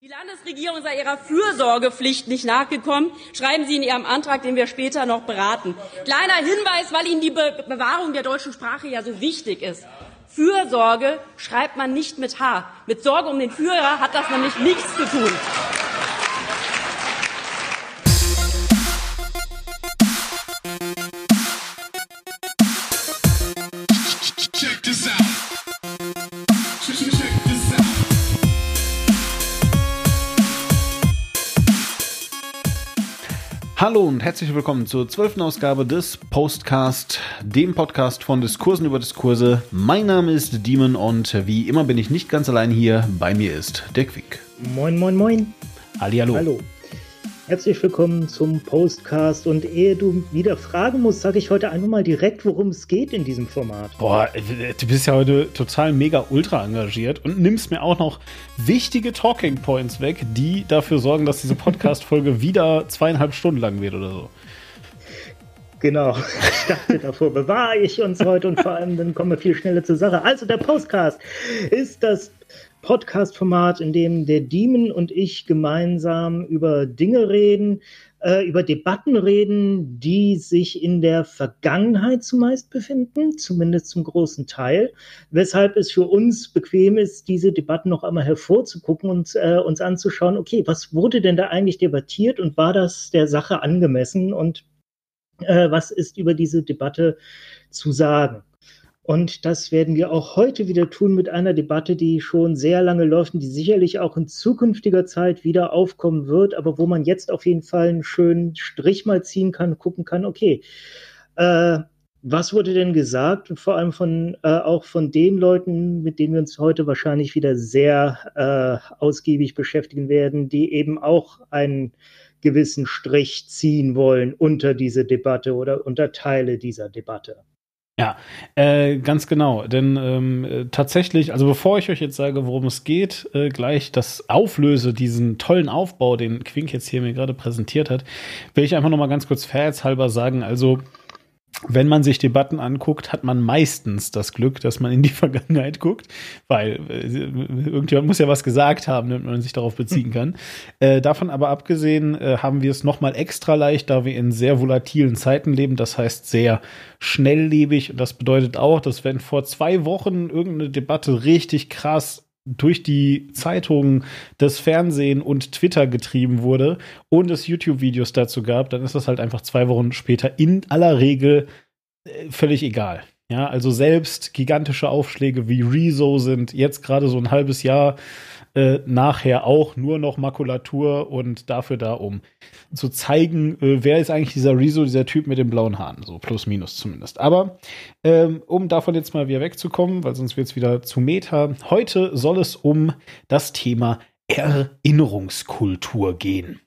Die Landesregierung sei ihrer Fürsorgepflicht nicht nachgekommen, schreiben Sie in Ihrem Antrag, den wir später noch beraten. Kleiner Hinweis, weil Ihnen die Be Bewahrung der deutschen Sprache ja so wichtig ist. Fürsorge schreibt man nicht mit H. Mit Sorge um den Führer hat das nämlich nichts zu tun. Hallo und herzlich willkommen zur zwölften Ausgabe des Postcast, dem Podcast von Diskursen über Diskurse. Mein Name ist Demon und wie immer bin ich nicht ganz allein hier. Bei mir ist der Quick. Moin, moin, moin. Ali, hallo. Hallo. Herzlich willkommen zum Postcast. Und ehe du wieder fragen musst, sage ich heute einfach mal direkt, worum es geht in diesem Format. Boah, du bist ja heute total mega ultra engagiert und nimmst mir auch noch wichtige Talking Points weg, die dafür sorgen, dass diese Podcast-Folge wieder zweieinhalb Stunden lang wird oder so. Genau, ich dachte, davor bewahre ich uns heute und vor allem dann kommen wir viel schneller zur Sache. Also der Postcast ist das Podcast-Format, in dem der Demon und ich gemeinsam über Dinge reden, äh, über Debatten reden, die sich in der Vergangenheit zumeist befinden, zumindest zum großen Teil, weshalb es für uns bequem ist, diese Debatten noch einmal hervorzugucken und äh, uns anzuschauen, okay, was wurde denn da eigentlich debattiert und war das der Sache angemessen und äh, was ist über diese Debatte zu sagen? Und das werden wir auch heute wieder tun mit einer Debatte, die schon sehr lange läuft und die sicherlich auch in zukünftiger Zeit wieder aufkommen wird, aber wo man jetzt auf jeden Fall einen schönen Strich mal ziehen kann, gucken kann, okay, äh, was wurde denn gesagt und vor allem von äh, auch von den Leuten, mit denen wir uns heute wahrscheinlich wieder sehr äh, ausgiebig beschäftigen werden, die eben auch einen gewissen Strich ziehen wollen unter diese Debatte oder unter Teile dieser Debatte. Ja, äh, ganz genau. Denn ähm, tatsächlich, also bevor ich euch jetzt sage, worum es geht, äh, gleich das auflöse, diesen tollen Aufbau, den Quink jetzt hier mir gerade präsentiert hat, will ich einfach noch mal ganz kurz fairheitshalber sagen, also wenn man sich Debatten anguckt, hat man meistens das Glück, dass man in die Vergangenheit guckt, weil äh, irgendjemand muss ja was gesagt haben, damit man sich darauf beziehen kann. Äh, davon aber abgesehen äh, haben wir es noch mal extra leicht, da wir in sehr volatilen Zeiten leben, das heißt sehr schnelllebig und das bedeutet auch, dass wenn vor zwei Wochen irgendeine Debatte richtig krass durch die Zeitungen, das Fernsehen und Twitter getrieben wurde und es YouTube-Videos dazu gab, dann ist das halt einfach zwei Wochen später in aller Regel äh, völlig egal. Ja, also selbst gigantische Aufschläge wie Rezo sind jetzt gerade so ein halbes Jahr äh, nachher auch nur noch Makulatur und dafür da, um zu zeigen, äh, wer ist eigentlich dieser Rezo, dieser Typ mit den blauen Haaren, so plus minus zumindest. Aber ähm, um davon jetzt mal wieder wegzukommen, weil sonst wird es wieder zu Meta, heute soll es um das Thema Erinnerungskultur gehen.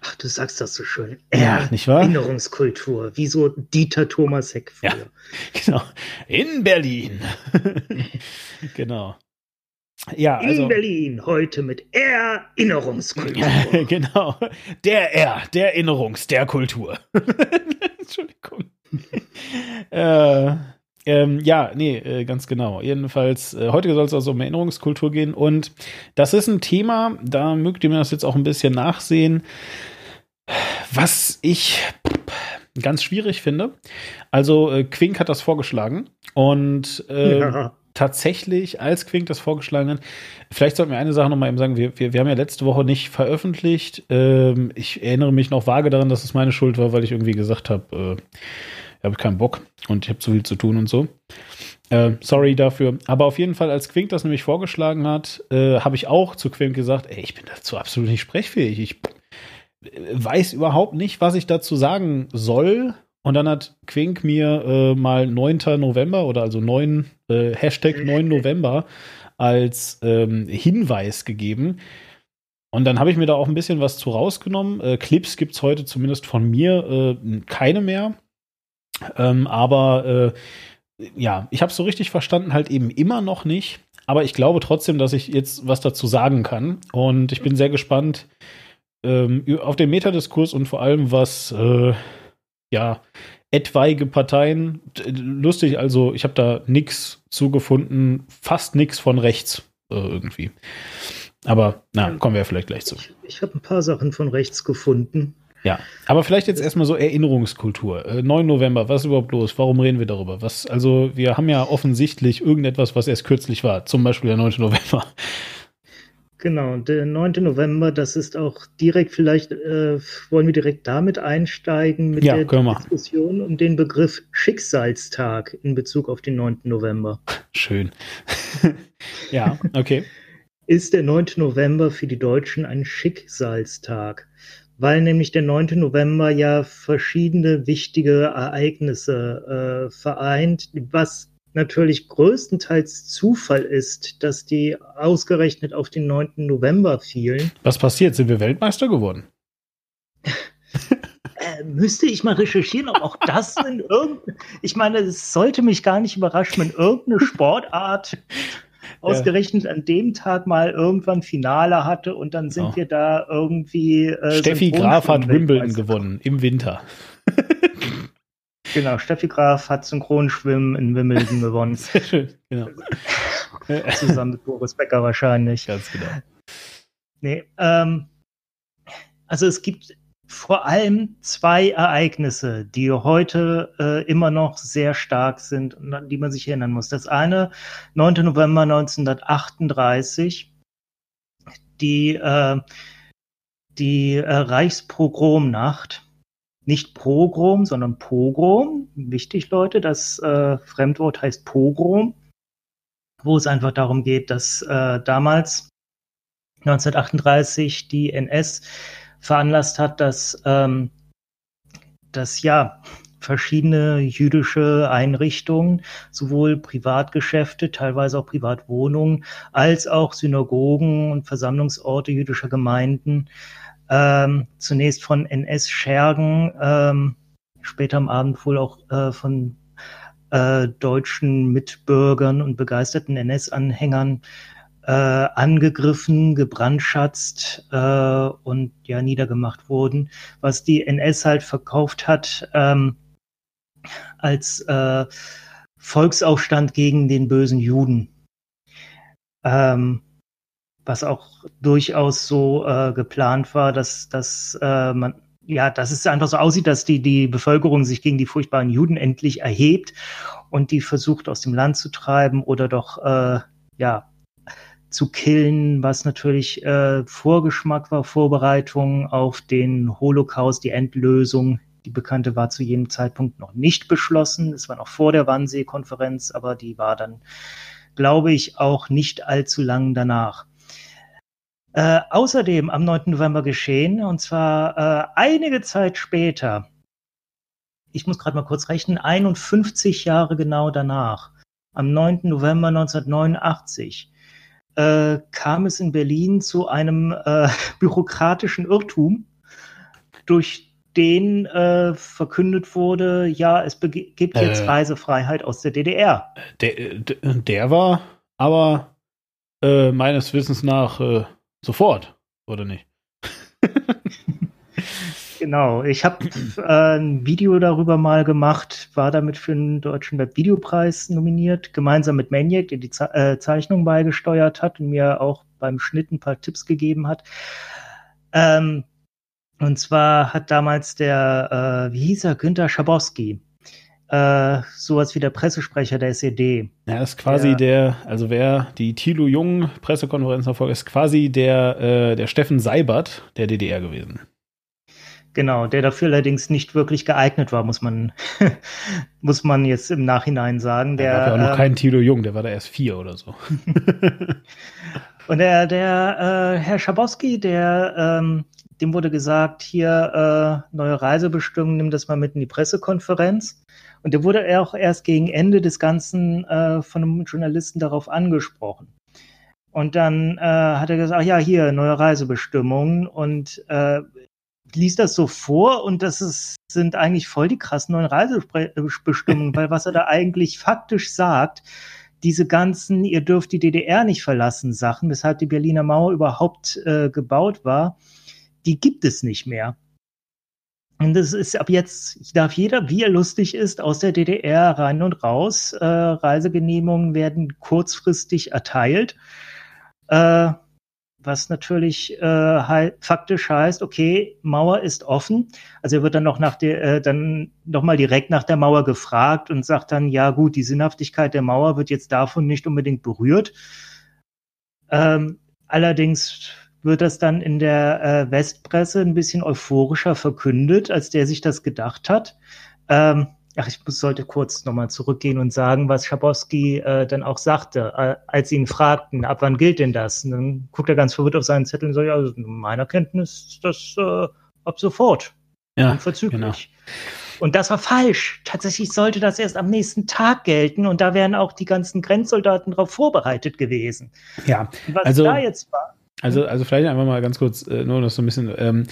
Ach, du sagst das so schön. Ja, nicht wahr? Erinnerungskultur, wie so Dieter Thomas Heck früher. Ja, genau. In Berlin. genau. Ja, also, in Berlin heute mit Erinnerungskultur. genau. Der R, der Erinnerungs, der Kultur. Entschuldigung. äh, ähm, ja, nee, äh, ganz genau. Jedenfalls, äh, heute soll es also um Erinnerungskultur gehen und das ist ein Thema, da mögt ihr mir das jetzt auch ein bisschen nachsehen, was ich ganz schwierig finde. Also, äh, Quink hat das vorgeschlagen und äh, ja tatsächlich, als Quink das vorgeschlagen hat, vielleicht sollten wir eine Sache noch mal eben sagen, wir, wir, wir haben ja letzte Woche nicht veröffentlicht. Ähm, ich erinnere mich noch vage daran, dass es meine Schuld war, weil ich irgendwie gesagt habe, äh, ich habe keinen Bock und ich habe zu viel zu tun und so. Äh, sorry dafür. Aber auf jeden Fall, als Quink das nämlich vorgeschlagen hat, äh, habe ich auch zu Quink gesagt, ey, ich bin dazu absolut nicht sprechfähig. Ich weiß überhaupt nicht, was ich dazu sagen soll und dann hat Quink mir äh, mal 9. November oder also 9, äh, Hashtag 9 November als ähm, Hinweis gegeben. Und dann habe ich mir da auch ein bisschen was zu rausgenommen. Äh, Clips gibt es heute zumindest von mir äh, keine mehr. Ähm, aber äh, ja, ich habe es so richtig verstanden, halt eben immer noch nicht. Aber ich glaube trotzdem, dass ich jetzt was dazu sagen kann. Und ich bin sehr gespannt ähm, auf den Metadiskurs und vor allem, was äh, ja, etwaige Parteien. Lustig, also ich habe da nichts zugefunden, fast nichts von rechts äh, irgendwie. Aber na, kommen wir vielleicht gleich zu. Ich, ich habe ein paar Sachen von rechts gefunden. Ja, aber vielleicht jetzt erstmal so Erinnerungskultur. Äh, 9 November, was ist überhaupt los? Warum reden wir darüber? Was, also, wir haben ja offensichtlich irgendetwas, was erst kürzlich war, zum Beispiel der 9. November. Genau, der 9. November, das ist auch direkt, vielleicht äh, wollen wir direkt damit einsteigen mit Ja, der wir. Diskussion um den Begriff Schicksalstag in Bezug auf den 9. November. Schön. ja, okay. Ist der 9. November für die Deutschen ein Schicksalstag? Weil nämlich der 9. November ja verschiedene wichtige Ereignisse äh, vereint, was natürlich größtenteils Zufall ist, dass die ausgerechnet auf den 9. November fielen. Was passiert? Sind wir Weltmeister geworden? Äh, müsste ich mal recherchieren, ob auch das in irgendein, ich meine, es sollte mich gar nicht überraschen, wenn irgendeine Sportart ausgerechnet an dem Tag mal irgendwann Finale hatte und dann sind Ja. wir da irgendwie. Äh, Steffi Graf hat Wimbledon gewonnen im Winter. Genau, Steffi Graf hat Synchronschwimmen in Wimbledon gewonnen. Sehr schön, genau. Zusammen mit Boris Becker wahrscheinlich. Ganz genau. Nee, ähm, also es gibt vor allem zwei Ereignisse, die heute äh, immer noch sehr stark sind und an die man sich erinnern muss. Das eine, 9. November 1938, die, äh, die äh, Reichspogromnacht. Nicht Pogrom, sondern Pogrom. Wichtig, Leute, das äh, Fremdwort heißt Pogrom, wo es einfach darum geht, dass äh, damals 1938 die NS veranlasst hat, dass, ähm, dass ja verschiedene jüdische Einrichtungen, sowohl Privatgeschäfte, teilweise auch Privatwohnungen, als auch Synagogen und Versammlungsorte jüdischer Gemeinden ähm, zunächst von NS-Schergen, ähm, später am Abend wohl auch äh, von äh, deutschen Mitbürgern und begeisterten NS-Anhängern äh, angegriffen, gebrandschatzt äh, und ja niedergemacht wurden, was die NS halt verkauft hat ähm, als äh, Volksaufstand gegen den bösen Juden. Ähm, was auch durchaus so äh, geplant war, dass, dass äh, man ja, dass es einfach so aussieht, dass die, die Bevölkerung sich gegen die furchtbaren Juden endlich erhebt und die versucht aus dem Land zu treiben oder doch äh, ja zu killen, was natürlich äh, Vorgeschmack war, Vorbereitung auf den Holocaust, die Endlösung. Die bekannte war zu jedem Zeitpunkt noch nicht beschlossen. Es war noch vor der Wannsee-Konferenz, aber die war dann, glaube ich, auch nicht allzu lang danach. Äh, außerdem am 9. November geschehen, und zwar äh, einige Zeit später, ich muss gerade mal kurz rechnen, 51 Jahre genau danach, am 9. November 1989, äh, kam es in Berlin zu einem äh, bürokratischen Irrtum, durch den äh, verkündet wurde, ja, es gibt jetzt. Reisefreiheit aus der DDR. Der, der, war aber meines Wissens nach sofort, oder nicht? Genau, ich habe äh, ein Video darüber mal gemacht, war damit für den Deutschen Webvideopreis nominiert, gemeinsam mit Maniac, der die Ze äh, Zeichnung beigesteuert hat und mir auch beim Schnitt ein paar Tipps gegeben hat. Ähm, und zwar hat damals der, äh, wie hieß er, Günther Schabowski, äh, sowas wie der Pressesprecher der SED. Ja, ist quasi Ja. der, also wer die Thilo Jung Pressekonferenz verfolgt, ist quasi der, äh, der Steffen Seibert der DDR gewesen. Genau, der dafür allerdings nicht wirklich geeignet war, muss man, muss man jetzt im Nachhinein sagen. Der Der, gab ja auch noch ähm, keinen Thilo Jung, der war da erst vier oder so. Und der, der äh, Herr Schabowski, der, ähm, dem wurde gesagt, hier äh, neue Reisebestimmungen, nimm das mal mit in die Pressekonferenz. Und der wurde auch erst gegen Ende des Ganzen äh, von einem Journalisten darauf angesprochen. Und dann äh, hat er gesagt, ach ja, hier, neue Reisebestimmungen. Und äh, liest das so vor und das ist, sind eigentlich voll die krassen neuen Reisebestimmungen, weil was er da eigentlich faktisch sagt, diese ganzen, ihr dürft die DDR nicht verlassen Sachen, weshalb die Berliner Mauer überhaupt äh, gebaut war, die gibt es nicht mehr. Und das ist ab jetzt, darf jeder, wie er lustig ist, aus der DDR rein und raus. Äh, Reisegenehmigungen werden kurzfristig erteilt. Äh, was natürlich äh, he faktisch heißt, okay, Mauer ist offen. Also er wird dann noch nach der, äh, dann noch mal direkt nach der Mauer gefragt und sagt dann, ja gut, die Sinnhaftigkeit der Mauer wird jetzt davon nicht unbedingt berührt. Ähm, allerdings wird das dann in der äh, Westpresse ein bisschen euphorischer verkündet, als der sich das gedacht hat. Ähm, ach, ich sollte kurz nochmal zurückgehen und sagen, was Schabowski äh, dann auch sagte, äh, als sie ihn fragten, ab wann gilt denn das? Und dann guckt er ganz verwirrt auf seinen Zettel und sagt, ja, also meiner Kenntnis ist das äh, ab sofort. Ja, unverzüglich. Genau. Und das war falsch. Tatsächlich sollte das erst am nächsten Tag gelten und da wären auch die ganzen Grenzsoldaten darauf vorbereitet gewesen. Ja, was also, da jetzt war. Also, also vielleicht einfach mal ganz kurz, äh, nur noch so ein bisschen. Ähm,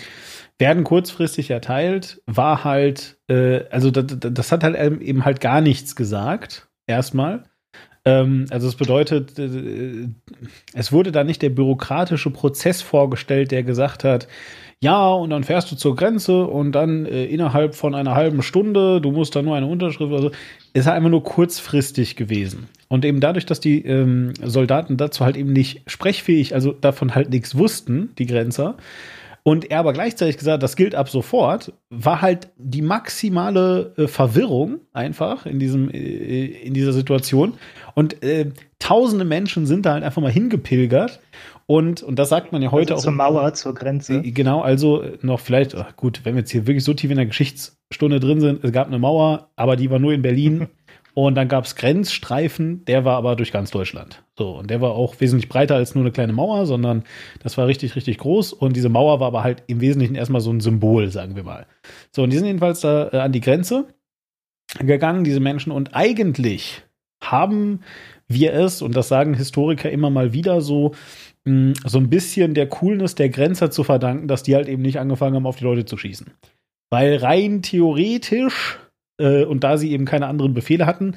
werden kurzfristig erteilt, war halt, äh, also das, das hat halt eben halt gar nichts gesagt, erstmal. Ähm, also es bedeutet, äh, es wurde da nicht der bürokratische Prozess vorgestellt, der gesagt hat, ja, und dann fährst du zur Grenze und dann äh, innerhalb von einer halben Stunde, du musst da nur eine Unterschrift oder so. Es ist einfach nur kurzfristig gewesen. Und eben dadurch, dass die ähm, Soldaten dazu halt eben nicht sprechfähig, also davon halt nichts wussten, die Grenzer, und er aber gleichzeitig gesagt, das gilt ab sofort, war halt die maximale äh, Verwirrung einfach in diesem äh, in dieser Situation. Und äh, tausende Menschen sind da halt einfach mal hingepilgert. Und und das sagt man ja heute also zur auch zur Mauer zur Grenze. Äh, genau, also noch vielleicht ach gut, wenn wir jetzt hier wirklich so tief in der Geschichtsstunde drin sind, es gab eine Mauer, aber die war nur in Berlin Und dann gab es Grenzstreifen, der war aber durch ganz Deutschland. So, und der war auch wesentlich breiter als nur eine kleine Mauer, sondern das war richtig, richtig groß. Und diese Mauer war aber halt im Wesentlichen erstmal so ein Symbol, sagen wir mal. So, und die sind jedenfalls da äh, an die Grenze gegangen, diese Menschen. Und eigentlich haben wir es, und das sagen Historiker immer mal wieder so, mh, so ein bisschen der Coolness der Grenzer zu verdanken, dass die halt eben nicht angefangen haben, auf die Leute zu schießen. Weil rein theoretisch äh, und da sie eben keine anderen Befehle hatten,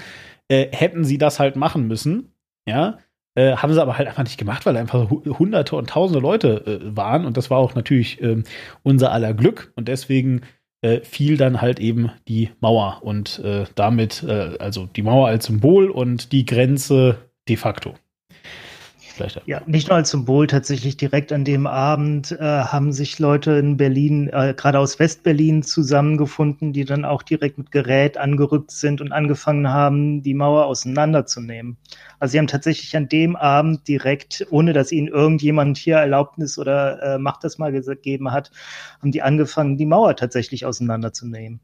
äh, hätten sie das halt machen müssen. Ja. Äh, haben sie aber halt einfach nicht gemacht, weil einfach hunderte und tausende Leute äh, waren. Und das war auch natürlich ähm, unser aller Glück. Und deswegen äh, fiel dann halt eben die Mauer. Und äh, damit, also die Mauer als Symbol und die Grenze de facto vielleicht. Ja, nicht nur als Symbol, tatsächlich direkt an dem Abend äh, haben sich Leute in Berlin, äh, gerade aus Westberlin, zusammengefunden, die dann auch direkt mit Gerät angerückt sind und angefangen haben, die Mauer auseinanderzunehmen. Also sie haben tatsächlich an dem Abend direkt, ohne dass ihnen irgendjemand hier Erlaubnis oder äh, Macht das mal gegeben hat, haben die angefangen, die Mauer tatsächlich auseinanderzunehmen.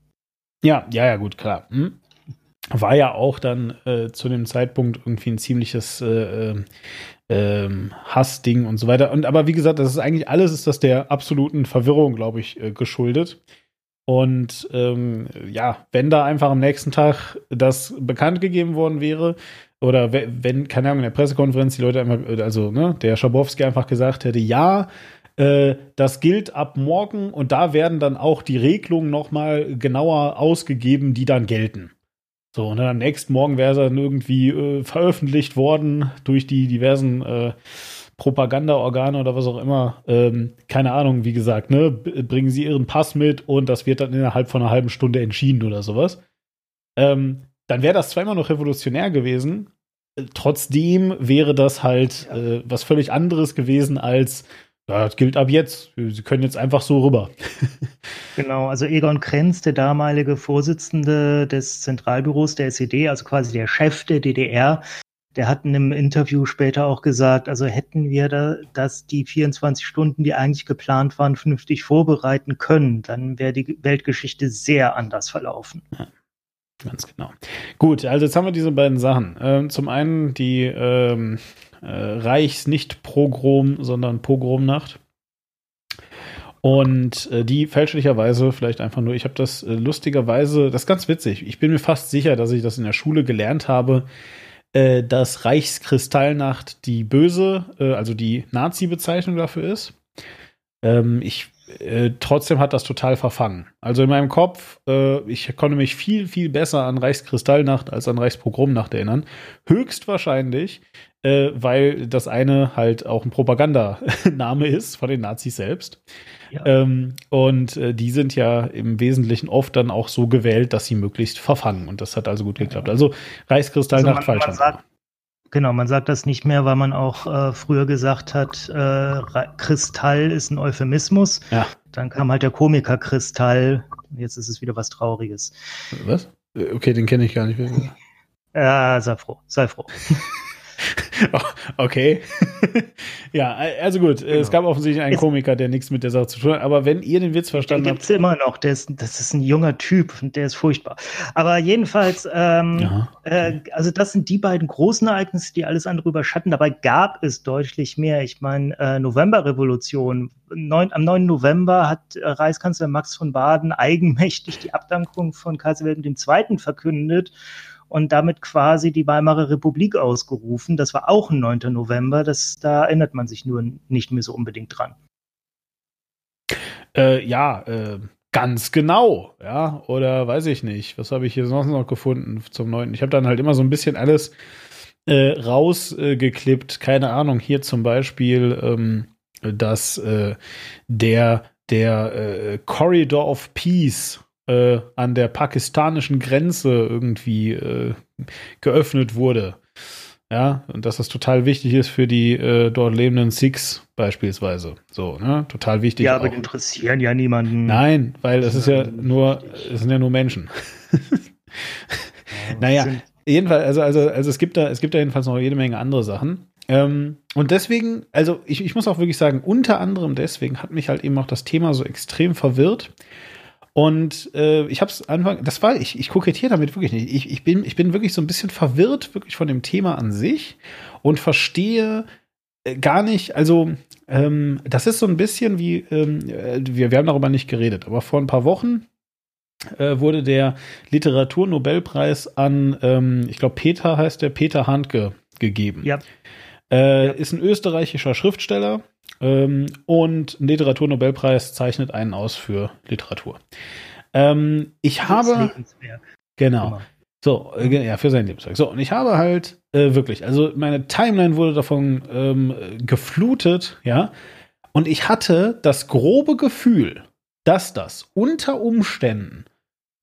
Ja, ja, ja, gut, klar. Hm war ja auch dann äh, zu dem Zeitpunkt irgendwie ein ziemliches äh, äh ähm, Hassding und so weiter. Und aber wie gesagt, das ist eigentlich alles ist das der absoluten Verwirrung, glaube ich, äh, geschuldet. Und ähm, ja, wenn da einfach am nächsten Tag das bekannt gegeben worden wäre, oder wenn, keine Ahnung, in der Pressekonferenz die Leute einfach, äh, also ne, der Schabowski einfach gesagt hätte, ja, äh, das gilt ab morgen und da werden dann auch die Regelungen nochmal genauer ausgegeben, die dann gelten. So, und dann am nächsten Morgen wäre dann irgendwie äh, veröffentlicht worden durch die diversen äh, Propagandaorgane oder was auch immer. Ähm, keine Ahnung, wie gesagt, ne? Bringen Sie Ihren Pass mit und das wird dann innerhalb von einer halben Stunde entschieden oder sowas. Ähm, dann wäre das zwar immer noch revolutionär gewesen, äh, trotzdem wäre das halt äh, was völlig anderes gewesen als das gilt ab jetzt. Sie können jetzt einfach so rüber. genau, also Egon Krenz, der damalige Vorsitzende des Zentralbüros der SED, also quasi der Chef der DDR, der hat in einem Interview später auch gesagt, also hätten wir da, dass die 24 Stunden, die eigentlich geplant waren, vernünftig vorbereiten können, dann wäre die Weltgeschichte sehr anders verlaufen. Ja. Ganz genau. Gut, also jetzt haben wir diese beiden Sachen. Ähm, zum einen die ähm, äh, Reichs nicht Pogrom, sondern Pogromnacht. Und äh, die fälschlicherweise, vielleicht einfach nur, ich habe das äh, lustigerweise, das ist ganz witzig. Ich bin mir fast sicher, dass ich das in der Schule gelernt habe, äh, dass Reichskristallnacht die böse, äh, also die Nazi-Bezeichnung dafür ist. Ähm, ich äh, trotzdem hat das total verfangen. Also in meinem Kopf, äh, ich konnte mich viel, viel besser an Reichskristallnacht als an Reichspogromnacht erinnern. Höchstwahrscheinlich, äh, weil das eine halt auch ein Propagandaname ist von den Nazis selbst. Ja. Ähm, und äh, die sind ja im Wesentlichen oft dann auch so gewählt, dass sie möglichst verfangen. Und das hat also gut geklappt. Also Reichskristallnacht also falsch. Genau, man sagt das nicht mehr, weil man auch äh, früher gesagt hat, äh, Kristall ist ein Euphemismus. Ja. Dann kam halt der Komiker Kristall. Jetzt ist es wieder was Trauriges. Was? Okay, den kenne ich gar nicht mehr. Ja, sei froh, sei froh. okay. ja, also gut. Genau. Es gab offensichtlich einen Komiker, der nichts mit der Sache zu tun hat. Aber wenn ihr den Witz verstanden den habt. Gibt's immer noch. Der ist, das ist ein junger Typ und der ist furchtbar. Aber jedenfalls, ähm, äh, also das sind die beiden großen Ereignisse, die alles andere überschatten. Dabei gab es deutlich mehr. Ich meine, äh, Novemberrevolution. Neun, am 9. November hat äh, Reichskanzler Max von Baden eigenmächtig die Abdankung von Kaiser Wilhelm II. verkündet und damit quasi die Weimarer Republik ausgerufen. Das war auch ein 9. November. Das, da erinnert man sich nur nicht mehr so unbedingt dran. Äh, ja, äh, ganz genau, ja, oder weiß ich nicht. Was habe ich hier sonst noch gefunden zum 9. Ich habe dann halt immer so ein bisschen alles äh, rausgeklippt. Keine Ahnung, hier zum Beispiel, ähm, dass äh, der der äh, Corridor of Peace äh, an der pakistanischen Grenze irgendwie äh, geöffnet wurde. Ja, und dass das total wichtig ist für die äh, dort lebenden Sikhs beispielsweise. So, ne? Total wichtig. Ja, aber die interessieren ja niemanden. Nein, weil es ist ja nur, es sind ja nur Menschen. naja, jedenfalls, also, also, also es gibt da, es gibt da jedenfalls noch jede Menge andere Sachen. Ähm, und deswegen, also ich, ich muss auch wirklich sagen, unter anderem deswegen hat mich halt eben auch das Thema so extrem verwirrt, und äh, ich habe es Anfang, das war, ich, ich kokettiere damit wirklich nicht. Ich, ich, bin, ich bin wirklich so ein bisschen verwirrt, wirklich von dem Thema an sich und verstehe äh, gar nicht, also ähm, das ist so ein bisschen wie, ähm, äh, wir, wir haben darüber nicht geredet, aber vor ein paar Wochen äh, wurde der Literaturnobelpreis an, ähm, ich glaube, Peter heißt der, Peter Handke gegeben. Ja. Äh, ja. Ist ein österreichischer Schriftsteller, ähm, und ein Literaturnobelpreis zeichnet einen aus für Literatur. Ähm, ich habe. Genau. So, äh, ja, für sein Lebenswerk. So, und ich habe halt äh, wirklich, also meine Timeline wurde davon ähm, geflutet, ja. Und ich hatte das grobe Gefühl, dass das unter Umständen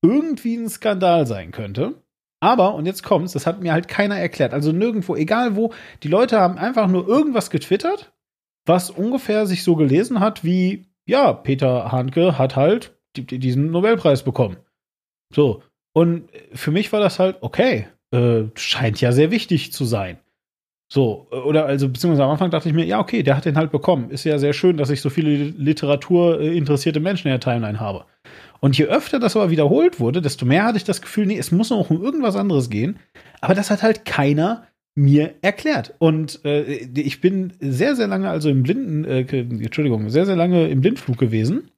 irgendwie ein Skandal sein könnte. Aber, und jetzt kommt's, das hat mir halt keiner erklärt. Also nirgendwo, egal wo, die Leute haben einfach nur irgendwas getwittert was ungefähr sich so gelesen hat wie, ja, Peter Hanke hat halt diesen Nobelpreis bekommen. So. Und für mich war das halt, okay, äh, scheint ja sehr wichtig zu sein. So, oder also, beziehungsweise am Anfang dachte ich mir, ja, okay, der hat den halt bekommen. Ist ja sehr schön, dass ich so viele literaturinteressierte Menschen in der Timeline habe. Und je öfter das aber wiederholt wurde, desto mehr hatte ich das Gefühl, nee, es muss noch um irgendwas anderes gehen. Aber das hat halt keiner mir erklärt. Und äh, ich bin sehr, sehr lange, also im Blinden, äh, Entschuldigung, sehr, sehr lange im Blindflug gewesen,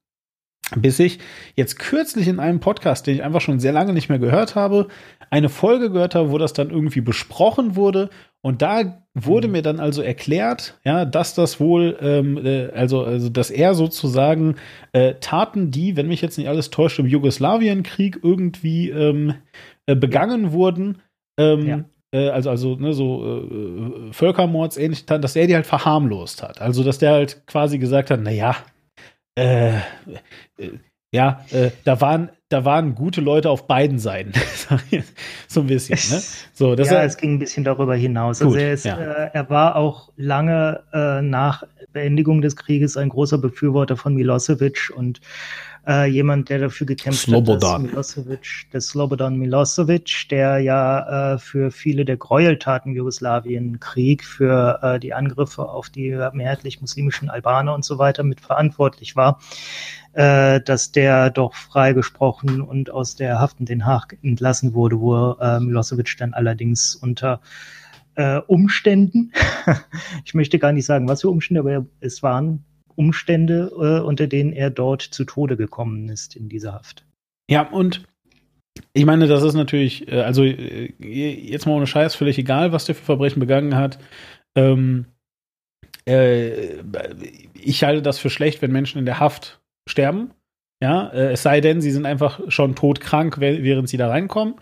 bis ich jetzt kürzlich in einem Podcast, den ich einfach schon sehr lange nicht mehr gehört habe, eine Folge gehört habe, wo das dann irgendwie besprochen wurde. Und da wurde mhm. mir dann also erklärt, ja, dass das wohl, ähm, äh, also, also, dass er sozusagen äh, Taten, die, wenn mich jetzt nicht alles täuscht, im Jugoslawienkrieg irgendwie ähm, äh, begangen wurden, ähm, ja äh, also, also ne, so äh, Völkermordsähnlich, dass er die halt verharmlost hat. Also, dass der halt quasi gesagt hat, naja, äh, äh, ja, äh, da waren, da waren gute Leute auf beiden Seiten. so ein bisschen, ne? So, das ja, es ging ein bisschen darüber hinaus. Also gut, also er, ist, ja. äh, er war auch lange äh, nach Beendigung des Krieges ein großer Befürworter von Milosevic und äh, jemand, der dafür gekämpft Slobodan. hat, Milosevic, der Slobodan Milosevic, der ja äh, für viele der Gräueltaten Jugoslawien Krieg, für äh, die Angriffe auf die mehrheitlich muslimischen Albaner und so weiter mit verantwortlich war, äh, dass der doch freigesprochen und aus der Haft in Den Haag entlassen wurde, wo äh, Milosevic dann allerdings unter äh, Umständen, ich möchte gar nicht sagen, was für Umstände, aber es waren Umstände, äh, unter denen er dort zu Tode gekommen ist in dieser Haft. Ja, und ich meine, das ist natürlich, äh, also äh, jetzt mal ohne Scheiß, völlig egal, was der für Verbrechen begangen hat. Ähm, äh, ich halte das für schlecht, wenn Menschen in der Haft sterben. Ja, äh, es sei denn, sie sind einfach schon todkrank, während sie da reinkommen.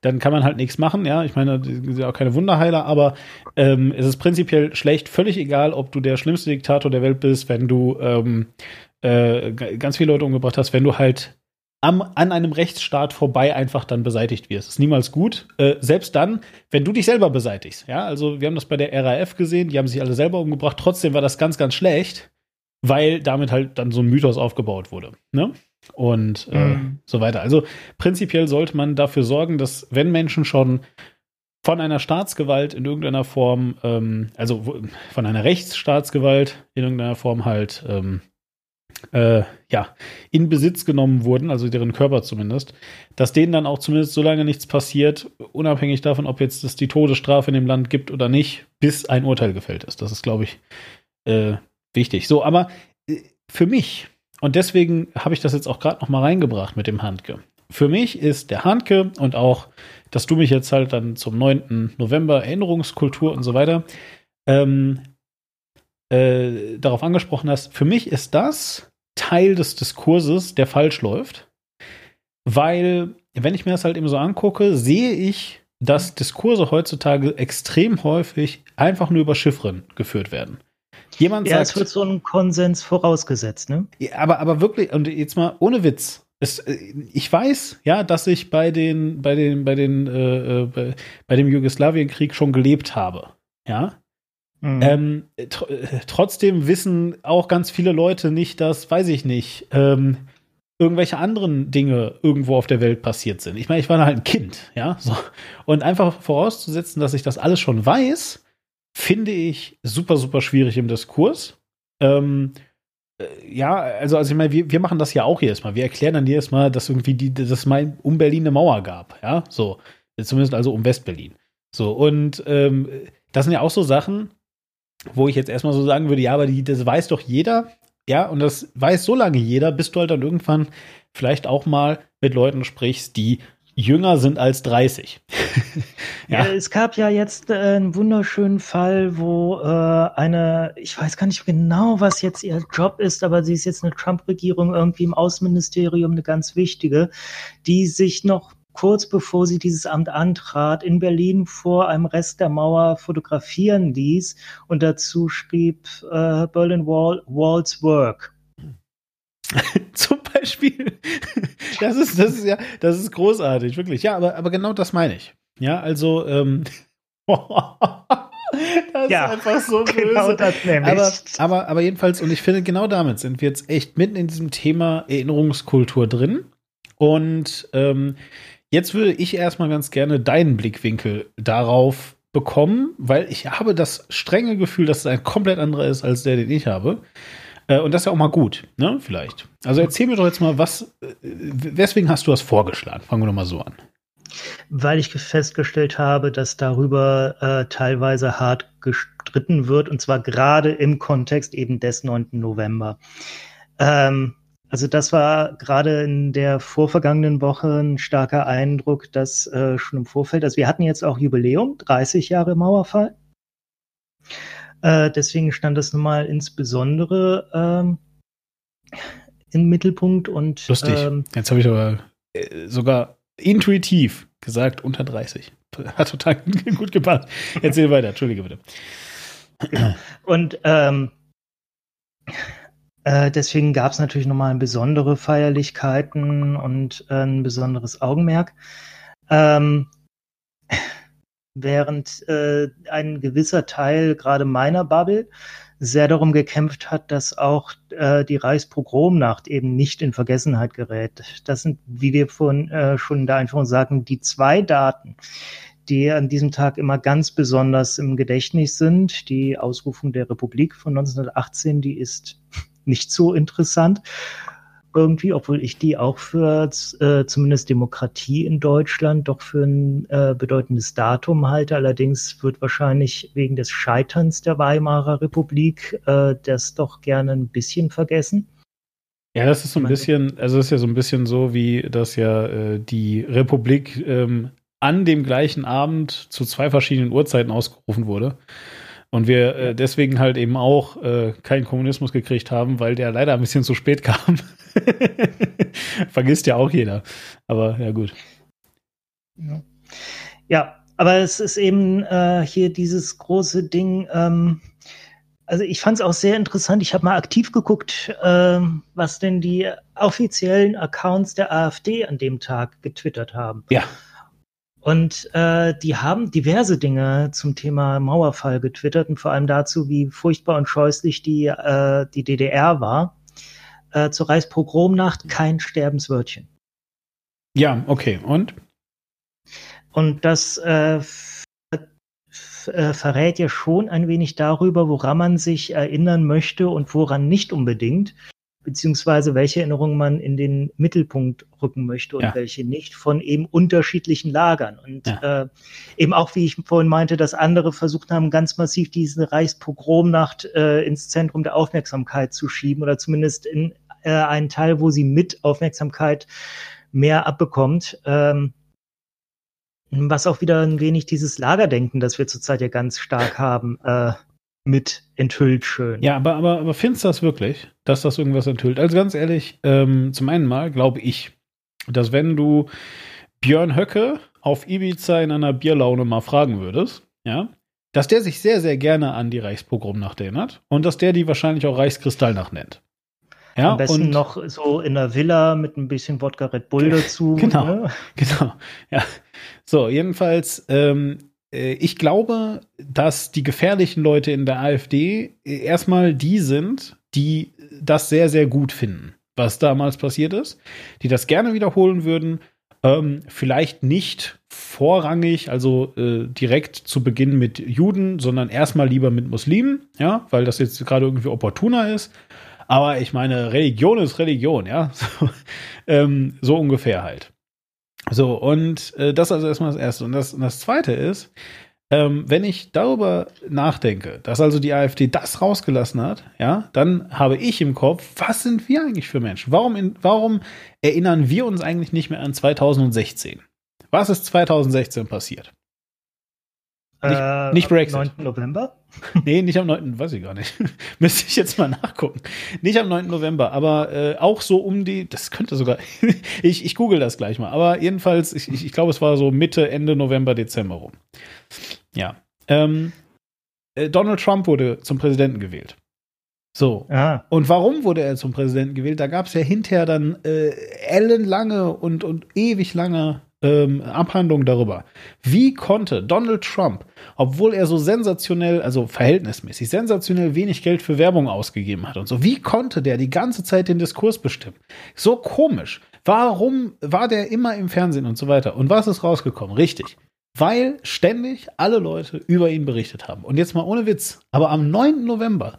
Dann kann man halt nichts machen. Ja, ich meine, die sind auch keine Wunderheiler, aber ähm, es ist prinzipiell schlecht, völlig egal, ob du der schlimmste Diktator der Welt bist, wenn du ähm, äh, ganz viele Leute umgebracht hast, wenn du halt am, an einem Rechtsstaat vorbei einfach dann beseitigt wirst. Das ist niemals gut. Äh, selbst dann, wenn du dich selber beseitigst. Ja, also wir haben das bei der RAF gesehen, die haben sich alle selber umgebracht. Trotzdem war das ganz, ganz schlecht, weil damit halt dann so ein Mythos aufgebaut wurde. Ne? Und äh, mhm. so weiter. Also prinzipiell sollte man dafür sorgen, dass wenn Menschen schon von einer Staatsgewalt in irgendeiner Form, ähm, also von einer Rechtsstaatsgewalt in irgendeiner Form halt ähm, äh, ja, in Besitz genommen wurden, also deren Körper zumindest, dass denen dann auch zumindest so lange nichts passiert, unabhängig davon, ob jetzt es die Todesstrafe in dem Land gibt oder nicht, bis ein Urteil gefällt ist. Das ist, glaube ich, äh, wichtig. So, aber äh, für mich, und deswegen habe ich das jetzt auch gerade noch mal reingebracht mit dem Handke. Für mich ist der Handke und auch, dass du mich jetzt halt dann zum 9. November Erinnerungskultur und so weiter ähm, äh, darauf angesprochen hast, für mich ist das Teil des Diskurses, der falsch läuft. Weil, wenn ich mir das halt eben so angucke, sehe ich, dass Diskurse heutzutage extrem häufig einfach nur über Chiffren geführt werden. Jemand ja, sagt, es wird so ein Konsens vorausgesetzt, ne? Aber, aber wirklich, und jetzt mal ohne Witz. Es, äh, ich weiß, ja, dass ich bei den, bei den, bei den, äh, äh bei, bei dem Jugoslawienkrieg schon gelebt habe. Ja. Mhm. Ähm, tr äh, trotzdem wissen auch ganz viele Leute nicht, dass, weiß ich nicht, ähm, irgendwelche anderen Dinge irgendwo auf der Welt passiert sind. Ich meine, ich war halt ein Kind, ja, so. Und einfach vorauszusetzen, dass ich das alles schon weiß, finde ich super, super schwierig im Diskurs. Ähm, äh, ja, also, also ich meine, wir, wir machen das ja auch jedes Mal. Wir erklären dann jedes Mal, dass irgendwie die, dass es mal um Berlin eine Mauer gab, ja, so. Zumindest also um Westberlin. So, und ähm, das sind ja auch so Sachen, wo ich jetzt erstmal so sagen würde, ja, aber die, das weiß doch jeder. Ja, und das weiß so lange jeder, bis du halt dann irgendwann vielleicht auch mal mit Leuten sprichst, die jünger sind als 30. ja. es gab ja jetzt äh, einen wunderschönen Fall, wo äh, eine, ich weiß gar nicht genau, was jetzt ihr Job ist, aber sie ist jetzt eine Trump-Regierung irgendwie im Außenministerium, eine ganz wichtige, die sich noch kurz bevor sie dieses Amt antrat, in Berlin vor einem Rest der Mauer fotografieren ließ und dazu schrieb äh, Berlin Wall, Wall's Work. Zum Beispiel. Das ist, das ist ja, das ist großartig, wirklich. Ja, aber, aber genau das meine ich. Ja, also, ähm, Das ja, ist einfach so böse. Genau das nämlich. Aber, aber, aber jedenfalls, und ich finde, genau damit sind wir jetzt echt mitten in diesem Thema Erinnerungskultur drin. Und ähm, Jetzt würde ich erstmal ganz gerne deinen Blickwinkel darauf bekommen, weil ich habe das strenge Gefühl, dass es ein komplett anderer ist als der, den ich habe. Äh, und das ist ja auch mal gut, ne? Vielleicht. Also erzähl mir doch jetzt mal, was, äh, weswegen hast du das vorgeschlagen? Fangen wir doch mal so an. Weil ich festgestellt habe, dass darüber äh, teilweise hart gestritten wird, und zwar gerade im Kontext eben des 9. November. Ähm, also das war gerade in der vorvergangenen Woche ein starker Eindruck, dass äh, schon im Vorfeld, also wir hatten jetzt auch Jubiläum, 30 Jahre Mauerfall. Äh, deswegen stand das nun mal insbesondere ähm, im Mittelpunkt und lustig. Ähm, jetzt habe ich aber äh, sogar intuitiv gesagt unter 30. Hat total gut gepasst. Erzähl weiter, entschuldige bitte. Und ähm, äh, deswegen gab es natürlich nochmal besondere Feierlichkeiten und äh, ein besonderes Augenmerk. Ähm, während äh, ein gewisser Teil gerade meiner Bubble sehr darum gekämpft hat, dass auch äh, die Reichspogromnacht eben nicht in Vergessenheit gerät. Das sind, wie wir vorhin äh, schon in der Einführung sagten, die zwei Daten, die an diesem Tag immer ganz besonders im Gedächtnis sind. Die Ausrufung der Republik von 1918, die ist nicht so interessant irgendwie, obwohl ich die auch für äh, zumindest Demokratie in Deutschland doch für ein äh, bedeutendes Datum halte. Allerdings wird wahrscheinlich wegen des Scheiterns der Weimarer Republik äh, das doch gerne ein bisschen vergessen. Ja, das ist so ein bisschen, also das ist ja so ein bisschen so, wie das ja äh, die Republik ähm, an dem gleichen Abend zu zwei verschiedenen Uhrzeiten ausgerufen wurde. Und wir äh, deswegen halt eben auch äh, keinen Kommunismus gekriegt haben, weil der leider ein bisschen zu spät kam. Vergisst ja auch jeder. Aber ja, gut. Ja, ja aber es ist eben äh, hier dieses große Ding. Ähm, Also ich fand es auch sehr interessant. Ich habe mal aktiv geguckt, äh, was denn die offiziellen Accounts der AfD an dem Tag getwittert haben. Ja. Und äh, die haben diverse Dinge zum Thema Mauerfall getwittert und vor allem dazu, wie furchtbar und scheußlich die, äh, die DDR war. Äh, zur Reichspogromnacht kein Sterbenswörtchen. Ja, okay. Und? Und das äh, äh, verrät ja schon ein wenig darüber, woran man sich erinnern möchte und woran nicht unbedingt, beziehungsweise welche Erinnerungen man in den Mittelpunkt rücken möchte und Ja. welche nicht von eben unterschiedlichen Lagern. Und Ja. äh, eben auch, wie ich vorhin meinte, dass andere versucht haben, ganz massiv diese Reichspogromnacht äh, ins Zentrum der Aufmerksamkeit zu schieben oder zumindest in äh, einen Teil, wo sie mit Aufmerksamkeit mehr abbekommt. Ähm, was auch wieder ein wenig dieses Lagerdenken, das wir zurzeit ja ganz stark haben, äh, mit enthüllt schön. Ja, aber, aber, aber findest du das wirklich, dass das irgendwas enthüllt? Also ganz ehrlich, ähm, zum einen mal glaube ich, dass wenn du Björn Höcke auf Ibiza in einer Bierlaune mal fragen würdest, ja, dass der sich sehr, sehr gerne an die Reichspogromnacht erinnert und dass der die wahrscheinlich auch Reichskristallnacht nennt. Ja, Am besten und, noch so in einer Villa mit ein bisschen Wodka Red Bull dazu. Genau. Ne? Genau, ja. So, jedenfalls, ähm, äh, ich glaube, dass die gefährlichen Leute in der AfD äh, erstmal die sind, die das sehr, sehr gut finden, was damals passiert ist, die das gerne wiederholen würden, ähm, vielleicht nicht vorrangig, also äh, direkt zu Beginn mit Juden, sondern erstmal lieber mit Muslimen, ja, weil das jetzt gerade irgendwie opportuner ist. Aber ich meine, Religion ist Religion, ja. So, ähm, so ungefähr halt. So, und äh, das also erstmal das Erste. Und das, und das Zweite ist, ähm, wenn ich darüber nachdenke, dass also die AfD das rausgelassen hat, ja, dann habe ich im Kopf, was sind wir eigentlich für Menschen? Warum, in, warum erinnern wir uns eigentlich nicht mehr an 2016? Was ist 2016 passiert? Nicht- Äh, nicht Brexit. 9. November. Nee, nicht am 9., weiß ich gar nicht. Müsste ich jetzt mal nachgucken. Nicht am 9. November, aber äh, auch so um die, das könnte sogar, ich, ich google das gleich mal, aber jedenfalls, ich, ich, ich glaube, es war so Mitte, Ende November, Dezember rum. Ja. Ähm, äh, Donald Trump wurde zum Präsidenten gewählt. So. Ah, Und warum wurde er zum Präsidenten gewählt? Da gab es ja hinterher dann äh, ellenlange und, und ewig lange ähm, Abhandlungen darüber. Wie konnte Donald Trump, obwohl er so sensationell, also verhältnismäßig sensationell wenig Geld für Werbung ausgegeben hat und so, wie konnte der die ganze Zeit den Diskurs bestimmen? So komisch. Warum war der immer im Fernsehen und so weiter? Und was ist rausgekommen? Richtig. Weil ständig alle Leute über ihn berichtet haben. Und jetzt mal ohne Witz. Aber am 9. November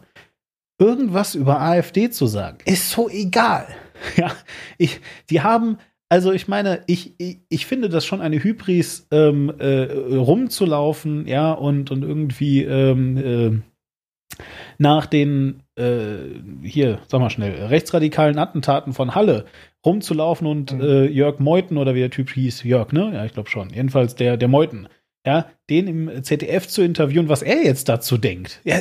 irgendwas über AfD zu sagen, ist so egal. Ja, ich, die haben, also ich meine, ich, ich, ich finde das schon eine Hybris, ähm, äh, rumzulaufen, ja, und, und irgendwie ähm, äh, nach den, äh, hier, sag mal schnell, rechtsradikalen Attentaten von Halle rumzulaufen und Mhm. äh, Jörg Meuthen oder wie der Typ hieß, Jörg, ne? Ja, ich glaube schon. Jedenfalls der, der Meuthen, ja, den im ZDF zu interviewen, was er jetzt dazu denkt. Ja,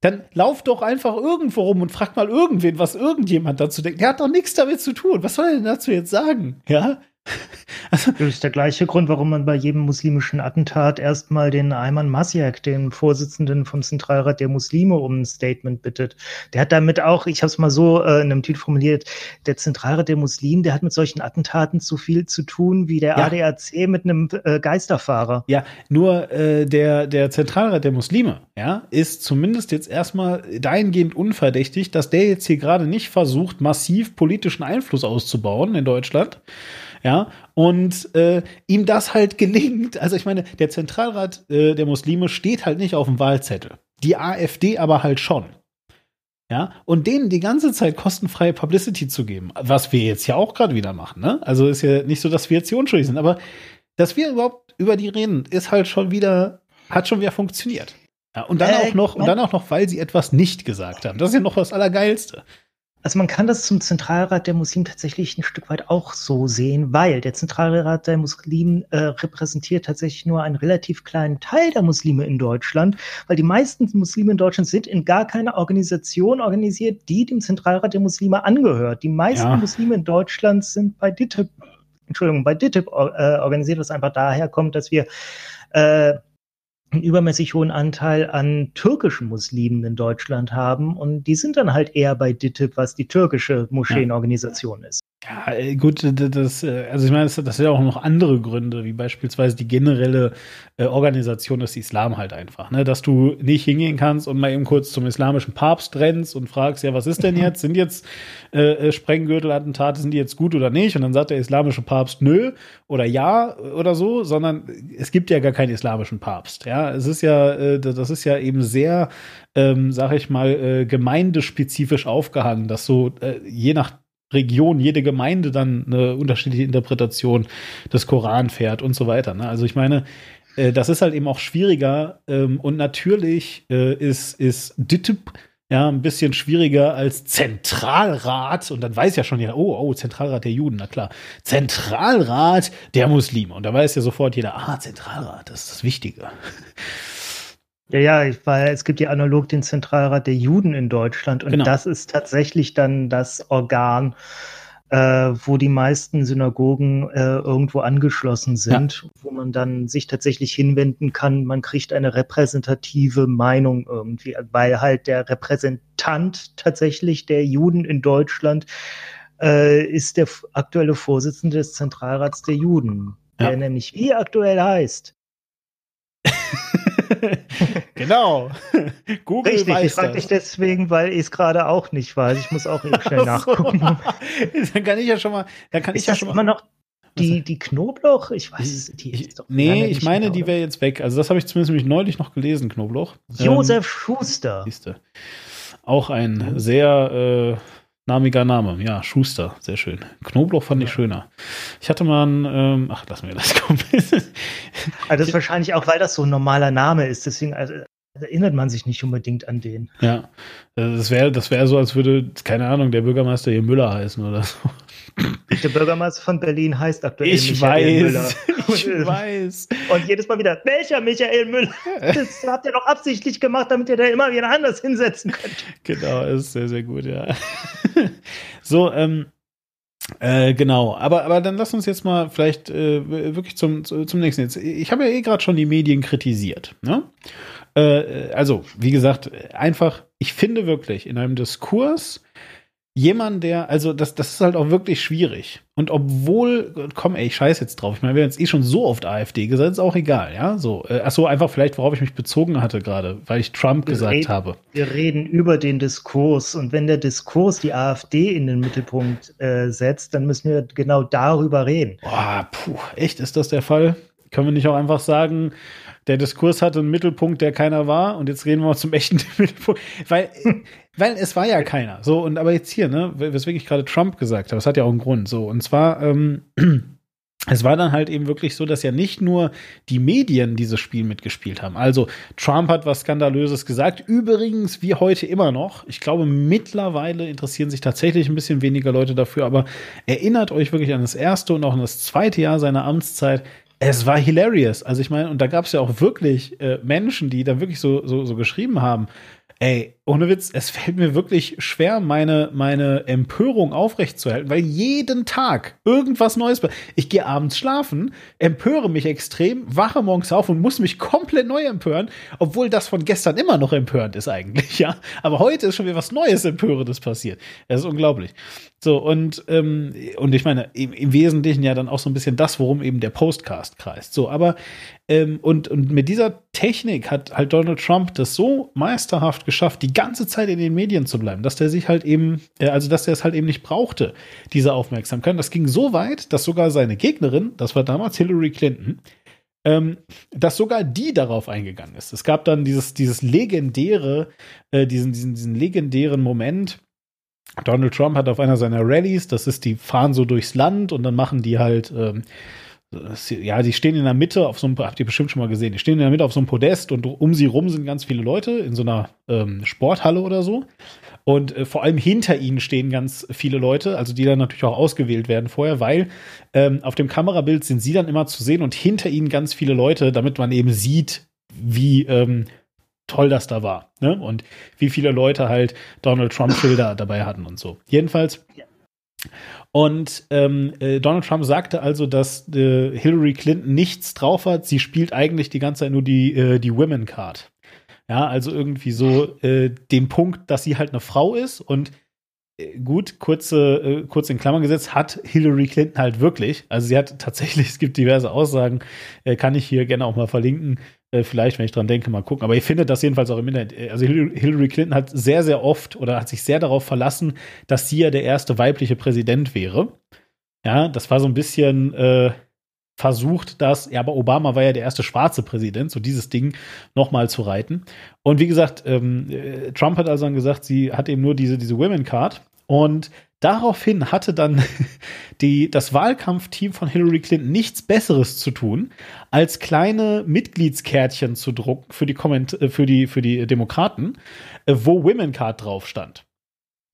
dann lauf doch einfach irgendwo rum und frag mal irgendwen, was irgendjemand dazu denkt. Der hat doch nichts damit zu tun. Was soll er denn dazu jetzt sagen? Ja? Also, das ist der gleiche Grund, warum man bei jedem muslimischen Attentat erstmal den Ayman Masiak, den Vorsitzenden vom Zentralrat der Muslime, um ein Statement bittet. Der hat damit auch, ich habe es mal so äh, in einem Titel formuliert, der Zentralrat der Muslime, der hat mit solchen Attentaten so viel zu tun wie der Ja. ADAC mit einem äh, Geisterfahrer. ja, nur äh, der, der Zentralrat der Muslime, ja, ist zumindest jetzt erstmal dahingehend unverdächtig, dass der jetzt hier gerade nicht versucht, massiv politischen Einfluss auszubauen in Deutschland. Ja, und äh, ihm das halt gelingt. Also ich meine, der Zentralrat äh, der Muslime steht halt nicht auf dem Wahlzettel. Die AfD aber halt schon. Ja, und denen die ganze Zeit kostenfreie Publicity zu geben, was wir jetzt ja auch gerade wieder machen, ne? Also ist ja nicht so, dass wir jetzt hier unschuldig sind, aber dass wir überhaupt über die reden, ist halt schon wieder, hat schon wieder funktioniert. Ja, und dann Äh, auch noch, und dann auch noch, weil sie etwas nicht gesagt haben. Das ist ja noch das Allergeilste. Also man kann das zum Zentralrat der Muslime tatsächlich ein Stück weit auch so sehen, weil der Zentralrat der Muslime äh, repräsentiert tatsächlich nur einen relativ kleinen Teil der Muslime in Deutschland, weil die meisten Muslime in Deutschland sind in gar keiner Organisation organisiert, die dem Zentralrat der Muslime angehört. Die meisten Ja. Muslime in Deutschland sind bei DITIB, Entschuldigung, bei DITIB äh, organisiert, was einfach daher kommt, dass wir äh, einen übermäßig hohen Anteil an türkischen Muslimen in Deutschland haben und die sind dann halt eher bei DITIB, was die türkische Moscheenorganisation ja. ist. Ja, äh, gut, das, äh, also ich meine, das, das hat auch noch andere Gründe, wie beispielsweise die generelle äh, Organisation des Islam halt einfach, ne? Dass du nicht hingehen kannst und mal eben kurz zum islamischen Papst rennst und fragst, ja, was ist denn jetzt? Sind jetzt äh, Sprenggürtelattentate, sind die jetzt gut oder nicht? Und dann sagt der islamische Papst nö oder ja oder so, sondern es gibt ja gar keinen islamischen Papst. Ja, es ist ja, äh, das ist ja eben sehr, ähm, sag ich mal, äh, gemeindespezifisch aufgehangen, dass so je nach Region, jede Gemeinde dann eine unterschiedliche Interpretation des Koran fährt und so weiter. Ne? Also ich meine, äh, das ist halt eben auch schwieriger ähm, und natürlich äh, ist, ist DITIB ja ein bisschen schwieriger als Zentralrat und dann weiß ja schon jeder, oh, oh, Zentralrat der Juden, na klar. Zentralrat der Muslime. Und da weiß ja sofort jeder, ah, Zentralrat, das ist das Wichtige. Ja, ja, weil es gibt ja analog den Zentralrat der Juden in Deutschland und genau. das ist tatsächlich dann das Organ, äh, wo die meisten Synagogen äh, irgendwo angeschlossen sind, ja. wo man dann sich tatsächlich hinwenden kann. Man kriegt eine repräsentative Meinung irgendwie, weil halt der Repräsentant tatsächlich der Juden in Deutschland äh, ist der aktuelle Vorsitzende des Zentralrats der Juden, ja. der nämlich wie aktuell heißt. genau. Google Richtig, weiß ich frage dich deswegen, weil ich es gerade auch nicht weiß. Ich muss auch eben schnell nachgucken. dann kann ich ja schon mal, dann kann ist ich ja schon mal. immer noch die, die Knoblauch? Ich weiß es, die ist doch Nee, ich meine, genau, die wäre jetzt weg. Also das habe ich zumindest nämlich neulich noch gelesen, Knoblauch. Josef ähm, Schuster. Siehste. Auch ein sehr äh, Namiger Name, ja, Schuster, sehr schön. Knoblauch fand ich schöner. Ich hatte mal einen, ähm, ach, lass mir das kommen. also das ist wahrscheinlich auch, weil das so ein normaler Name ist, deswegen also, erinnert man sich nicht unbedingt an den. Ja, das wäre das wäre so, als würde, keine Ahnung, der Bürgermeister hier Müller heißen oder so. Der Bürgermeister von Berlin heißt aktuell ich Michael weiß, Müller. Ich weiß. Und jedes Mal wieder, welcher Michael Müller? Das habt ihr doch absichtlich gemacht, damit ihr da immer wieder anders hinsetzen könnt. Genau, ist sehr, sehr gut, ja. So, ähm, äh, genau, aber, aber dann lass uns jetzt mal vielleicht äh, wirklich zum, zum nächsten. Jetzt, ich habe ja eh gerade schon die Medien kritisiert. Ne? Äh, also, wie gesagt, einfach, ich finde wirklich in einem Diskurs jemand, der, also das, das ist halt auch wirklich schwierig. Und obwohl, komm, ey, ich scheiß jetzt drauf. Ich meine, wir haben jetzt eh schon so oft AfD gesagt, ist auch egal, ja. So, äh, ach so, einfach vielleicht, worauf ich mich bezogen hatte gerade, weil ich Trump wir gesagt reden, habe. Wir reden über den Diskurs und wenn der Diskurs die AfD in den Mittelpunkt äh, setzt, dann müssen wir genau darüber reden. Boah, puh, echt, ist das der Fall? Können wir nicht auch einfach sagen, der Diskurs hatte einen Mittelpunkt, der keiner war, und jetzt reden wir mal zum echten Mittelpunkt. Weil weil es war ja keiner. So, und aber jetzt hier, ne, weswegen ich gerade Trump gesagt habe, das hat ja auch einen Grund. So, und zwar, ähm, es war dann halt eben wirklich so, dass ja nicht nur die Medien dieses Spiel mitgespielt haben. Also Trump hat was Skandalöses gesagt. Übrigens, wie heute immer noch. Ich glaube, mittlerweile interessieren sich tatsächlich ein bisschen weniger Leute dafür. Aber erinnert euch wirklich an das erste und auch an das zweite Jahr seiner Amtszeit. Es war hilarious. Also ich meine, und da gab es ja auch wirklich äh, Menschen, die da wirklich so, so, so geschrieben haben. Ey, ohne Witz, es fällt mir wirklich schwer, meine, meine Empörung aufrechtzuerhalten, weil jeden Tag irgendwas Neues. Ich gehe abends schlafen, empöre mich extrem, wache morgens auf und muss mich komplett neu empören, obwohl das von gestern immer noch empörend ist eigentlich, ja. Aber heute ist schon wieder was Neues Empörendes passiert. Das ist unglaublich. So, und, ähm, und ich meine, im, im Wesentlichen ja dann auch so ein bisschen das, worum eben der Postcast kreist. So, aber ähm, und, und mit dieser Technik hat halt Donald Trump das so meisterhaft geschafft, die ganze Zeit in den Medien zu bleiben, dass der sich halt eben, äh, also dass der es halt eben nicht brauchte, diese Aufmerksamkeit. Das ging so weit, dass sogar seine Gegnerin, das war damals Hillary Clinton, ähm, dass sogar die darauf eingegangen ist. Es gab dann dieses, dieses legendäre, äh, diesen, diesen, diesen legendären Moment, Donald Trump hat auf einer seiner Rallyes, das ist, die fahren so durchs Land und dann machen die halt ähm, ja, die stehen in der Mitte auf so einem, habt ihr bestimmt schon mal gesehen, die stehen in der Mitte auf so einem Podest und um sie rum sind ganz viele Leute in so einer ähm, Sporthalle oder so. Und äh, vor allem hinter ihnen stehen ganz viele Leute, also die dann natürlich auch ausgewählt werden vorher, weil ähm, auf dem Kamerabild sind sie dann immer zu sehen und hinter ihnen ganz viele Leute, damit man eben sieht, wie ähm, toll das da war. Ne? Und wie viele Leute halt Donald Trump-Schilder dabei hatten und so. Jedenfalls Und ähm, äh, Donald Trump sagte also, dass äh, Hillary Clinton nichts drauf hat. Sie spielt eigentlich die ganze Zeit nur die, äh, die Women Card. Ja, also irgendwie so äh, den Punkt, dass sie halt eine Frau ist und äh, gut, kurze, äh, kurz in Klammern gesetzt, hat Hillary Clinton halt wirklich. Also sie hat tatsächlich, es gibt diverse Aussagen, kann ich hier gerne auch mal verlinken. Äh, vielleicht, wenn ich dran denke, mal gucken. Aber ich finde das jedenfalls auch im Internet. Äh, also Hillary Clinton hat sehr, sehr oft oder hat sich sehr darauf verlassen, dass sie ja der erste weibliche Präsident wäre. Ja, das war so ein bisschen äh, versucht, das, ja, aber Obama war ja der erste schwarze Präsident, so dieses Ding nochmal zu reiten. Und wie gesagt, ähm, äh, Trump hat also dann gesagt, sie hat eben nur diese, diese Women Card. Und daraufhin hatte dann die, das Wahlkampfteam von Hillary Clinton nichts Besseres zu tun, als kleine Mitgliedskärtchen zu drucken für die, Komment äh, für die, für die Demokraten, äh, wo Women Card drauf stand.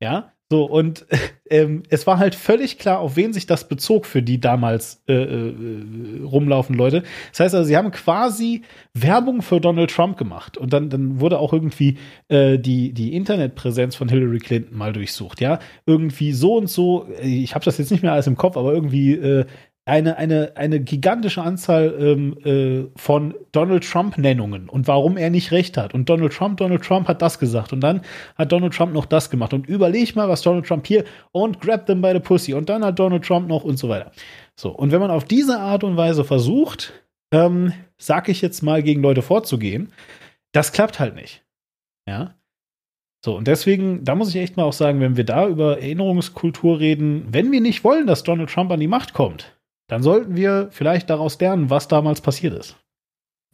Ja, so, und ähm, es war halt völlig klar, auf wen sich das bezog für die damals äh, äh, rumlaufen Leute. Das heißt also, sie haben quasi Werbung für Donald Trump gemacht. Und dann, dann wurde auch irgendwie äh, die, die Internetpräsenz von Hillary Clinton mal durchsucht. Ja, irgendwie so und so, ich habe das jetzt nicht mehr alles im Kopf, aber irgendwie äh, eine, eine, eine gigantische Anzahl ähm, äh, von Donald Trump-Nennungen und warum er nicht recht hat. Und Donald Trump, Donald Trump hat das gesagt und dann hat Donald Trump noch das gemacht. Und überleg mal, was Donald Trump hier und grab them by the pussy und dann hat Donald Trump noch und so weiter. So, und wenn man auf diese Art und Weise versucht, ähm, sag ich jetzt mal, gegen Leute vorzugehen, das klappt halt nicht. Ja. So, und deswegen, da muss ich echt mal auch sagen, wenn wir da über Erinnerungskultur reden, wenn wir nicht wollen, dass Donald Trump an die Macht kommt, dann sollten wir vielleicht daraus lernen, was damals passiert ist.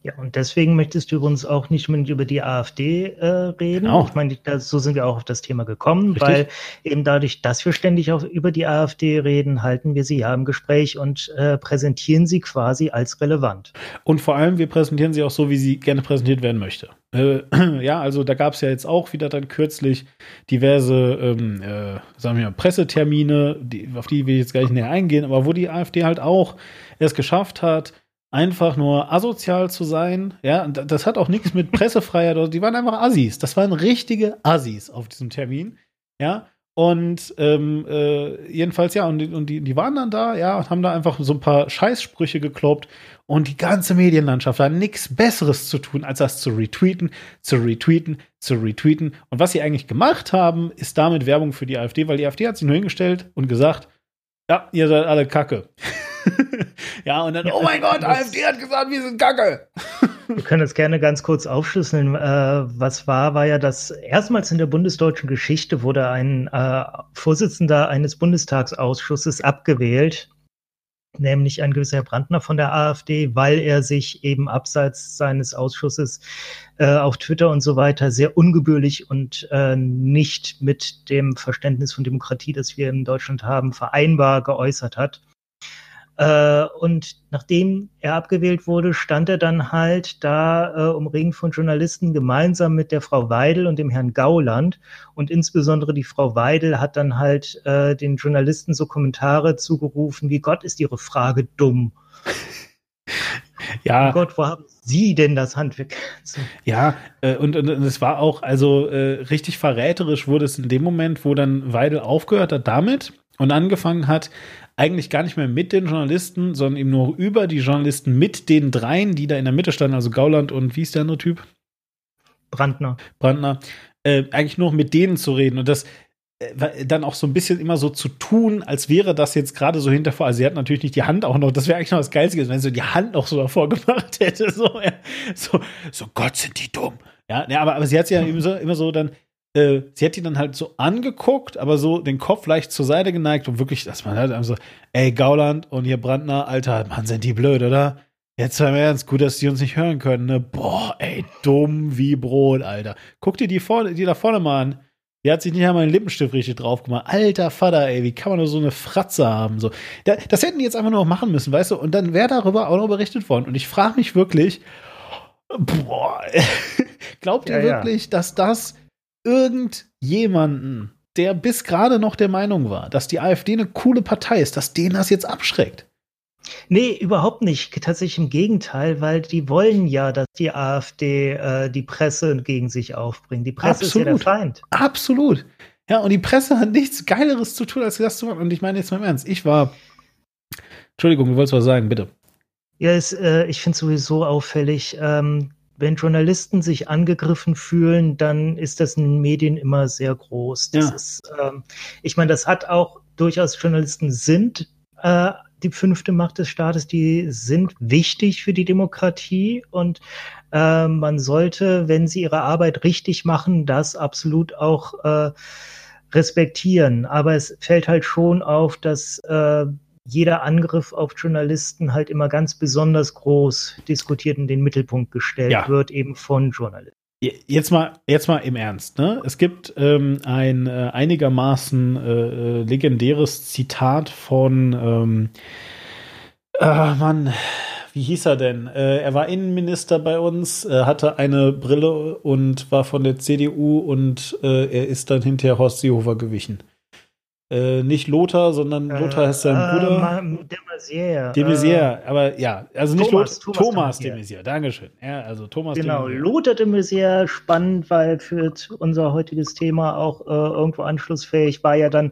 Ja, und deswegen möchtest du übrigens auch nicht unbedingt über die AfD äh, reden. Genau. Ich meine, da, so sind wir auch auf das Thema gekommen, Richtig. weil eben dadurch, dass wir ständig auch über die AfD reden, halten wir sie ja im Gespräch und äh, präsentieren sie quasi als relevant. Und vor allem, wir präsentieren sie auch so, wie sie gerne präsentiert werden möchte. Äh, ja, also da gab es ja jetzt auch wieder dann kürzlich diverse, ähm, äh, sagen wir mal, Pressetermine, die, auf die ich jetzt gar nicht näher eingehen, aber wo die AfD halt auch es geschafft hat, einfach nur asozial zu sein. Ja, das hat auch nichts mit Pressefreiheit die waren einfach Assis. Das waren richtige Assis auf diesem Termin. Ja, und ähm, äh, jedenfalls, ja, und, und die, die waren dann da, ja, und haben da einfach so ein paar Scheißsprüche gekloppt. Und die ganze Medienlandschaft hat nichts Besseres zu tun, als das zu retweeten, zu retweeten, zu retweeten. Und was sie eigentlich gemacht haben, ist damit Werbung für die AfD, weil die AfD hat sich nur hingestellt und gesagt, ja, ihr seid alle Kacke. ja, und dann, oh mein Gott, AfD hat gesagt, wir sind Kacke. wir können das gerne ganz kurz aufschlüsseln. Äh, was war, war ja, dass erstmals in der bundesdeutschen Geschichte wurde ein äh, Vorsitzender eines Bundestagsausschusses abgewählt, nämlich ein gewisser Herr Brandner von der AfD, weil er sich eben abseits seines Ausschusses äh, auf Twitter und so weiter sehr ungebührlich und äh, nicht mit dem Verständnis von Demokratie, das wir in Deutschland haben, vereinbar geäußert hat. Äh, und nachdem er abgewählt wurde, stand er dann halt da äh, umringt von Journalisten gemeinsam mit der Frau Weidel und dem Herrn Gauland. Und insbesondere die Frau Weidel hat dann halt äh, den Journalisten so Kommentare zugerufen wie Gott ist ihre Frage dumm. Ja. Oh Gott, wo haben Sie denn das Handwerk? Ja, äh, und, und, und, es war auch, also äh, richtig verräterisch wurde es in dem Moment, wo dann Weidel aufgehört hat damit und angefangen hat, eigentlich gar nicht mehr mit den Journalisten, sondern eben nur über die Journalisten mit den dreien, die da in der Mitte standen, also Gauland und wie ist der andere Typ? Brandner. Brandner. Äh, eigentlich nur mit denen zu reden und das äh, dann auch so ein bisschen immer so zu tun, als wäre das jetzt gerade so hintervor. Also sie hat natürlich nicht die Hand auch noch, das wäre eigentlich noch das Geilste, wenn sie die Hand noch so davor gemacht hätte. So, ja. so, so Gott, sind die dumm. Ja, ja aber, aber sie hat ja immer so, immer so dann äh, sie hat ihn dann halt so angeguckt, aber so den Kopf leicht zur Seite geneigt und wirklich, dass man halt einfach so, ey, Gauland und hier Brandner, Alter, Mann, sind die blöd, oder? Jetzt mal im Ernst, gut, dass die uns nicht hören können, ne? Boah, ey, dumm wie Brot, Alter. Guck dir die, vorne, die da vorne mal an. Die hat sich nicht einmal einen Lippenstift richtig drauf gemacht. Alter Vater, ey, wie kann man nur so eine Fratze haben? So, das hätten die jetzt einfach nur noch machen müssen, weißt du? Und dann wäre darüber auch noch berichtet worden. Und ich frage mich wirklich, boah, glaubt ihr ja, wirklich, ja. dass das irgendjemanden, der bis gerade noch der Meinung war, dass die AfD eine coole Partei ist, dass den das jetzt abschreckt. Nee, überhaupt nicht. Tatsächlich im Gegenteil, weil die wollen ja, dass die AfD äh, die Presse gegen sich aufbringt. Die Presse Absolut. ist ja der Feind. Absolut. Ja, und die Presse hat nichts Geileres zu tun, als das zu machen. Und ich meine jetzt mal im Ernst, ich war. Entschuldigung, du wolltest was sagen, bitte. Ja, es, äh, ich finde es sowieso auffällig, ähm, wenn Journalisten sich angegriffen fühlen, dann ist das in den Medien immer sehr groß. Das Ja. ist, ähm, ich meine, das hat auch durchaus Journalisten sind äh, die fünfte Macht des Staates, die sind wichtig für die Demokratie und äh, man sollte, wenn sie ihre Arbeit richtig machen, das absolut auch äh, respektieren. Aber es fällt halt schon auf, dass äh, jeder Angriff auf Journalisten halt immer ganz besonders groß diskutiert in den Mittelpunkt gestellt Ja. wird, eben von Journalisten. Jetzt mal, jetzt mal im Ernst. Ne? Es gibt ähm, ein äh, einigermaßen äh, äh, legendäres Zitat von, ähm, ah, Mann, wie hieß er denn? Äh, er war Innenminister bei uns, äh, hatte eine Brille und war von der CDU und äh, er ist dann hinterher Horst Seehofer gewichen. Äh, nicht Lothar, sondern Lothar heißt sein äh, Bruder. De Maizière. De Maizière, aber ja, also nicht Thomas, Lothar, Thomas Thomas de Maizière. Dankeschön. Ja, also Thomas Äh, genau, de Maizière. Lothar de Maizière, spannend, weil für unser heutiges Thema auch äh, irgendwo anschlussfähig war ja dann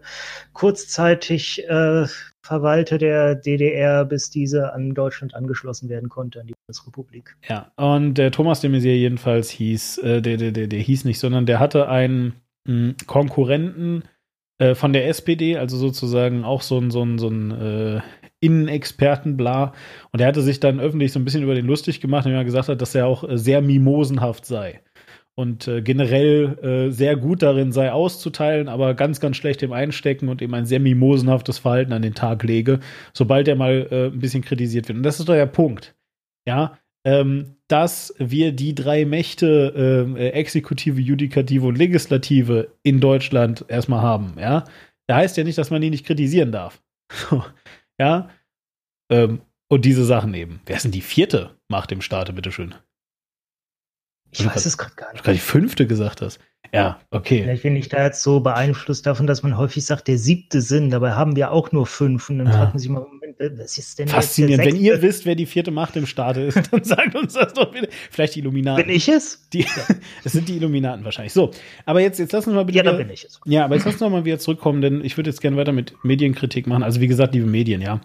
kurzzeitig äh, Verwalter der DDR, bis diese an Deutschland angeschlossen werden konnte, an die Bundesrepublik. Ja, und der Thomas de Maizière jedenfalls hieß, äh, der, der, der, der hieß nicht, sondern der hatte einen mh, Konkurrenten äh, von der SPD, also sozusagen auch so ein, so ein, so ein äh, Innenexperten, bla. Und der hatte sich dann öffentlich so ein bisschen über den lustig gemacht, indem er gesagt hat, dass er auch äh, sehr mimosenhaft sei. Und äh, generell äh, sehr gut darin sei auszuteilen, aber ganz, ganz schlecht im Einstecken und eben ein sehr mimosenhaftes Verhalten an den Tag lege, sobald er mal äh, ein bisschen kritisiert wird. Und das ist doch der Punkt. Ja, ähm, dass wir die drei Mächte, ähm, äh, Exekutive, Judikative und Legislative in Deutschland erstmal haben, ja. Da heißt ja nicht, dass man die nicht kritisieren darf. Ja. Ähm, und diese Sachen eben. Wer ist denn die vierte Macht im Staate, bitteschön? Ich weiß es gerade gar Du nicht. gerade die fünfte gesagt hast. Ja, okay. Vielleicht bin ich da jetzt so beeinflusst davon, dass man häufig sagt, der siebte Sinn, dabei haben wir auch nur fünf. Und dann Ja. fragt man sich mal, Moment, äh, was ist denn Faszinierend. jetzt Wenn ihr wisst, wer die vierte Macht im Staate ist, dann sagt uns das doch bitte. Vielleicht die Illuminaten. Bin ich es? Die, es sind die Illuminaten wahrscheinlich. So, aber jetzt, jetzt lassen wir mal bitte. Ja, dann wieder- bin ich es. Ja, aber jetzt lass uns noch mal wieder zurückkommen, denn ich würde jetzt gerne weiter mit Medienkritik machen. Also wie gesagt, liebe Medien, ja.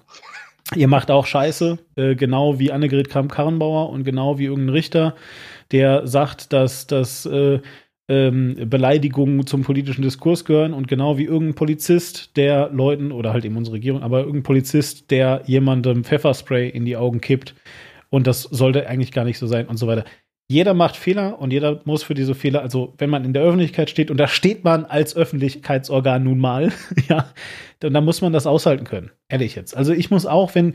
Ihr macht auch Scheiße, äh, genau wie Annegret Kramp-Karrenbauer und genau wie irgendein Richter, der sagt, dass, dass äh, ähm, Beleidigungen zum politischen Diskurs gehören und genau wie irgendein Polizist, der Leuten, oder halt eben unsere Regierung, aber irgendein Polizist, der jemandem Pfefferspray in die Augen kippt und das sollte eigentlich gar nicht so sein und so weiter. Jeder macht Fehler und jeder muss für diese Fehler, also wenn man in der Öffentlichkeit steht und da steht man als Öffentlichkeitsorgan nun mal, ja, dann, dann muss man das aushalten können. Ehrlich jetzt. Also ich muss auch, wenn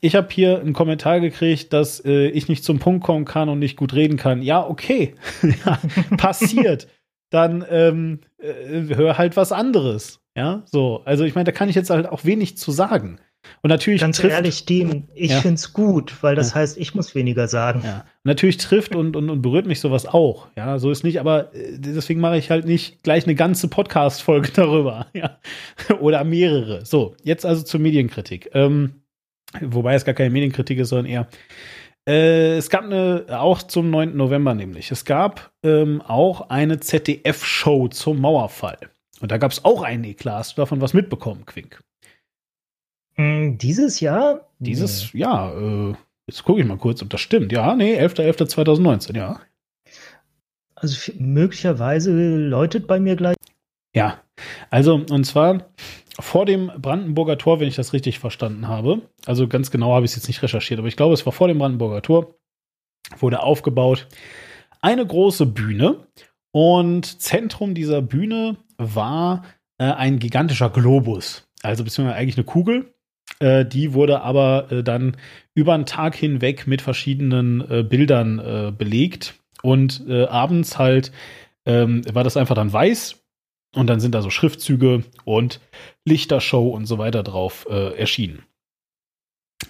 ich habe hier einen Kommentar gekriegt, dass äh, ich nicht zum Punkt kommen kann und nicht gut reden kann. Ja, okay, ja, passiert. Dann ähm, äh, hör halt was anderes. Ja, so. Also ich meine, da kann ich jetzt halt auch wenig zu sagen. Und natürlich Ganz trifft, ehrlich, Dean, ich Ja. find's gut, weil das Ja. heißt, ich muss weniger sagen. Ja. Natürlich trifft und, und, und berührt mich sowas auch. Ja, so ist nicht, aber äh, deswegen mache ich halt nicht gleich eine ganze Podcast-Folge darüber. Ja. Oder mehrere. So, jetzt also zur Medienkritik. Ähm, wobei es gar keine Medienkritik ist, sondern eher. Äh, es gab eine, auch zum 9. November nämlich, es gab ähm, auch eine ZDF-Show zum Mauerfall. Und da gab es auch einen Eklat. Hast du davon was mitbekommen, Quink? Hm, Dieses Jahr? Dieses, ja, äh, jetzt gucke ich mal kurz, ob das stimmt. Ja, nee, 11.11.2019, ja. Also möglicherweise läutet bei mir gleich. Ja, also und zwar vor dem Brandenburger Tor, wenn ich das richtig verstanden habe. Also ganz genau habe ich es jetzt nicht recherchiert, aber ich glaube, es war vor dem Brandenburger Tor, wurde aufgebaut eine große Bühne und Zentrum dieser Bühne war äh, ein gigantischer Globus, also beziehungsweise eigentlich eine Kugel. Äh, die wurde aber äh, dann über einen Tag hinweg mit verschiedenen äh, Bildern äh, belegt und äh, abends halt ähm, war das einfach dann weiß und dann sind da so Schriftzüge und Lichtershow und so weiter drauf äh, erschienen.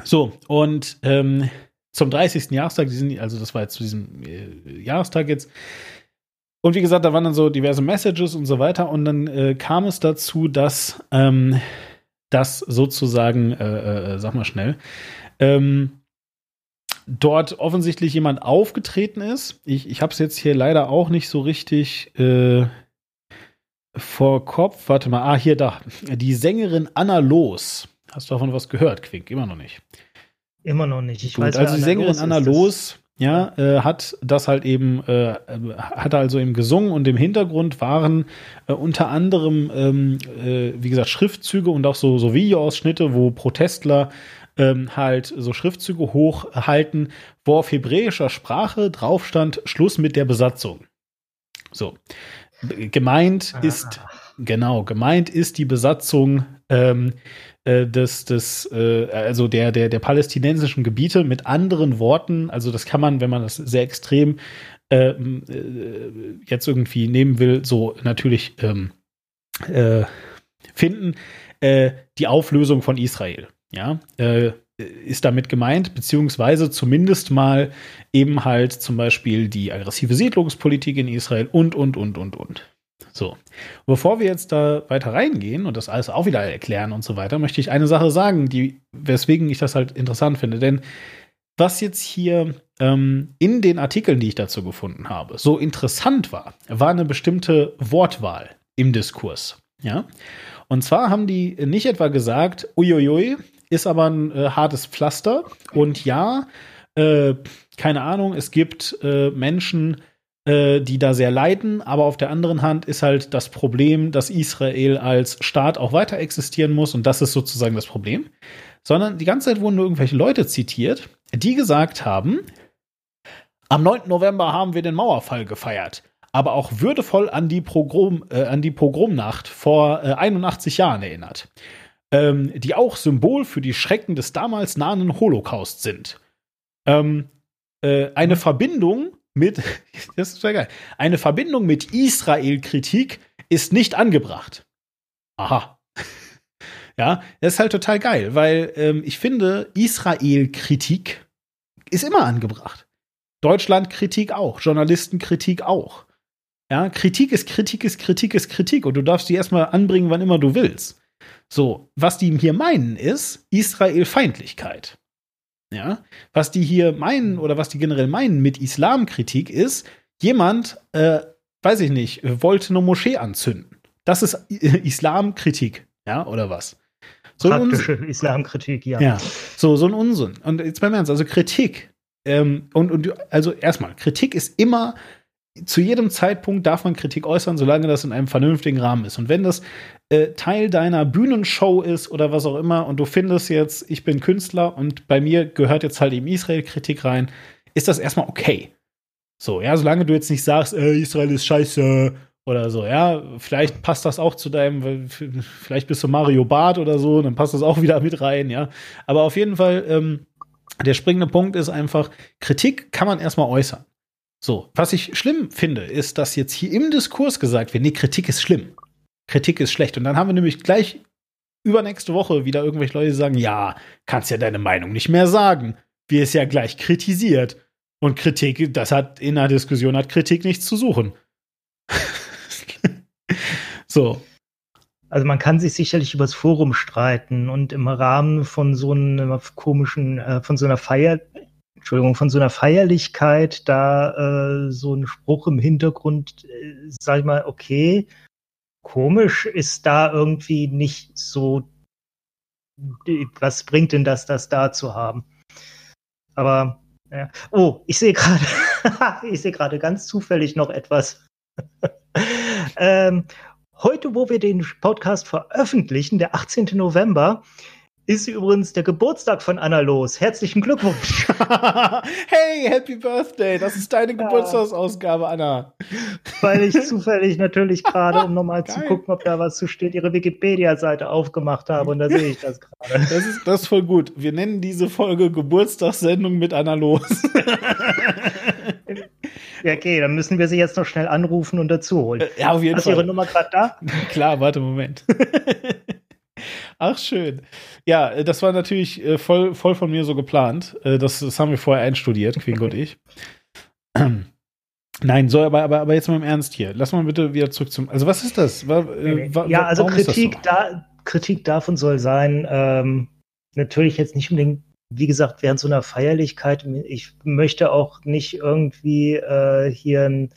So, und ähm, zum 30. Jahrestag, also das war jetzt zu diesem äh, Jahrestag jetzt. Und wie gesagt, da waren dann so diverse Messages und so weiter. Und dann äh, kam es dazu, dass ähm, das sozusagen, äh, äh, sag mal schnell, ähm, dort offensichtlich jemand aufgetreten ist. Ich, ich habe es jetzt hier leider auch nicht so richtig äh, vor Kopf, warte mal, ah, hier da. Die Sängerin Anna Los. Hast du davon was gehört, Quink? Immer noch nicht. Immer noch nicht. Ich Gut, weiß, also die Sängerin Los Anna. Los, ja, äh, hat das halt eben, äh, äh, hat also eben gesungen und im Hintergrund waren äh, unter anderem, ähm, äh, wie gesagt, Schriftzüge und auch so, so Videoausschnitte, wo Protestler ähm, halt so Schriftzüge hochhalten, wo auf hebräischer Sprache drauf stand, Schluss mit der Besatzung. So. Gemeint Ah. ist, genau, gemeint ist die Besatzung ähm, äh, des, des äh, also der, der, der palästinensischen Gebiete mit anderen Worten, also das kann man, wenn man das sehr extrem ähm, äh, jetzt irgendwie nehmen will, so natürlich ähm, äh, finden, äh, die Auflösung von Israel. Ja, äh, ist damit gemeint, beziehungsweise zumindest mal eben halt zum Beispiel die aggressive Siedlungspolitik in Israel und, und, und, und, und. So. Bevor wir jetzt da weiter reingehen und das alles auch wieder erklären und so weiter, möchte ich eine Sache sagen, die, weswegen ich das halt interessant finde. Denn was jetzt hier ähm, in den Artikeln, die ich dazu gefunden habe, so interessant war, war eine bestimmte Wortwahl im Diskurs. Ja. Und zwar haben die nicht etwa gesagt, uiuiui, ist aber ein äh, hartes Pflaster. Und ja, äh, keine Ahnung, es gibt äh, Menschen, äh, die da sehr leiden, aber auf der anderen Hand ist halt das Problem, dass Israel als Staat auch weiter existieren muss und das ist sozusagen das Problem. Sondern die ganze Zeit wurden nur irgendwelche Leute zitiert, die gesagt haben, am 9. November haben wir den Mauerfall gefeiert, aber auch würdevoll an die, Pogrom, äh, an die Pogromnacht vor äh, 81 Jahren erinnert, ähm, die auch Symbol für die Schrecken des damals nahen Holocaust sind. Ähm, äh, eine Verbindung mit, das ist sehr geil, eine Verbindung mit Israel-Kritik ist nicht angebracht. Aha. ja, das ist halt total geil, weil ähm, ich finde, Israel-Kritik ist immer angebracht. Deutschland-Kritik auch, Journalistenkritik auch. Ja, Kritik ist Kritik ist Kritik ist Kritik und du darfst die erstmal anbringen, wann immer du willst. So, was die hier meinen ist Israel-Feindlichkeit. Ja, was die hier meinen oder was die generell meinen mit Islamkritik ist, jemand, äh, weiß ich nicht, wollte eine Moschee anzünden. Das ist Islamkritik, ja, oder was? So ein Unsinn. Praktische Islamkritik, ja. Ja, so, so ein Unsinn. Und jetzt beim Ernst, also Kritik. Ähm, und, und also erstmal, Kritik ist immer, zu jedem Zeitpunkt darf man Kritik äußern, solange das in einem vernünftigen Rahmen ist. Und wenn das äh, Teil deiner Bühnenshow ist oder was auch immer und du findest jetzt, ich bin Künstler und bei mir gehört jetzt halt eben Israel-Kritik rein, ist das erstmal okay. So, ja, solange du jetzt nicht sagst, äh, Israel ist scheiße oder so, ja, vielleicht passt das auch zu deinem, vielleicht bist du Mario Barth oder so, dann passt das auch wieder mit rein, ja. Aber auf jeden Fall, ähm, der springende Punkt ist einfach, Kritik kann man erstmal äußern. So, was ich schlimm finde, ist, dass jetzt hier im Diskurs gesagt wird, nee, Kritik ist schlimm. Kritik ist schlecht. Und dann haben wir nämlich gleich übernächste Woche wieder irgendwelche Leute, die sagen, ja, kannst ja deine Meinung nicht mehr sagen. Wir ist ja gleich kritisiert. Und Kritik, das hat in einer Diskussion hat Kritik nichts zu suchen. so, Also man kann sich sicherlich übers Forum streiten und im Rahmen von so einer komischen, äh, von so einer Feier, Entschuldigung, von so einer Feierlichkeit, da äh, so ein Spruch im Hintergrund, äh, sag ich mal, okay, komisch ist da irgendwie nicht so, was bringt denn das, das da zu haben? Aber, ja. oh, ich sehe gerade, ich sehe gerade ganz zufällig noch etwas. ähm, Heute, wo wir den Podcast veröffentlichen, der 18. November, ist übrigens der Geburtstag von Anna los. Herzlichen Glückwunsch. hey, Happy Birthday! Das ist deine Geburtstagsausgabe, Anna. Weil ich zufällig natürlich gerade, um nochmal zu gucken, ob da was zu steht, ihre Wikipedia-Seite aufgemacht habe und da sehe ich das gerade. Das ist, das ist voll gut. Wir nennen diese Folge Geburtstagssendung mit Anna los. Ja, okay, dann müssen wir sie jetzt noch schnell anrufen und dazu holen. ja, auf jeden Hast du ihre Fall. Nummer gerade da? Klar, warte, Moment. Ach, schön. Ja, äh, das war natürlich äh, voll, voll von mir so geplant. Äh, Das, das haben wir vorher einstudiert, Quink und ich. Nein, so, aber, aber, aber jetzt mal im Ernst hier. Lass mal bitte wieder zurück zum. Also, was ist das? Wa- äh, ja, also Kritik, so? da, Kritik davon soll sein, ähm, natürlich jetzt nicht unbedingt, wie gesagt, während so einer Feierlichkeit. Ich möchte auch nicht irgendwie äh, hier ein,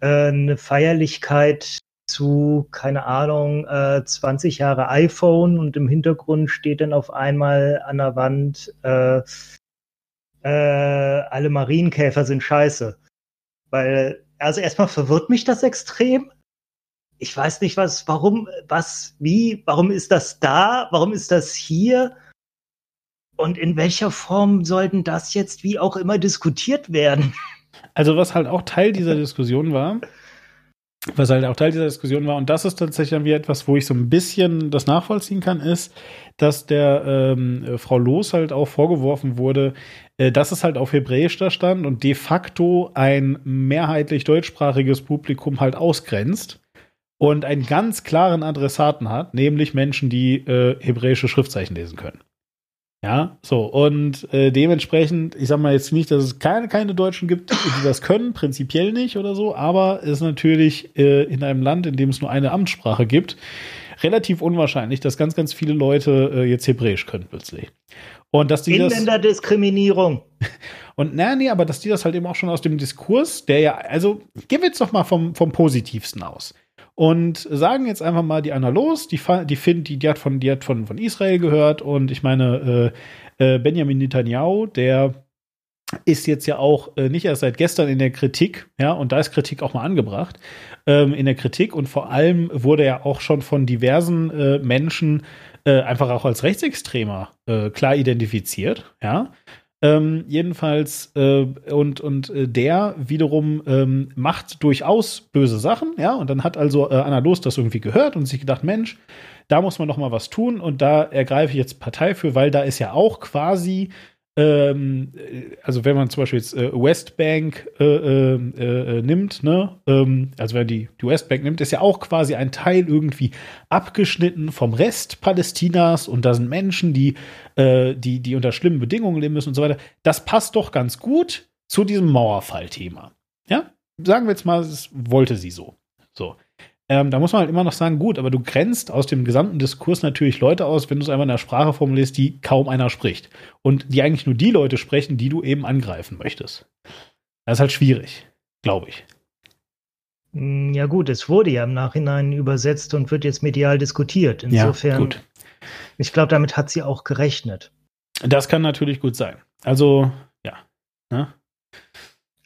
äh, eine Feierlichkeit zu, keine Ahnung, äh, 20 Jahre iPhone und im Hintergrund steht dann auf einmal an der Wand, äh, äh, alle Marienkäfer sind scheiße. Weil, also erstmal verwirrt mich das extrem. Ich weiß nicht, was, warum, was, wie, warum ist das da? Warum ist das hier? Und in welcher Form sollten das jetzt wie auch immer diskutiert werden? Also, was halt auch Teil dieser Diskussion war, was halt auch Teil dieser Diskussion war, und das ist tatsächlich dann wieder etwas, wo ich so ein bisschen das nachvollziehen kann, ist, dass der ähm, Frau Loos halt auch vorgeworfen wurde, äh, dass es halt auf Hebräisch da stand und de facto ein mehrheitlich deutschsprachiges Publikum halt ausgrenzt und einen ganz klaren Adressaten hat, nämlich Menschen, die äh, hebräische Schriftzeichen lesen können. Ja, so, und äh, dementsprechend, ich sag mal jetzt nicht, dass es keine, keine Deutschen gibt, die das können, prinzipiell nicht oder so, aber es ist natürlich äh, in einem Land, in dem es nur eine Amtssprache gibt, relativ unwahrscheinlich, dass ganz, ganz viele Leute äh, jetzt Hebräisch können plötzlich. Und dass die Inländerdiskriminierung. Und na, nee, aber dass die das halt eben auch schon aus dem Diskurs, der ja, also gehen wir jetzt doch mal vom, vom Positivsten aus und sagen jetzt einfach mal die Anna los, die, die, find, die, die hat, von, die hat von, von Israel gehört und ich meine, äh, äh, Benjamin Netanyahu, der ist jetzt ja auch äh, nicht erst seit gestern in der Kritik, ja, und da ist Kritik auch mal angebracht, ähm, in der Kritik und vor allem wurde er auch schon von diversen äh, Menschen äh, einfach auch als Rechtsextremer äh, klar identifiziert, ja. Ähm, jedenfalls, äh, und, und äh, der wiederum ähm, macht durchaus böse Sachen, ja, und dann hat also äh, Anna Los das irgendwie gehört und sich gedacht, Mensch, da muss man doch mal was tun und da ergreife ich jetzt Partei für, weil da ist ja auch quasi ähm, also wenn man zum Beispiel jetzt äh, Westbank äh, äh, äh, nimmt, ne, ähm, also wenn die, die Westbank nimmt, ist ja auch quasi ein Teil irgendwie abgeschnitten vom Rest Palästinas und da sind Menschen, die, äh, die, die unter schlimmen Bedingungen leben müssen und so weiter. Das passt doch ganz gut zu diesem Mauerfall-Thema. Ja, sagen wir jetzt mal, das wollte sie so. So. Ähm, da muss man halt immer noch sagen, gut, aber du grenzt aus dem gesamten Diskurs natürlich Leute aus, wenn du es einfach in der Sprache formulierst, die kaum einer spricht. Und die eigentlich nur die Leute sprechen, die du eben angreifen möchtest. Das ist halt schwierig, glaube ich. Hm, ja gut, es wurde ja im Nachhinein übersetzt und wird jetzt medial diskutiert. Insofern, ja, ich glaube, damit hat sie auch gerechnet. Das kann natürlich gut sein. Also, ja. Ne?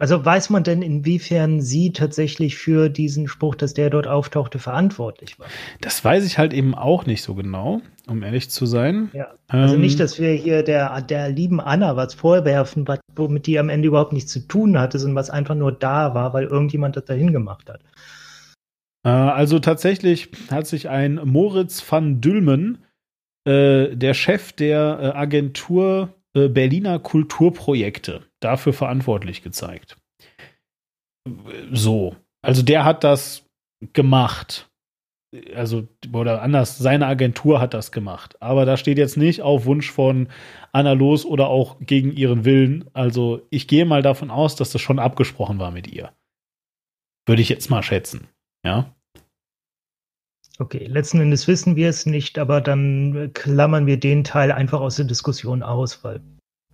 Also weiß man denn, inwiefern sie tatsächlich für diesen Spruch, dass der dort auftauchte, verantwortlich war? Das weiß ich halt eben auch nicht so genau, um ehrlich zu sein. Ja. Also ähm, nicht, dass wir hier der, der lieben Anna was vorwerfen, womit die am Ende überhaupt nichts zu tun hatte, sondern was einfach nur da war, weil irgendjemand das dahin gemacht hat. Äh, also tatsächlich hat sich ein Moritz van Dülmen, äh, der Chef der äh, Agentur äh, Berliner Kulturprojekte dafür verantwortlich gezeigt. So. Also der hat das gemacht. Also, oder anders, seine Agentur hat das gemacht. Aber da steht jetzt nicht auf Wunsch von Anna los oder auch gegen ihren Willen. Also, ich gehe mal davon aus, dass das schon abgesprochen war mit ihr. Würde ich jetzt mal schätzen. Ja. Okay, letzten Endes wissen wir es nicht, aber dann klammern wir den Teil einfach aus der Diskussion aus, weil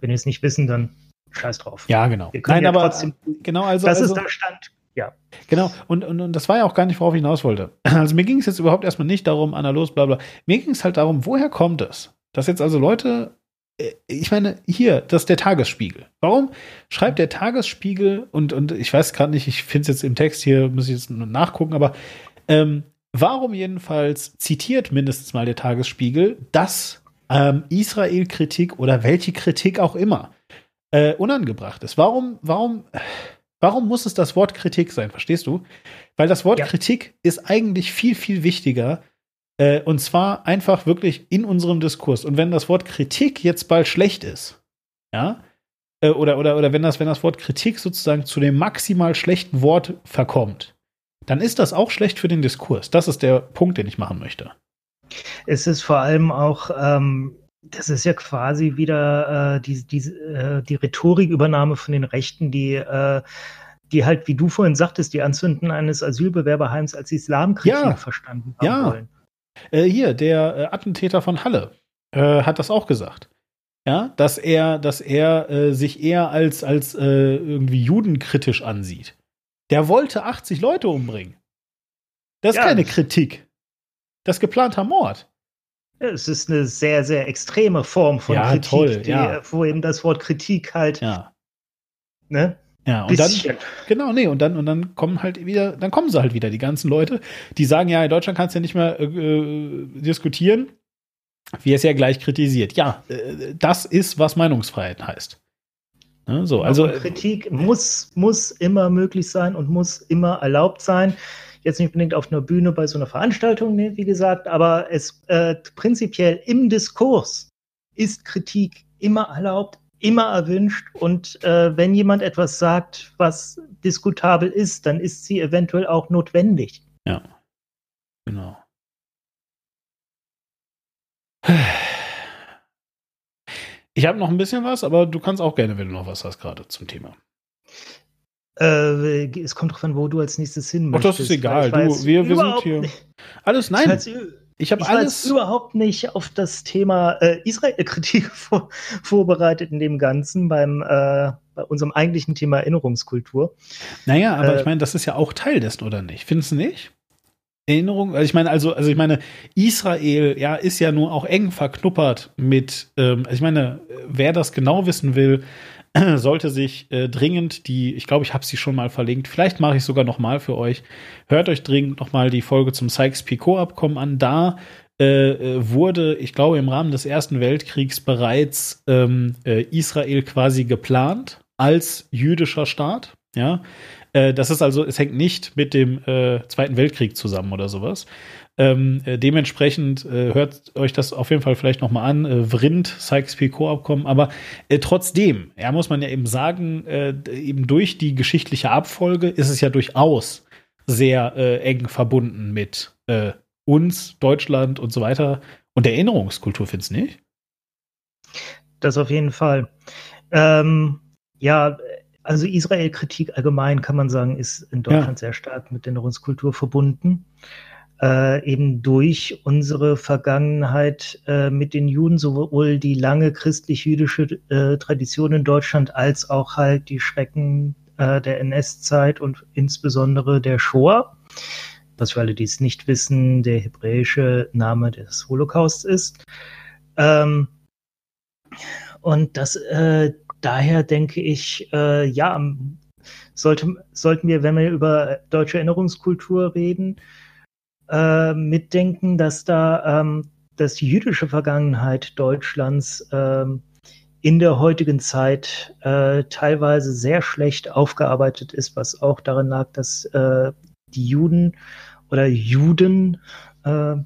wenn wir es nicht wissen, dann scheiß drauf. Ja, genau. Nein, ja aber trotzdem, genau, also das also, ist der Stand. Ja. Genau, und, und, und das war ja auch gar nicht, worauf ich hinaus wollte. Also mir ging es jetzt überhaupt erstmal nicht darum, Anna los, bla bla. Mir ging es halt darum, woher kommt es? Dass jetzt also Leute, äh, ich meine, hier, das ist der Tagesspiegel. Warum schreibt der Tagesspiegel, und, und ich weiß gerade nicht, ich finde es jetzt im Text hier, muss ich jetzt nachgucken, aber ähm, warum jedenfalls zitiert mindestens mal der Tagesspiegel, dass ähm, Israel-Kritik oder welche Kritik auch immer äh, unangebracht ist. Warum, warum, warum muss es das Wort Kritik sein? Verstehst du? Weil das Wort ja. Kritik ist eigentlich viel, viel wichtiger. Äh, und zwar einfach wirklich in unserem Diskurs. Und wenn das Wort Kritik jetzt bald schlecht ist, ja, äh, oder, oder, oder wenn das, wenn das Wort Kritik sozusagen zu dem maximal schlechten Wort verkommt, dann ist das auch schlecht für den Diskurs. Das ist der Punkt, den ich machen möchte. Es ist vor allem auch ähm, das ist ja quasi wieder äh, die, die, äh, die Rhetorikübernahme von den Rechten, die, äh, die halt, wie du vorhin sagtest, die Anzünden eines Asylbewerberheims als Islamkritik ja. verstanden haben ja. wollen. Äh, hier, der äh, Attentäter von Halle äh, hat das auch gesagt. Ja, dass er, dass er sich eher als, als irgendwie judenkritisch ansieht. Der wollte 80 Leute umbringen. Das ist ja. keine Kritik. Das ist geplanter Mord. Es ist eine sehr, sehr extreme Form von ja, Kritik, toll, die, ja. wo eben das Wort Kritik halt. Ja. Ne? Ja, und Bisschen. dann, genau, nee, und dann, und dann kommen halt wieder, dann kommen sie halt wieder, die ganzen Leute, die sagen, ja, in Deutschland kannst du ja nicht mehr äh, äh diskutieren, wie es ja gleich kritisiert. Ja, äh, das ist, was Meinungsfreiheit heißt. Ne, so, also. Kritik muss, muss immer möglich sein und muss immer erlaubt sein. Jetzt nicht unbedingt auf einer Bühne bei so einer Veranstaltung, ne, wie gesagt, aber es äh, prinzipiell im Diskurs ist Kritik immer erlaubt, immer erwünscht. Und äh, wenn jemand etwas sagt, was diskutabel ist, dann ist sie eventuell auch notwendig. Ja, genau. Ich habe noch ein bisschen was, aber du kannst auch gerne, wenn du noch was hast, gerade zum Thema. Äh, es kommt drauf an, wo du als nächstes hin möchtest. Ach, das ist egal. Du, wir, wir sind hier. Nicht. Alles, nein. Ich habe alles überhaupt nicht auf das Thema äh, Israel-Kritik vor, vorbereitet in dem Ganzen beim äh, bei unserem eigentlichen Thema Erinnerungskultur. Naja, aber äh, ich meine, das ist ja auch Teil dessen, oder nicht? Findest du nicht? Erinnerung, also ich meine, also, also ich meine, Israel, ja, ist ja nur auch eng verknuppert mit, ähm, also ich meine, wer das genau wissen will, sollte sich äh, dringend die, ich glaube, ich habe sie schon mal verlinkt, vielleicht mache ich sogar noch mal für euch. Hört euch dringend noch mal die Folge zum Sykes-Picot-Abkommen an. Da äh, äh, wurde, ich glaube, im Rahmen des Ersten Weltkriegs bereits ähm, äh, Israel quasi geplant als jüdischer Staat. Ja, äh, das ist also, es hängt nicht mit dem äh, Zweiten Weltkrieg zusammen oder sowas. Ähm, äh, dementsprechend äh, hört euch das auf jeden Fall vielleicht noch mal an. Äh, Vrind, Sykes-Picot-Abkommen. Aber äh, trotzdem, ja, muss man ja eben sagen, äh, eben durch die geschichtliche Abfolge ist es ja durchaus sehr äh, eng verbunden mit uns, Deutschland und so weiter. Und der Erinnerungskultur, findest du nicht? Das auf jeden Fall. Ähm, ja, also Israel-Kritik allgemein kann man sagen, ist in Deutschland ja. sehr stark mit Erinnerungskultur verbunden äh, eben durch unsere Vergangenheit äh, mit den Juden, sowohl die lange christlich-jüdische äh, Tradition in Deutschland als auch halt die Schrecken äh, der NS-Zeit und insbesondere der Shoah, was für alle, die es nicht wissen, der hebräische Name des Holocausts ist. Ähm, und das äh, daher denke ich, äh, ja, sollte, sollten wir, wenn wir über deutsche Erinnerungskultur reden, äh, mitdenken, dass da ähm, das jüdische Vergangenheit Deutschlands ähm, in der heutigen Zeit äh, teilweise sehr schlecht aufgearbeitet ist, was auch daran lag, dass äh, die Juden oder Juden, äh,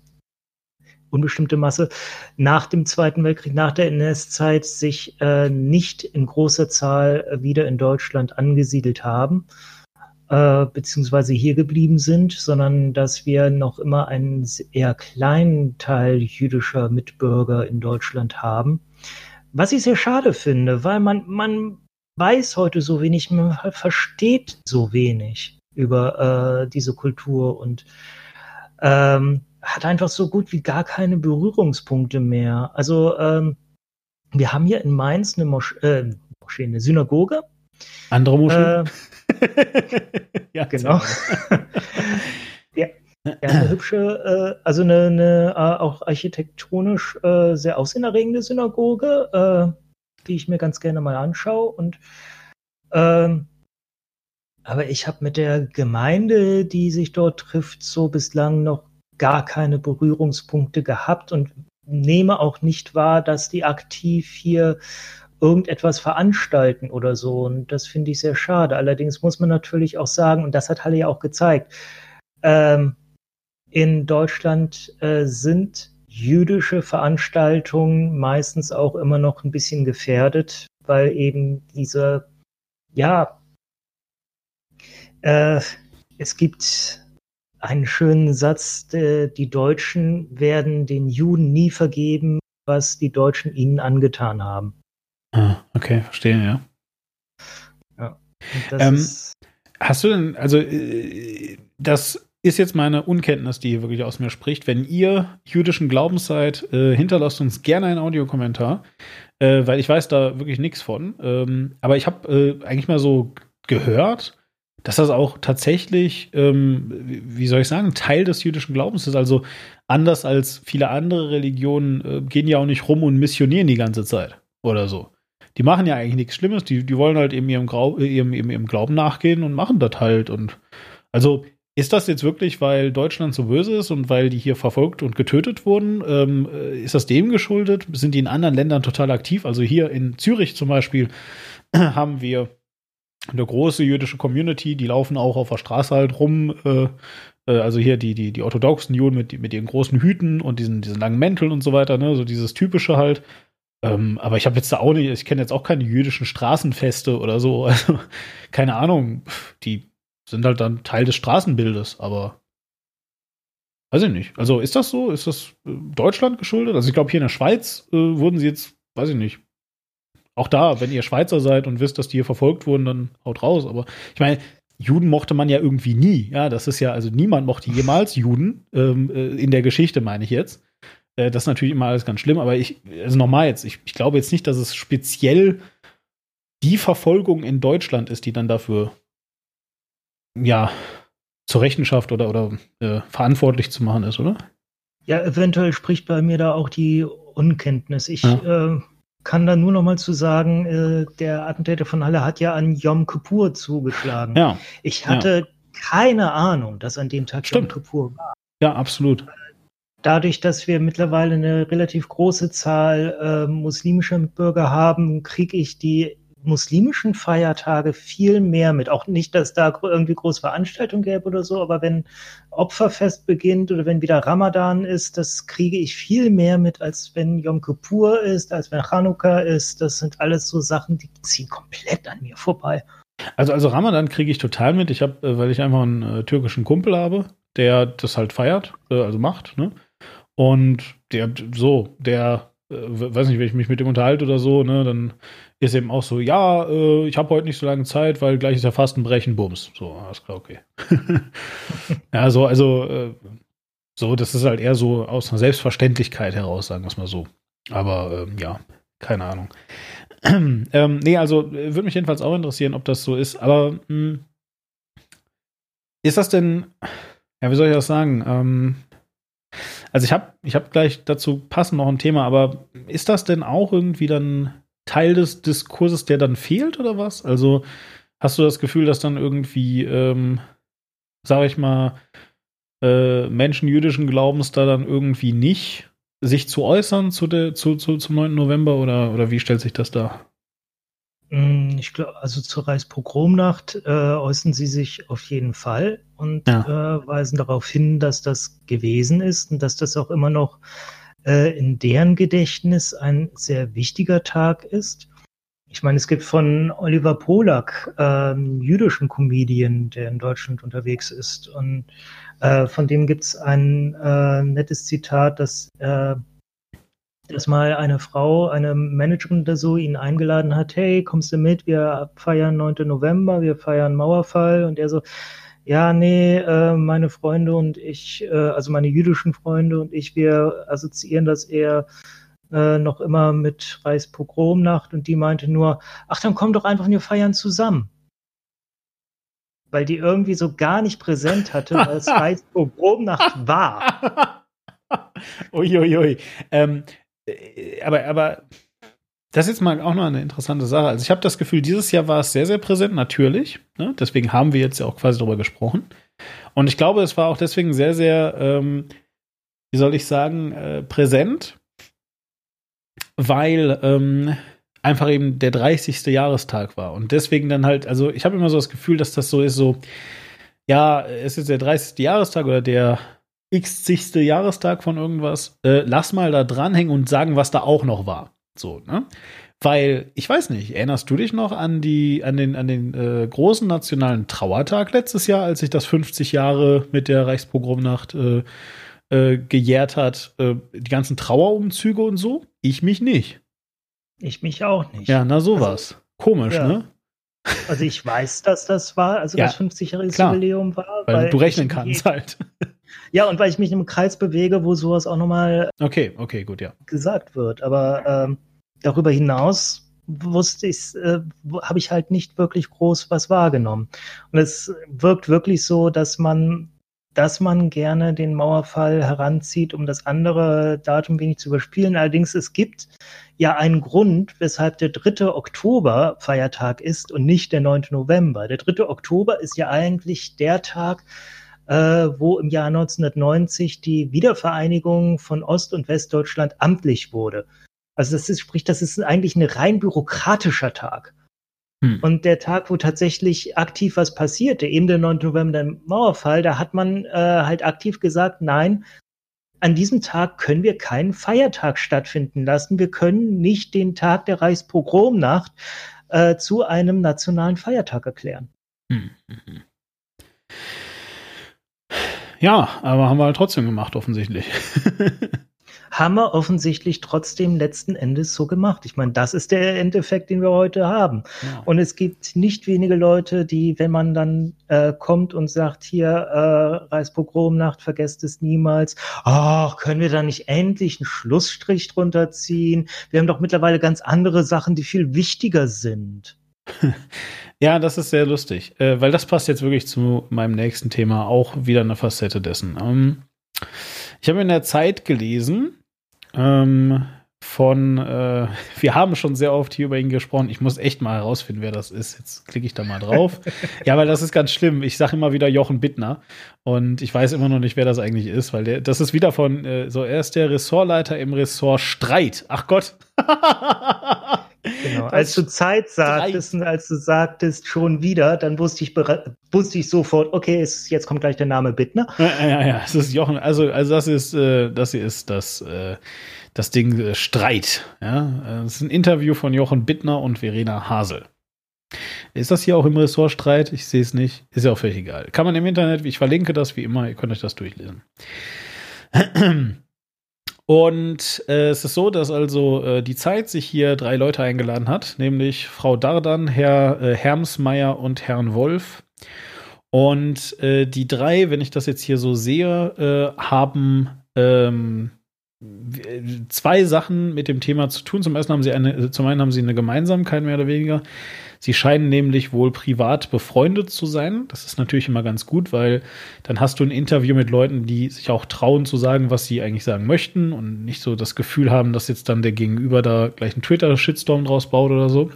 unbestimmte Masse, nach dem Zweiten Weltkrieg, nach der NS-Zeit sich äh, nicht in großer Zahl wieder in Deutschland angesiedelt haben äh, beziehungsweise hier geblieben sind, sondern dass wir noch immer einen eher kleinen Teil jüdischer Mitbürger in Deutschland haben. Was ich sehr schade finde, weil man, man weiß heute so wenig, man versteht so wenig über äh, diese Kultur und ähm, hat einfach so gut wie gar keine Berührungspunkte mehr. Also ähm, wir haben hier in Mainz eine Moschee, äh, Moschee eine Synagoge. Andere Moschee? Äh, ja, genau. ja, ja, eine hübsche, äh, also eine, eine äh, auch architektonisch äh, sehr ausehenerregende Synagoge, äh, die ich mir ganz gerne mal anschaue. Und ähm, aber ich habe mit der Gemeinde, die sich dort trifft, so bislang noch gar keine Berührungspunkte gehabt und nehme auch nicht wahr, dass die aktiv hier irgendetwas veranstalten oder so. Und das finde ich sehr schade. Allerdings muss man natürlich auch sagen, und das hat Halle ja auch gezeigt, ähm, in Deutschland äh, sind jüdische Veranstaltungen meistens auch immer noch ein bisschen gefährdet, weil eben diese, ja, äh, es gibt einen schönen Satz, äh, die Deutschen werden den Juden nie vergeben, was die Deutschen ihnen angetan haben. Ah, okay, verstehe, ja. Ja. Ähm, hast du denn, also äh, das ist jetzt meine Unkenntnis, die hier wirklich aus mir spricht. Wenn ihr jüdischen Glaubens seid, äh, hinterlasst uns gerne einen Audiokommentar, äh, weil ich weiß da wirklich nichts von. Ähm, aber ich habe äh, eigentlich mal so gehört, dass das auch tatsächlich, ähm, wie soll ich sagen, Teil des jüdischen Glaubens ist. Also anders als viele andere Religionen äh, gehen ja auch nicht rum und missionieren die ganze Zeit oder so. Die machen ja eigentlich nichts Schlimmes, die, die wollen halt eben ihrem, Grau, äh, ihrem, ihrem, ihrem Glauben nachgehen und machen das halt. Und also ist das jetzt wirklich, weil Deutschland so böse ist und weil die hier verfolgt und getötet wurden? Ähm, äh, ist das dem geschuldet? Sind die in anderen Ländern total aktiv? Also hier in Zürich zum Beispiel haben wir eine große jüdische Community, die laufen auch auf der Straße halt rum. Äh, äh, also hier die, die, die orthodoxen Juden mit, mit ihren großen Hüten und diesen, diesen langen Mänteln und so weiter, ne? so dieses typische halt. Ähm, aber ich habe jetzt da auch nicht, ich kenne jetzt auch keine jüdischen Straßenfeste oder so. Also, keine Ahnung. Die sind halt dann Teil des Straßenbildes, aber weiß ich nicht. Also ist das so? Ist das äh, Deutschland geschuldet? Also ich glaube, hier in der Schweiz äh, wurden sie jetzt, weiß ich nicht. Auch da, wenn ihr Schweizer seid und wisst, dass die hier verfolgt wurden, dann haut raus. Aber ich meine, Juden mochte man ja irgendwie nie. Ja, das ist ja, also niemand mochte jemals Juden, ähm, äh, in der Geschichte meine ich jetzt. Äh, das ist natürlich immer alles ganz schlimm, aber ich, also nochmal jetzt, ich, ich glaube jetzt nicht, dass es speziell die Verfolgung in Deutschland ist, die dann dafür, ja, zur Rechenschaft oder, oder äh, verantwortlich zu machen ist, oder? Ja, eventuell spricht bei mir da auch die Unkenntnis. Ich ja. äh, kann da nur noch mal zu sagen, äh, der Attentäter von Halle hat ja an Yom Kippur zugeschlagen. Ja. Ich hatte ja. keine Ahnung, dass an dem Tag Stimmt. Yom Kippur war. Ja, absolut dadurch, dass wir mittlerweile eine relativ große Zahl äh, muslimischer Mitbürger haben, kriege ich die muslimischen Feiertage viel mehr mit. Auch nicht, dass da irgendwie große Veranstaltungen gäbe oder so, aber wenn Opferfest beginnt oder wenn wieder Ramadan ist, das kriege ich viel mehr mit, als wenn Yom Kippur ist, als wenn Chanukka ist. Das sind alles so Sachen, die ziehen komplett an mir vorbei. Also, also Ramadan kriege ich total mit. Ich habe, äh, weil ich einfach einen äh, türkischen Kumpel habe, der das halt feiert, äh, also macht, ne? Und der, so, der, äh, weiß nicht, wenn ich mich mit dem unterhalte oder so, ne, dann ist eben auch so, ja, äh, ich habe heute nicht so lange Zeit, weil gleich ist ja Fastenbrechen, Bums. So, alles klar, okay. ja, so, also, äh, so, das ist halt eher so aus einer Selbstverständlichkeit heraus, sagen wir es mal so. Aber ähm, ja, keine Ahnung. ähm, nee, also würde mich jedenfalls auch interessieren, ob das so ist. Aber mh, hm, ist das denn, ja, wie soll ich das sagen? Ähm, also ich habe ich hab gleich dazu passend noch ein Thema, aber ist das denn auch irgendwie dann Teil des Diskurses, der dann fehlt oder was? Also hast du das Gefühl, dass dann irgendwie, ähm, sag ich mal, äh, Menschen jüdischen Glaubens da dann irgendwie nicht sich zu äußern zu der, zu, zu, zum 9. November oder, oder wie stellt sich das da? Mm, ich glaube, also zur Reichspogromnacht äh, äußern sie sich auf jeden Fall und ja. äh, weisen darauf hin, dass das gewesen ist und dass das auch immer noch äh, in deren Gedächtnis ein sehr wichtiger Tag ist. Ich meine, es gibt von Oliver Polak, ähm, jüdischen Comedian, der in Deutschland unterwegs ist. Und äh, von dem gibt es ein äh, nettes Zitat, dass äh, dass mal eine Frau, eine Managerin oder so ihn eingeladen hat, hey, kommst du mit, wir feiern 9. November, wir feiern Mauerfall und er so, ja, nee, äh, meine Freunde und ich, äh, also meine jüdischen Freunde und ich, wir assoziieren das eher äh, noch immer mit Reichspogromnacht und die meinte nur, ach, dann komm doch einfach und wir feiern zusammen. Weil die irgendwie so gar nicht präsent hatte, weil es Reichspogromnacht war. Uiuiui. Ui, ui. ähm, äh, aber, aber das ist jetzt mal auch noch eine interessante Sache. Also ich habe das Gefühl, dieses Jahr war es sehr, sehr präsent, natürlich. Ne? Deswegen haben wir jetzt ja auch quasi darüber gesprochen. Und ich glaube, es war auch deswegen sehr, sehr, ähm, wie soll ich sagen, äh, präsent, weil ähm, einfach eben der 30. Jahrestag war. Und deswegen dann halt, also ich habe immer so das Gefühl, dass das so ist, so, ja, es ist der 30. Jahrestag oder der x-zigste Jahrestag von irgendwas, äh, lass mal da dranhängen und sagen, was da auch noch war. So, ne? Weil, ich weiß nicht, erinnerst du dich noch an die, an den, an den äh, großen nationalen Trauertag letztes Jahr, als sich das 50 Jahre mit der Reichspogromnacht äh, äh, gejährt hat, äh, die ganzen Trauerumzüge und so? Ich mich nicht. Ich mich auch nicht. Ja, na sowas. Also, Komisch, ja. ne? Also ich weiß, dass das war, also ja, das 50-jährige Jubiläum war. Weil, weil du rechnen kannst halt. Ja, und weil ich mich im Kreis bewege, wo sowas auch nochmal okay, okay, gut, ja. gesagt wird. Aber ähm, darüber hinaus wusste ich, äh, habe ich halt nicht wirklich groß was wahrgenommen. Und es wirkt wirklich so, dass man dass man gerne den Mauerfall heranzieht, um das andere Datum wenig zu überspielen. Allerdings es gibt ja einen Grund, weshalb der 3. Oktober Feiertag ist und nicht der 9. November. Der 3. Oktober ist ja eigentlich der Tag, äh, wo im Jahr 1990 die Wiedervereinigung von Ost- und Westdeutschland amtlich wurde. Also das ist, sprich, das ist eigentlich ein rein bürokratischer Tag. Hm. Und der Tag, wo tatsächlich aktiv was passierte, eben der 9. November, der Mauerfall, da hat man äh, halt aktiv gesagt, nein, an diesem Tag können wir keinen Feiertag stattfinden lassen. Wir können nicht den Tag der Reichspogromnacht äh, zu einem nationalen Feiertag erklären. Hm. Ja, aber haben wir halt trotzdem gemacht, offensichtlich. haben wir offensichtlich trotzdem letzten Endes so gemacht. Ich meine, das ist der Endeffekt, den wir heute haben. Ja. Und es gibt nicht wenige Leute, die, wenn man dann äh, kommt und sagt, hier, äh, Reichspogromnacht, vergesst es niemals, ach, können wir da nicht endlich einen Schlussstrich drunter ziehen? Wir haben doch mittlerweile ganz andere Sachen, die viel wichtiger sind. Ja, das ist sehr lustig, äh, weil das passt jetzt wirklich zu meinem nächsten Thema, auch wieder eine Facette dessen. Ähm, ich habe in der Zeit gelesen, ähm, von, äh, wir haben schon sehr oft hier über ihn gesprochen. Ich muss echt mal herausfinden, wer das ist. Jetzt klicke ich da mal drauf. ja, weil das ist ganz schlimm. Ich sage immer wieder Jochen Bittner und ich weiß immer noch nicht, wer das eigentlich ist, weil der, das ist wieder von, äh, so, er ist der Ressortleiter im Ressort Streit. Ach Gott. Genau, als du Zeit sagtest und als du sagtest schon wieder, dann wusste ich, wusste ich sofort, okay, es, jetzt kommt gleich der Name Bittner. Ja, ja, ja, es ist Jochen, also, also das ist, äh, das hier ist das, äh, das Ding äh, Streit. Ja, das ist ein Interview von Jochen Bittner und Verena Hasel. Ist das hier auch im Ressort Streit? Ich sehe es nicht. Ist ja auch völlig egal. Kann man im Internet, ich verlinke das wie immer, ihr könnt euch das durchlesen. Und äh, es ist so, dass also äh, die Zeit sich hier drei Leute eingeladen hat, nämlich Frau Dardan, Herr äh, Hermsmeier und Herrn Wolf. Und äh, die drei, wenn ich das jetzt hier so sehe, äh, haben ähm, zwei Sachen mit dem Thema zu tun. Zum ersten haben sie eine, zum einen haben sie eine Gemeinsamkeit mehr oder weniger. Sie scheinen nämlich wohl privat befreundet zu sein. Das ist natürlich immer ganz gut, weil dann hast du ein Interview mit Leuten, die sich auch trauen zu sagen, was sie eigentlich sagen möchten und nicht so das Gefühl haben, dass jetzt dann der Gegenüber da gleich einen Twitter-Shitstorm draus baut oder so.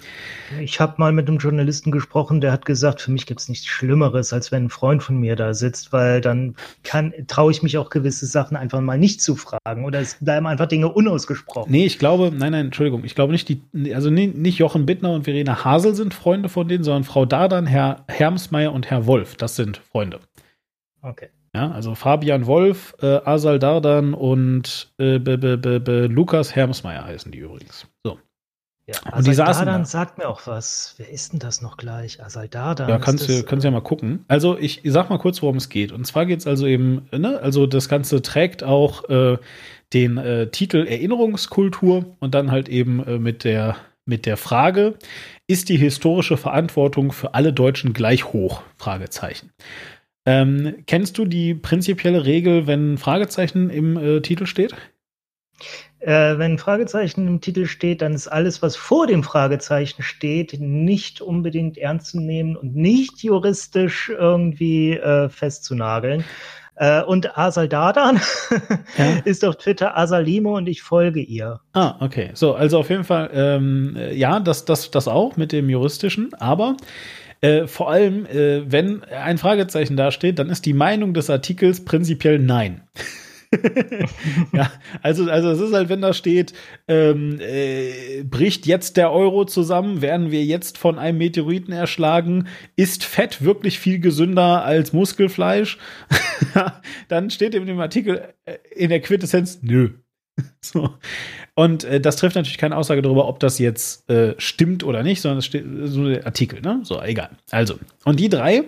Ich habe mal mit einem Journalisten gesprochen, der hat gesagt, für mich gibt es nichts Schlimmeres, als wenn ein Freund von mir da sitzt, weil dann kann traue ich mich auch gewisse Sachen einfach mal nicht zu fragen oder es bleiben einfach Dinge unausgesprochen. Nee, ich glaube, nein, nein, Entschuldigung, ich glaube nicht, die, also nicht Jochen Bittner und Verena Hasel sind Freunde von denen, sondern Frau Dardan, Herr Hermsmeier und Herr Wolf. Das sind Freunde. Okay. Ja, also Fabian Wolf, äh, Asal Dardan und äh, B -B -B Lukas Hermsmeier heißen die übrigens. So. Ja, und die saßen Dardan da. sagt mir auch was. Wer ist denn das noch gleich? Asal Dardan. Ja, kannst du kannst ja mal gucken. Also ich, ich sag mal kurz, worum es geht. Und zwar geht es also eben, ne, also das Ganze trägt auch äh, den äh, Titel Erinnerungskultur und dann halt eben äh, mit der mit der Frage, ist die historische Verantwortung für alle Deutschen gleich hoch? Fragezeichen. Ähm, kennst du die prinzipielle Regel, wenn Fragezeichen im äh, Titel steht? Äh, wenn Fragezeichen im Titel steht, dann ist alles, was vor dem Fragezeichen steht, nicht unbedingt ernst zu nehmen und nicht juristisch irgendwie äh, festzunageln. Äh, und Asal Dadan ja. ist auf Twitter Asalimo und ich folge ihr. Ah, okay. So, also auf jeden Fall, ähm, ja, das, das, das auch mit dem juristischen, aber äh, vor allem, äh, wenn ein Fragezeichen dasteht, dann ist die Meinung des Artikels prinzipiell nein. ja, also, also es ist halt, wenn da steht, ähm, äh, bricht jetzt der Euro zusammen, werden wir jetzt von einem Meteoriten erschlagen, ist Fett wirklich viel gesünder als Muskelfleisch? dann steht in dem Artikel äh, in der Quintessenz, nö. so. Und äh, das trifft natürlich keine Aussage darüber, ob das jetzt äh, stimmt oder nicht, sondern es steht so der Artikel, ne? So, egal. Also, und die drei,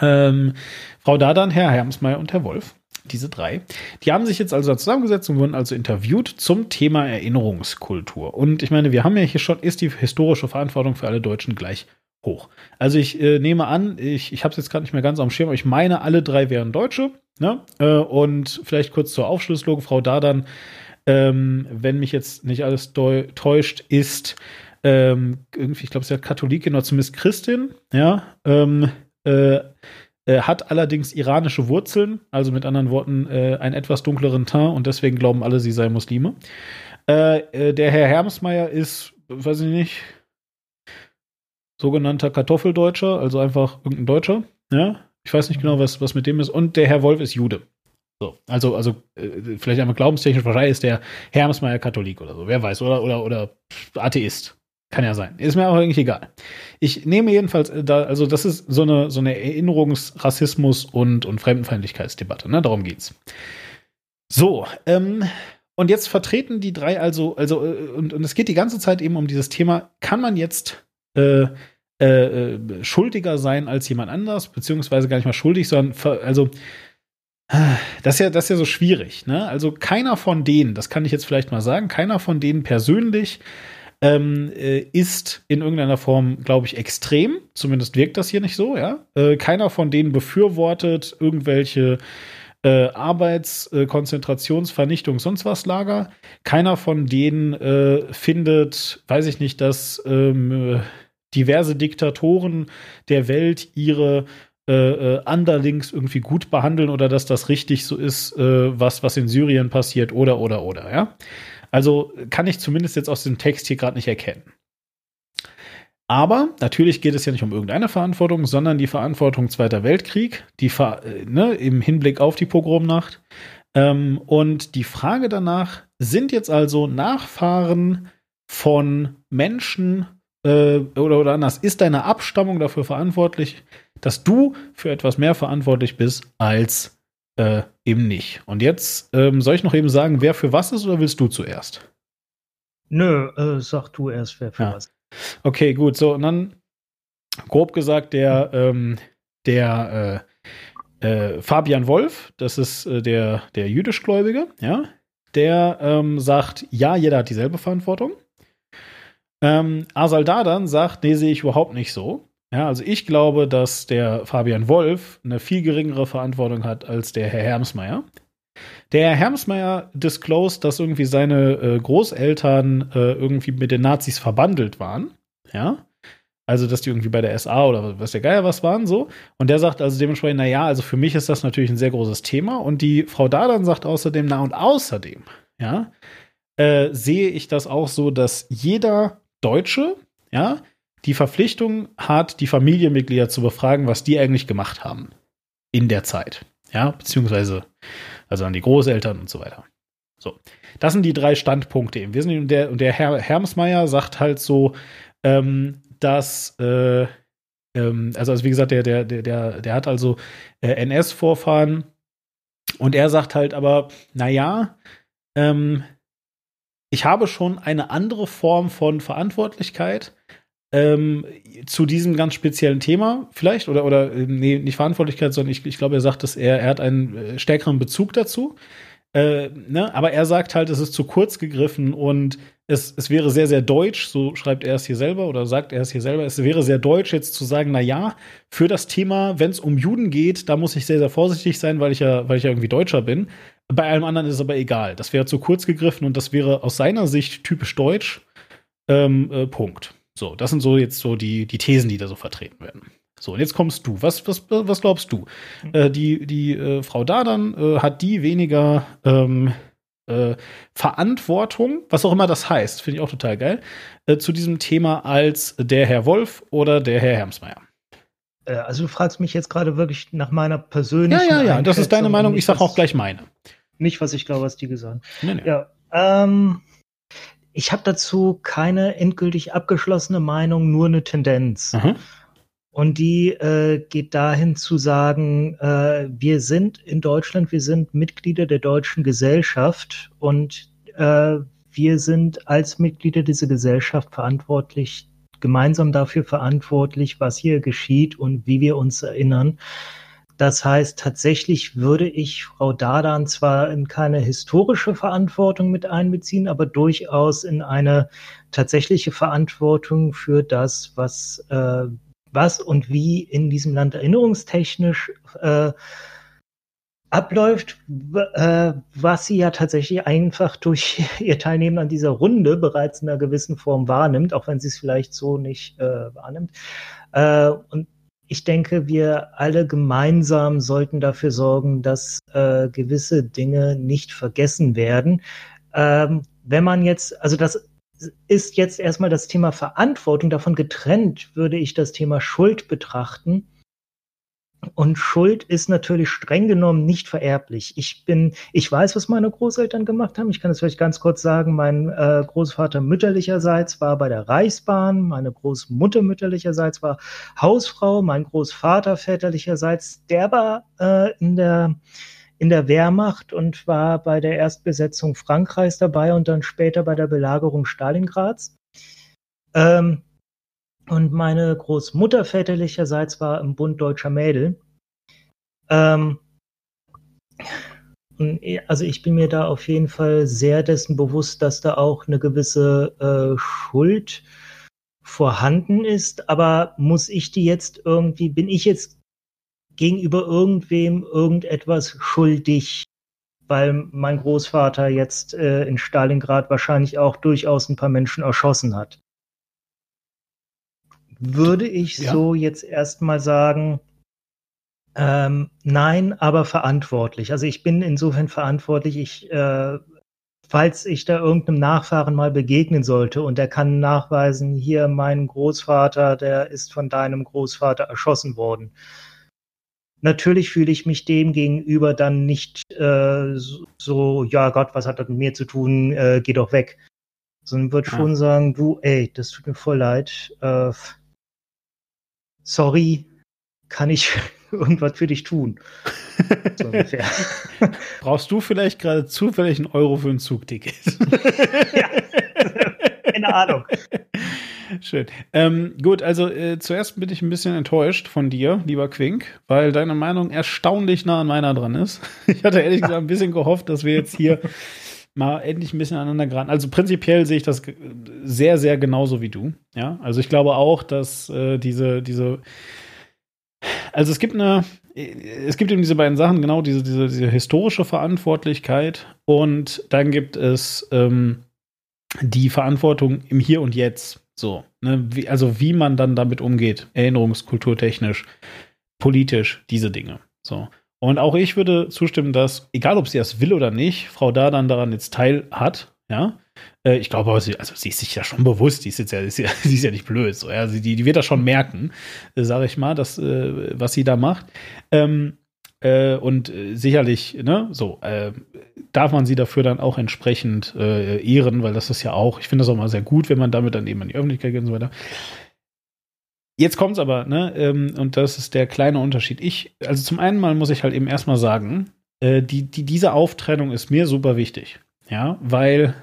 ähm, Frau Dadan, Herr Hermsmeier und Herr Wolf, diese drei, die haben sich jetzt also zusammengesetzt und wurden also interviewt zum Thema Erinnerungskultur. Und ich meine, wir haben ja hier schon, ist die historische Verantwortung für alle Deutschen gleich hoch. Also ich äh, nehme an, ich, ich habe es jetzt gerade nicht mehr ganz am Schirm, aber ich meine, alle drei wären Deutsche. Ne? Äh, und vielleicht kurz zur Aufschlusslog, Frau Dadan ähm, wenn mich jetzt nicht alles täuscht, ist ähm, irgendwie, ich glaube, sie hat Katholikin oder zumindest Christin, ja, ähm, äh, äh, hat allerdings iranische Wurzeln, also mit anderen Worten äh, einen etwas dunkleren Teint und deswegen glauben alle, sie sei Muslime. Äh, äh, der Herr Hermsmeier ist, weiß ich nicht, sogenannter Kartoffeldeutscher, also einfach irgendein Deutscher, ja. Ich weiß nicht genau, was, was mit dem ist. Und der Herr Wolf ist Jude. So, also, also äh, vielleicht einmal glaubenstechnisch, wahrscheinlich ist der Hermsmeier Katholik oder so, wer weiß, oder, oder, oder Atheist. Kann ja sein. Ist mir auch eigentlich egal. Ich nehme jedenfalls äh, da, also das ist so eine, so eine Erinnerungsrassismus und, und Fremdenfeindlichkeitsdebatte, ne? Darum geht's. So, ähm, und jetzt vertreten die drei also, also, äh, und, und es geht die ganze Zeit eben um dieses Thema, kann man jetzt äh, äh, äh schuldiger sein als jemand anders, beziehungsweise gar nicht mal schuldig, sondern also das ist ja, das ist ja so schwierig, ne? Also keiner von denen, das kann ich jetzt vielleicht mal sagen, keiner von denen persönlich ähm, äh, ist in irgendeiner Form, glaube ich, extrem. Zumindest wirkt das hier nicht so, ja. Äh, keiner von denen befürwortet irgendwelche äh, Arbeits-, äh, Konzentrations-, Vernichtungs-, sonst was Lager. Keiner von denen äh, findet, weiß ich nicht, dass ähm, diverse Diktatoren der Welt ihre äh, Underlings irgendwie gut behandeln oder dass das richtig so ist, was, was in Syrien passiert oder, oder, oder, ja. Also kann ich zumindest jetzt aus dem Text hier gerade nicht erkennen. Aber natürlich geht es ja nicht um irgendeine Verantwortung, sondern die Verantwortung Zweiter Weltkrieg, die äh, ne, im Hinblick auf die Pogromnacht. Ähm, und die Frage danach, sind jetzt also Nachfahren von Menschen äh, oder, oder anders, ist deine Abstammung dafür verantwortlich, dass du für etwas mehr verantwortlich bist als äh, eben nicht. Und jetzt ähm, soll ich noch eben sagen, wer für was ist oder willst du zuerst? Nö, äh, sag du erst, wer für ja. was. Okay, gut. So, und dann grob gesagt, der, ähm, der äh, äh, Fabian Wolf, das ist äh, der, der jüdischgläubige, ja, der ähm, sagt, ja, jeder hat dieselbe Verantwortung. Ähm, Asal Dadan sagt, nee, sehe ich überhaupt nicht so. Ja, also ich glaube, dass der Fabian Wolf eine viel geringere Verantwortung hat als der Herr Hermsmeier. Der Herr Hermsmeier disclosed, dass irgendwie seine äh, Großeltern äh, irgendwie mit den Nazis verbandelt waren. Ja. Also, dass die irgendwie bei der SA oder was der Geier was waren, so. Und der sagt also dementsprechend, na ja, also für mich ist das natürlich ein sehr großes Thema. Und die Frau Dadan sagt außerdem, na und außerdem, ja, äh, sehe ich das auch so, dass jeder Deutsche, ja, die Verpflichtung hat, die Familienmitglieder zu befragen, was die eigentlich gemacht haben in der Zeit. Ja, beziehungsweise also an die Großeltern und so weiter. So, das sind die drei Standpunkte im Wesentlichen. Und der, und der Herr Hermsmeier sagt halt so, ähm, dass, äh, ähm, also, also wie gesagt, der, der, der, der, hat also äh, NS-Vorfahren und er sagt halt aber, naja, ähm, ich habe schon eine andere Form von Verantwortlichkeit ähm, zu diesem ganz speziellen Thema vielleicht oder oder äh, nee, nicht Verantwortlichkeit, sondern ich, ich glaube, er sagt, dass er, er hat einen äh, stärkeren Bezug dazu. Äh, ne? Aber er sagt halt, es ist zu kurz gegriffen und es, es wäre sehr, sehr deutsch, so schreibt er es hier selber oder sagt er es hier selber, es wäre sehr deutsch jetzt zu sagen, na ja, für das Thema, wenn es um Juden geht, da muss ich sehr, sehr vorsichtig sein, weil ich ja, weil ich ja irgendwie Deutscher bin. Bei allem anderen ist es aber egal. Das wäre zu kurz gegriffen und das wäre aus seiner Sicht typisch deutsch. Ähm, äh, Punkt. So, das sind so jetzt so die, die Thesen, die da so vertreten werden. So, und jetzt kommst du. Was, was, was glaubst du? Mhm. Äh, die die äh, Frau Dadan äh, hat die weniger ähm, äh, Verantwortung, was auch immer das heißt, finde ich auch total geil, äh, zu diesem Thema als der Herr Wolf oder der Herr Hermsmeier. Äh, also du fragst mich jetzt gerade wirklich nach meiner persönlichen. Ja, ja, ja, das ist deine Meinung. Ich sage auch gleich meine. Nicht, was ich glaube, was die gesagt haben. Nee, nee. Ja, ähm, ich habe dazu keine endgültig abgeschlossene Meinung, nur eine Tendenz. Mhm. Und die äh, geht dahin zu sagen, äh, wir sind in Deutschland, wir sind Mitglieder der deutschen Gesellschaft und äh, wir sind als Mitglieder dieser Gesellschaft verantwortlich, gemeinsam dafür verantwortlich, was hier geschieht und wie wir uns erinnern. Das heißt, tatsächlich würde ich Frau Dadan zwar in keine historische Verantwortung mit einbeziehen, aber durchaus in eine tatsächliche Verantwortung für das, was, äh, was und wie in diesem Land erinnerungstechnisch äh, abläuft, äh, was sie ja tatsächlich einfach durch ihr Teilnehmen an dieser Runde bereits in einer gewissen Form wahrnimmt, auch wenn sie es vielleicht so nicht äh, wahrnimmt. Äh, und ich denke, wir alle gemeinsam sollten dafür sorgen, dass äh, gewisse Dinge nicht vergessen werden. Ähm, wenn man jetzt, also das ist jetzt erstmal das Thema Verantwortung. Davon getrennt würde ich das Thema Schuld betrachten. Und Schuld ist natürlich streng genommen nicht vererblich. Ich bin, ich weiß, was meine Großeltern gemacht haben. Ich kann es vielleicht ganz kurz sagen. Mein äh, Großvater mütterlicherseits war bei der Reichsbahn, meine Großmutter mütterlicherseits war Hausfrau, mein Großvater väterlicherseits, der war äh, in der in der Wehrmacht und war bei der Erstbesetzung Frankreichs dabei und dann später bei der Belagerung Stalingrads. Ähm, und meine Großmutter väterlicherseits war im Bund deutscher Mädel. Ähm, also ich bin mir da auf jeden Fall sehr dessen bewusst, dass da auch eine gewisse äh, Schuld vorhanden ist. Aber muss ich die jetzt irgendwie, bin ich jetzt gegenüber irgendwem irgendetwas schuldig? Weil mein Großvater jetzt äh, in Stalingrad wahrscheinlich auch durchaus ein paar Menschen erschossen hat würde ich ja. so jetzt erstmal sagen, ähm, nein, aber verantwortlich. Also ich bin insofern verantwortlich, ich, äh, falls ich da irgendeinem Nachfahren mal begegnen sollte und der kann nachweisen, hier mein Großvater, der ist von deinem Großvater erschossen worden. Natürlich fühle ich mich dem gegenüber dann nicht äh, so, ja Gott, was hat das mit mir zu tun, äh, geh doch weg. Sondern würde ja. schon sagen, du, ey, das tut mir voll leid, äh, sorry, kann ich irgendwas für dich tun? So ungefähr. Brauchst du vielleicht gerade zufällig einen Euro für ein Zugticket? ja, keine Ahnung. Schön. Ähm, gut, also äh, zuerst bin ich ein bisschen enttäuscht von dir, lieber Quink, weil deine Meinung erstaunlich nah an meiner dran ist. Ich hatte ehrlich gesagt ein bisschen gehofft, dass wir jetzt hier mal endlich ein bisschen aneinander geraten. Also prinzipiell sehe ich das sehr, sehr genauso wie du. Ja, also ich glaube auch, dass äh, diese, diese, also es gibt eine, es gibt eben diese beiden Sachen, genau diese, diese, diese historische Verantwortlichkeit und dann gibt es ähm, die Verantwortung im Hier und Jetzt. So, ne? wie, also wie man dann damit umgeht, erinnerungskulturtechnisch, politisch, diese Dinge. So. Und auch ich würde zustimmen, dass, egal ob sie das will oder nicht, Frau da dann daran jetzt teil hat, ja. Äh, ich glaube, sie, also sie ist sich ja schon bewusst, die ist jetzt ja, ist ja, sie ist ja nicht blöd, so, ja. Sie, die, die wird das schon merken, äh, sage ich mal, das, äh, was sie da macht. Ähm, äh, und sicherlich, ne, so, darf man sie dafür dann auch entsprechend ehren, weil das ist ja auch, ich finde das auch mal sehr gut, wenn man damit dann eben an die Öffentlichkeit geht und so weiter. Jetzt kommt's aber, ne? Ähm, und das ist der kleine Unterschied. Ich, also zum einen mal muss ich halt eben erstmal sagen, äh, die, die, diese Auftrennung ist mir super wichtig. Ja, weil,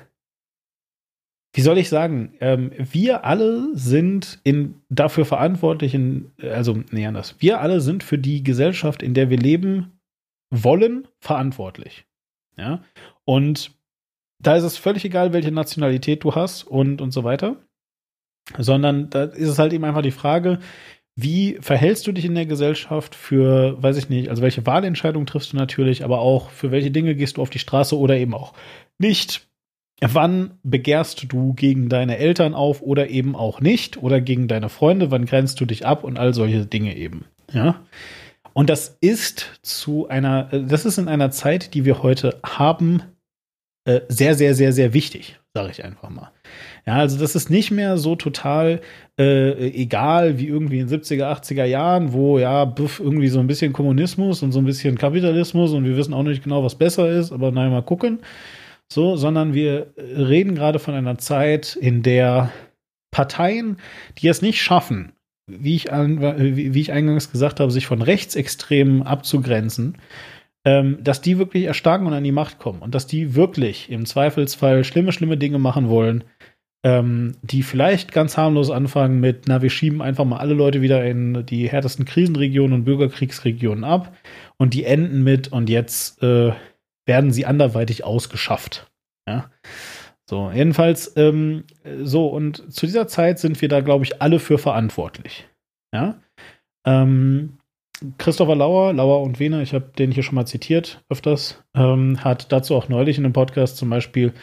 wie soll ich sagen, ähm, wir alle sind in, dafür verantwortlich, in, also, nee, anders. Wir alle sind für die Gesellschaft, in der wir leben wollen, verantwortlich. Ja, und da ist es völlig egal, welche Nationalität du hast und, und so weiter sondern da ist es halt eben einfach die Frage, wie verhältst du dich in der Gesellschaft für, weiß ich nicht, also welche Wahlentscheidung triffst du natürlich, aber auch für welche Dinge gehst du auf die Straße oder eben auch nicht? Wann begehrst du gegen deine Eltern auf oder eben auch nicht oder gegen deine Freunde? Wann grenzt du dich ab und all solche Dinge eben? Ja. Und das ist zu einer, das ist in einer Zeit, die wir heute haben, äh, sehr, sehr, sehr, sehr wichtig, sage ich einfach mal. Ja, also das ist nicht mehr so total äh, egal wie irgendwie in 70er, 80er Jahren, wo ja buff, irgendwie so ein bisschen Kommunismus und so ein bisschen Kapitalismus und wir wissen auch nicht genau, was besser ist, aber naja, mal gucken. So, sondern wir reden gerade von einer Zeit, in der Parteien, die es nicht schaffen, wie ich, wie ich eingangs gesagt habe, sich von Rechtsextremen abzugrenzen, ähm, dass die wirklich erstarken und an die Macht kommen und dass die wirklich im Zweifelsfall schlimme, schlimme Dinge machen wollen, ähm, die vielleicht ganz harmlos anfangen mit, na, wir schieben einfach mal alle Leute wieder in die härtesten Krisenregionen und Bürgerkriegsregionen ab und die enden mit und jetzt äh, werden sie anderweitig ausgeschafft. Ja. So, jedenfalls, ähm, so, und zu dieser Zeit sind wir da, glaube ich, alle für verantwortlich. Ja. Ähm, Christopher Lauer, Lauer und Wiener, ich habe den hier schon mal zitiert öfters, ähm, hat dazu auch neulich in einem Podcast zum Beispiel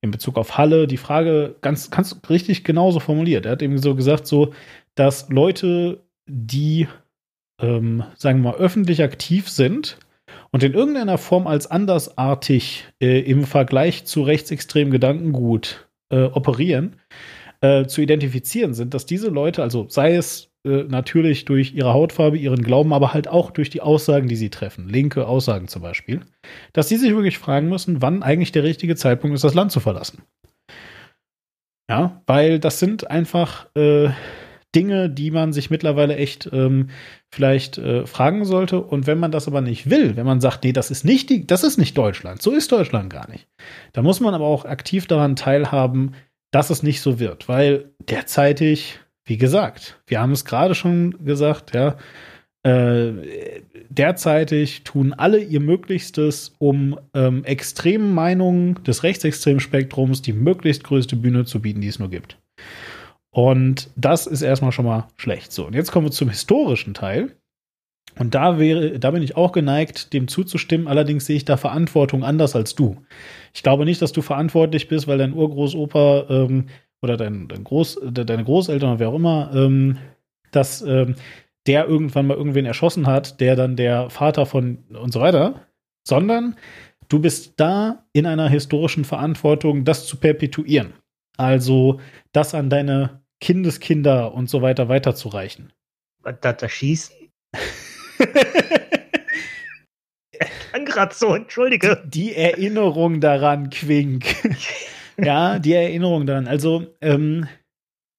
in Bezug auf Halle die Frage ganz, ganz richtig genauso formuliert. Er hat eben so gesagt, so, dass Leute, die, ähm, sagen wir mal, öffentlich aktiv sind und in irgendeiner Form als andersartig äh, im Vergleich zu rechtsextremen Gedankengut äh, operieren, äh, zu identifizieren sind, dass diese Leute, also sei es äh, natürlich durch ihre Hautfarbe, ihren Glauben, aber halt auch durch die Aussagen, die sie treffen, linke Aussagen zum Beispiel, dass sie sich wirklich fragen müssen, wann eigentlich der richtige Zeitpunkt ist, das Land zu verlassen. Ja, weil das sind einfach äh, Dinge, die man sich mittlerweile echt ähm, vielleicht äh, fragen sollte. Und wenn man das aber nicht will, wenn man sagt, nee, das ist nicht die, das ist nicht Deutschland, so ist Deutschland gar nicht, da muss man aber auch aktiv daran teilhaben, dass es nicht so wird, weil derzeitig, wie gesagt, wir haben es gerade schon gesagt, ja, äh, derzeitig tun alle ihr Möglichstes, um ähm, extremen Meinungen des rechtsextremen Spektrums die möglichst größte Bühne zu bieten, die es nur gibt. Und das ist erstmal schon mal schlecht. So, und jetzt kommen wir zum historischen Teil. Und da wäre, da bin ich auch geneigt, dem zuzustimmen. Allerdings sehe ich da Verantwortung anders als du. Ich glaube nicht, dass du verantwortlich bist, weil dein Urgroßopa ähm, oder dein, dein Groß, deine Großeltern oder wer auch immer, ähm, dass ähm, der irgendwann mal irgendwen erschossen hat, der dann der Vater von und so weiter, sondern du bist da in einer historischen Verantwortung, das zu perpetuieren. Also das an deine Kindeskinder und so weiter weiterzureichen. Das, das Schießen? kann gerade so, entschuldige. Die Erinnerung daran, Quink. ja, die Erinnerung daran. Also, ähm,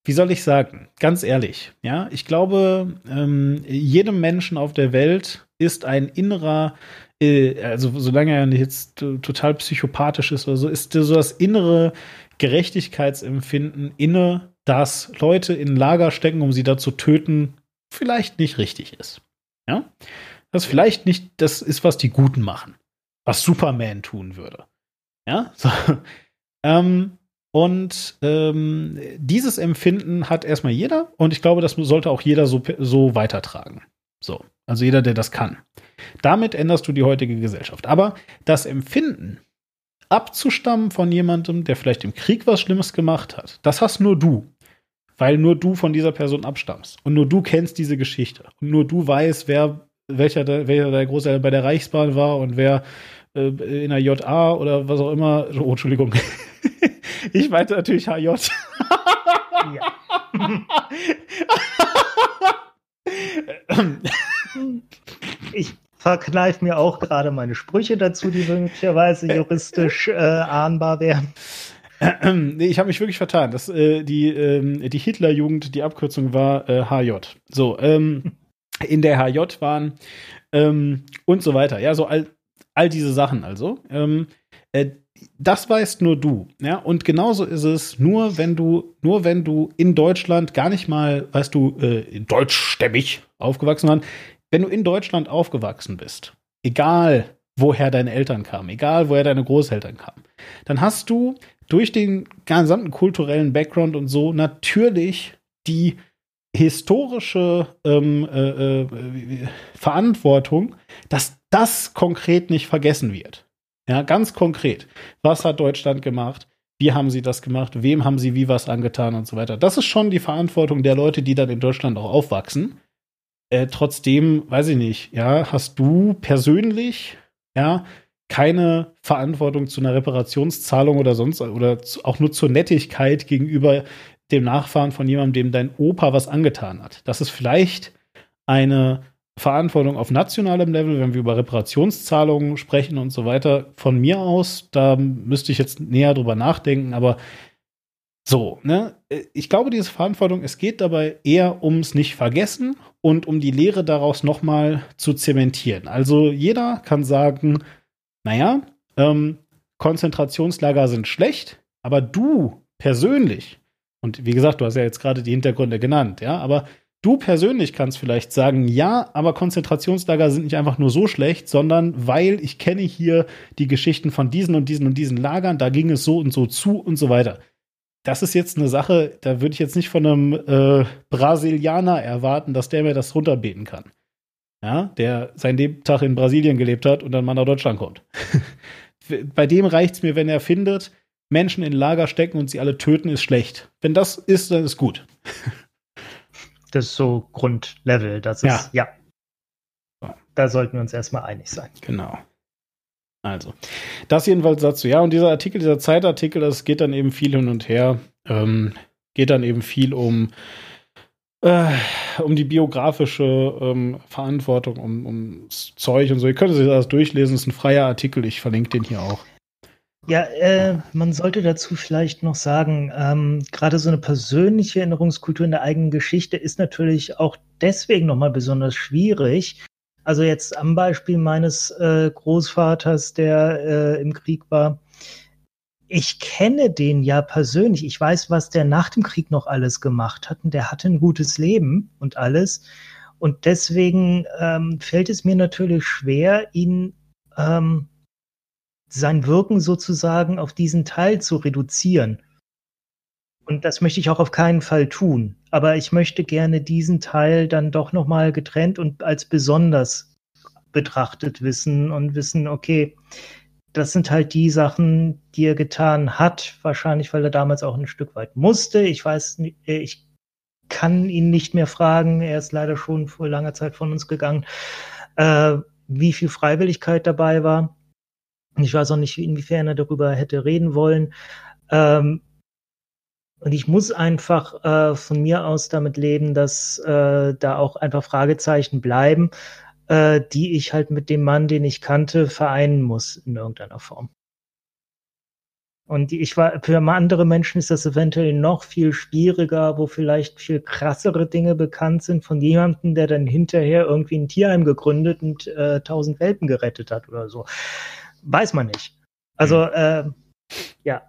wie soll ich sagen? Ganz ehrlich, ja, ich glaube, ähm, jedem Menschen auf der Welt ist ein innerer, äh, also solange er nicht jetzt total psychopathisch ist oder so, ist so das innere Gerechtigkeitsempfinden inne, dass Leute in Lager stecken, um sie da zu töten, vielleicht nicht richtig ist. Ja? Das vielleicht nicht das ist, was die Guten machen. Was Superman tun würde. Ja? So. Ähm, und ähm, dieses Empfinden hat erstmal jeder und ich glaube, das sollte auch jeder so, so weitertragen. So, also jeder, der das kann. Damit änderst du die heutige Gesellschaft. Aber das Empfinden, abzustammen von jemandem, der vielleicht im Krieg was Schlimmes gemacht hat, das hast nur du. Weil nur du von dieser Person abstammst. Und nur du kennst diese Geschichte. Und nur du weißt, wer welcher, der, welcher der Großeltern bei der Reichsbahn war und wer äh, in der JA oder was auch immer. Oh, Entschuldigung. ich meinte natürlich HJ. ja. ich verkneife mir auch gerade meine Sprüche dazu, die möglicherweise juristisch äh, ahnbar wären. nee, ich habe mich wirklich vertan. Das, äh, die ähm, die Hitlerjugend, die Abkürzung war äh, HJ. So, ähm, in der HJ waren ähm, und so weiter. Ja, so all, all diese Sachen also. Ähm, äh, das weißt nur du, ja. Und genauso ist es nur, wenn du, nur wenn du in Deutschland gar nicht mal, weißt du, äh, deutschstämmig aufgewachsen waren, wenn du in Deutschland aufgewachsen bist, egal woher deine Eltern kamen, egal woher deine Großeltern kamen, dann hast du durch den gesamten kulturellen Background und so natürlich die historische ähm, äh, äh, Verantwortung, dass das konkret nicht vergessen wird. Ja, ganz konkret. Was hat Deutschland gemacht? Wie haben sie das gemacht? Wem haben sie wie was angetan und so weiter? Das ist schon die Verantwortung der Leute, die dann in Deutschland auch aufwachsen. Äh, trotzdem, weiß ich nicht, ja, hast du persönlich, ja, keine Verantwortung zu einer Reparationszahlung oder sonst oder zu, auch nur zur Nettigkeit gegenüber dem Nachfahren von jemandem, dem dein Opa was angetan hat. Das ist vielleicht eine Verantwortung auf nationalem Level, wenn wir über Reparationszahlungen sprechen und so weiter. Von mir aus, da müsste ich jetzt näher drüber nachdenken, aber so, ne? Ich glaube, diese Verantwortung, es geht dabei eher ums nicht vergessen und um die Lehre daraus nochmal zu zementieren. Also jeder kann sagen, naja, ähm, Konzentrationslager sind schlecht, aber du persönlich und wie gesagt, du hast ja jetzt gerade die Hintergründe genannt, ja, aber du persönlich kannst vielleicht sagen, ja, aber Konzentrationslager sind nicht einfach nur so schlecht, sondern weil ich kenne hier die Geschichten von diesen und diesen und diesen Lagern, da ging es so und so zu und so weiter. Das ist jetzt eine Sache, da würde ich jetzt nicht von einem äh, Brasilianer erwarten, dass der mir das runterbeten kann. ja, der sein Lebtag in Brasilien gelebt hat und dann mal nach Deutschland kommt. Bei dem reicht es mir, wenn er findet, Menschen in Lager stecken und sie alle töten, ist schlecht. Wenn das ist, dann ist gut. Das ist so Grundlevel. Das ist, ja. ja. Da sollten wir uns erstmal einig sein. Genau. Also, das jedenfalls dazu. Ja, und dieser Artikel, dieser Zeitartikel, das geht dann eben viel hin und her. Ähm, geht dann eben viel um, äh, um die biografische ähm, Verantwortung, um, ums Zeug und so. Ihr könnt sich das durchlesen, ist ein freier Artikel, ich verlinke den hier auch. Ja, äh, man sollte dazu vielleicht noch sagen, ähm, gerade so eine persönliche Erinnerungskultur in der eigenen Geschichte ist natürlich auch deswegen nochmal besonders schwierig. Also jetzt am Beispiel meines äh, Großvaters, der äh, im Krieg war. Ich kenne den ja persönlich. Ich weiß, was der nach dem Krieg noch alles gemacht hat. Und der hatte ein gutes Leben und alles. Und deswegen ähm, fällt es mir natürlich schwer, ihn ähm, sein Wirken sozusagen auf diesen Teil zu reduzieren. Und das möchte ich auch auf keinen Fall tun. Aber ich möchte gerne diesen Teil dann doch nochmal getrennt und als besonders betrachtet wissen und wissen, okay, das sind halt die Sachen, die er getan hat. Wahrscheinlich, weil er damals auch ein Stück weit musste. Ich weiß, ich kann ihn nicht mehr fragen. Er ist leider schon vor langer Zeit von uns gegangen, äh, wie viel Freiwilligkeit dabei war. Ich weiß auch nicht, inwiefern er darüber hätte reden wollen. Ähm, und ich muss einfach äh, von mir aus damit leben, dass äh, da auch einfach Fragezeichen bleiben, äh, die ich halt mit dem Mann, den ich kannte, vereinen muss in irgendeiner Form. Und ich war, für andere Menschen ist das eventuell noch viel schwieriger, wo vielleicht viel krassere Dinge bekannt sind von jemandem, der dann hinterher irgendwie ein Tierheim gegründet und äh, tausend Welpen gerettet hat oder so weiß man nicht. Also, äh, ja.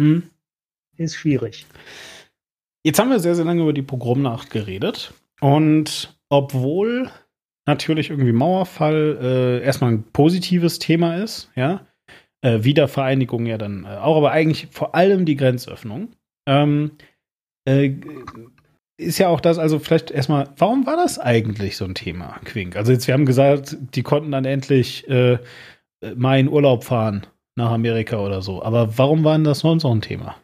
Hm. Ist schwierig. Jetzt haben wir sehr, sehr lange über die Pogromnacht geredet. Und obwohl natürlich irgendwie Mauerfall äh, erstmal ein positives Thema ist, ja, äh, Wiedervereinigung ja dann äh, auch, aber eigentlich vor allem die Grenzöffnung. Ähm, äh, ist ja auch das, also vielleicht erstmal, warum war das eigentlich so ein Thema, Quink? Also jetzt, wir haben gesagt, die konnten dann endlich äh, mal in Urlaub fahren nach Amerika oder so. Aber warum war denn das sonst noch ein Thema?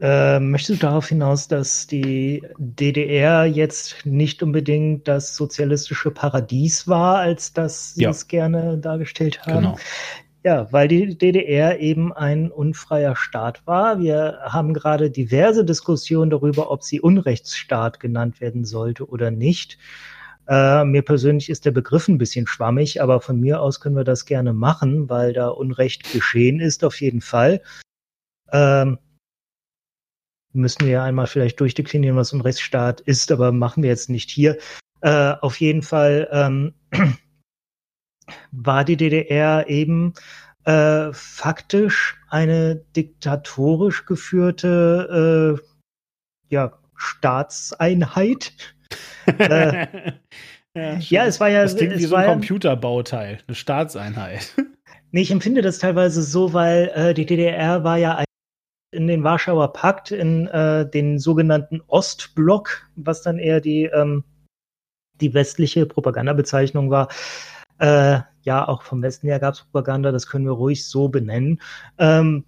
Äh, möchtest du darauf hinaus, dass die DDR jetzt nicht unbedingt das sozialistische Paradies war, als das sie ja. es gerne dargestellt haben? Genau. Ja, weil die DDR eben ein unfreier Staat war. Wir haben gerade diverse Diskussionen darüber, ob sie Unrechtsstaat genannt werden sollte oder nicht. Äh, mir persönlich ist der Begriff ein bisschen schwammig, aber von mir aus können wir das gerne machen, weil da Unrecht geschehen ist, auf jeden Fall. Ähm, müssen wir einmal vielleicht durchdeklinieren, was Unrechtsstaat ist, aber machen wir jetzt nicht hier. Äh, auf jeden Fall ähm, war die DDR eben äh, faktisch eine diktatorisch geführte äh, ja, Staatseinheit äh, ja, ja, es war ja. Das klingt wie so ein Computerbauteil, eine Staatseinheit. Nee, ich empfinde das teilweise so, weil äh, die DDR war ja in den Warschauer Pakt, in äh, den sogenannten Ostblock, was dann eher die, ähm, die westliche Propagandabezeichnung war. Äh, ja, auch vom Westen her gab es Propaganda, das können wir ruhig so benennen. Ähm,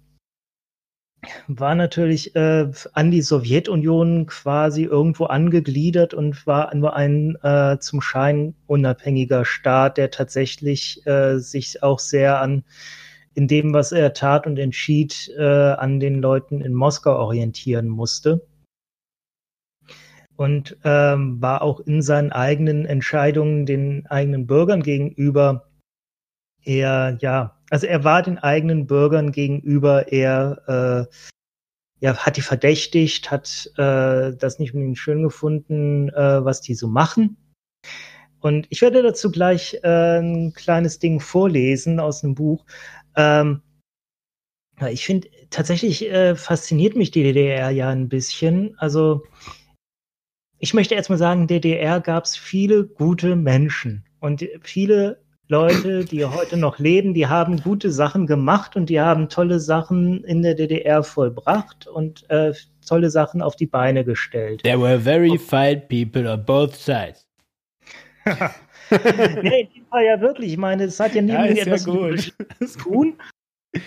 war natürlich äh, an die Sowjetunion quasi irgendwo angegliedert und war nur ein äh, zum Schein unabhängiger Staat, der tatsächlich äh, sich auch sehr an in dem, was er tat und entschied, äh, an den Leuten in Moskau orientieren musste. Und ähm, war auch in seinen eigenen Entscheidungen den eigenen Bürgern gegenüber eher, ja, also er war den eigenen Bürgern gegenüber eher, äh, ja, hat die verdächtigt, hat äh, das nicht unbedingt schön gefunden, äh, was die so machen. Und ich werde dazu gleich äh, ein kleines Ding vorlesen aus einem Buch. Ähm, ich finde, tatsächlich äh, fasziniert mich die DDR ja ein bisschen. Also, ich möchte erstmal sagen, DDR gab es viele gute Menschen und viele Leute, die heute noch leben, die haben gute Sachen gemacht und die haben tolle Sachen in der DDR vollbracht und äh, tolle Sachen auf die Beine gestellt. There were very fine people on both sides. nee, dem Fall ja wirklich. Ich meine, es hat ja nie ja, etwas ja zu tun.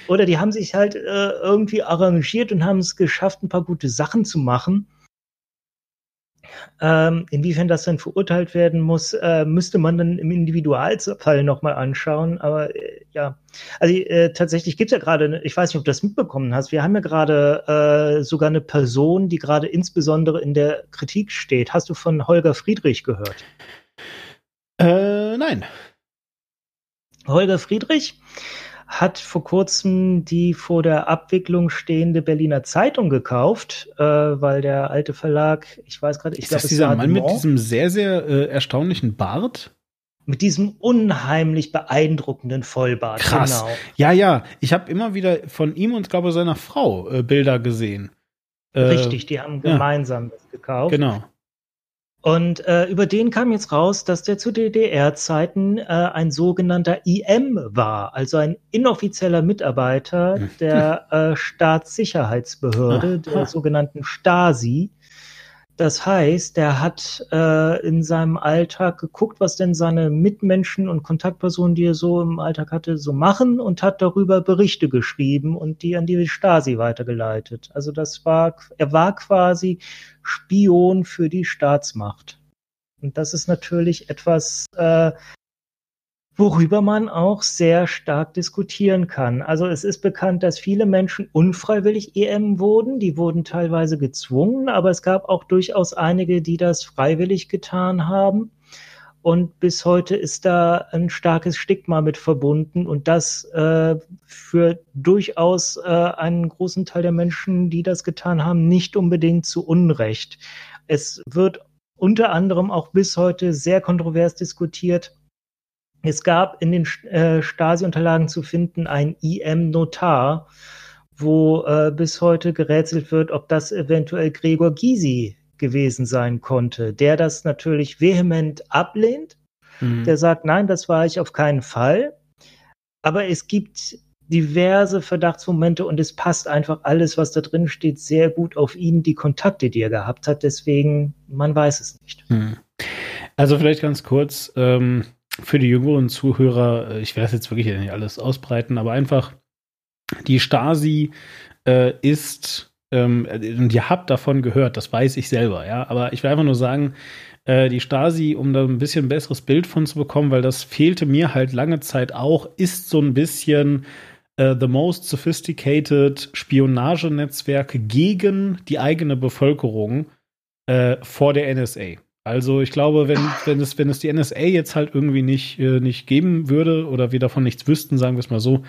Oder die haben sich halt äh, irgendwie arrangiert und haben es geschafft, ein paar gute Sachen zu machen. Ähm, inwiefern das dann verurteilt werden muss, äh, müsste man dann im Individualfall nochmal anschauen. Aber äh, ja, also äh, tatsächlich gibt es ja gerade, ich weiß nicht, ob du das mitbekommen hast, wir haben ja gerade äh, sogar eine Person, die gerade insbesondere in der Kritik steht. Hast du von Holger Friedrich gehört? Äh, nein. Holger Friedrich hat vor kurzem die vor der Abwicklung stehende Berliner Zeitung gekauft, äh, weil der alte Verlag, ich weiß gerade, ich glaube, ist dieser Mann mit diesem sehr, sehr äh, erstaunlichen Bart? Mit diesem unheimlich beeindruckenden Vollbart. Krass. Genau. Ja, ja. Ich habe immer wieder von ihm und glaube seiner Frau äh, Bilder gesehen. Äh, Richtig, die haben gemeinsam ja. das gekauft. Genau. Und äh, über den kam jetzt raus, dass der zu DDR-Zeiten äh, ein sogenannter IM war, also ein inoffizieller Mitarbeiter hm. der äh, Staatssicherheitsbehörde, der sogenannten Stasi. Das heißt, der hat äh, in seinem Alltag geguckt, was denn seine Mitmenschen und Kontaktpersonen, die er so im Alltag hatte, so machen und hat darüber Berichte geschrieben und die an die Stasi weitergeleitet. Also das war, er war quasi Spion für die Staatsmacht. Und das ist natürlich etwas, äh, worüber man auch sehr stark diskutieren kann. Also es ist bekannt, dass viele Menschen unfreiwillig EM wurden. Die wurden teilweise gezwungen, aber es gab auch durchaus einige, die das freiwillig getan haben. Und bis heute ist da ein starkes Stigma mit verbunden und das äh, für durchaus äh, einen großen Teil der Menschen, die das getan haben, nicht unbedingt zu Unrecht. Es wird unter anderem auch bis heute sehr kontrovers diskutiert, es gab in den äh, Stasi-Unterlagen zu finden ein IM-Notar, wo äh, bis heute gerätselt wird, ob das eventuell Gregor Gysi gewesen sein konnte, der das natürlich vehement ablehnt. Mhm. Der sagt, nein, das war ich auf keinen Fall. Aber es gibt diverse Verdachtsmomente und es passt einfach alles, was da drin steht, sehr gut auf ihn, die Kontakte, die er gehabt hat. Deswegen, man weiß es nicht. Mhm. Also vielleicht ganz kurz, ähm, für die jüngeren Zuhörer, äh, ich werde es jetzt wirklich nicht alles ausbreiten, aber einfach die Stasi äh, ist, ähm, und ihr habt davon gehört, das weiß ich selber, ja, aber ich will einfach nur sagen, äh, die Stasi, um da ein bisschen besseres Bild von zu bekommen, weil das fehlte mir halt lange Zeit auch, ist so ein bisschen äh, the most sophisticated Spionagenetzwerke gegen die eigene Bevölkerung äh, vor der NSA. Also ich glaube, wenn, wenn, es, wenn es die NSA jetzt halt irgendwie nicht, äh, nicht geben würde oder wir davon nichts wüssten, sagen wir es mal so,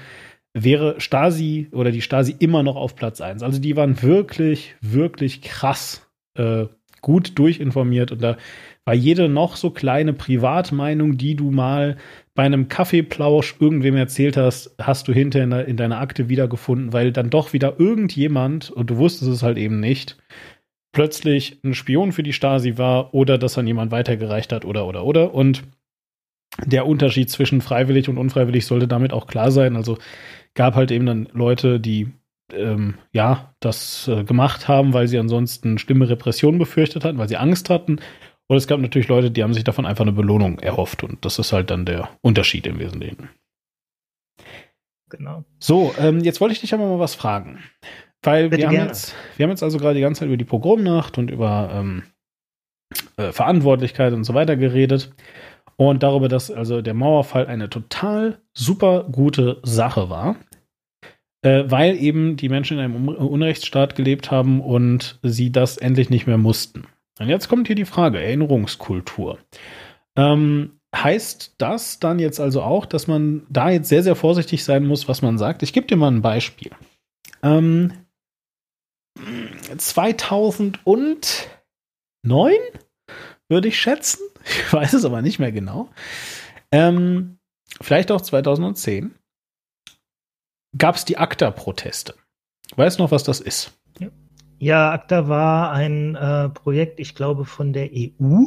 wäre Stasi oder die Stasi immer noch auf Platz 1. Also die waren wirklich, wirklich krass äh, gut durchinformiert und da war jede noch so kleine Privatmeinung, die du mal bei einem Kaffeeplausch irgendwem erzählt hast, hast du hinterher in, in deiner Akte wiedergefunden, weil dann doch wieder irgendjemand, und du wusstest es halt eben nicht, plötzlich ein Spion für die Stasi war oder das an jemand weitergereicht hat oder oder oder. Und der Unterschied zwischen freiwillig und unfreiwillig sollte damit auch klar sein. Also gab halt eben dann Leute, die ähm, ja das äh, gemacht haben, weil sie ansonsten schlimme Repressionen befürchtet hatten, weil sie Angst hatten. Und es gab natürlich Leute, die haben sich davon einfach eine Belohnung erhofft. Und das ist halt dann der Unterschied im Wesentlichen. Genau. So, ähm, jetzt wollte ich dich aber mal was fragen. Weil wir haben, jetzt, wir haben jetzt also gerade die ganze Zeit über die Pogromnacht und über ähm, äh, Verantwortlichkeit und so weiter geredet. Und darüber, dass also der Mauerfall eine total super gute Sache war. Äh, weil eben die Menschen in einem Unrechtsstaat gelebt haben und sie das endlich nicht mehr mussten. Und jetzt kommt hier die Frage: Erinnerungskultur. Ähm, heißt das dann jetzt also auch, dass man da jetzt sehr, sehr vorsichtig sein muss, was man sagt? Ich gebe dir mal ein Beispiel. Ähm, 2009 würde ich schätzen. Ich weiß es aber nicht mehr genau. Ähm, vielleicht auch 2010 gab es die ACTA-Proteste. Weißt du noch, was das ist? Ja, ACTA war ein äh, Projekt, ich glaube, von der EU,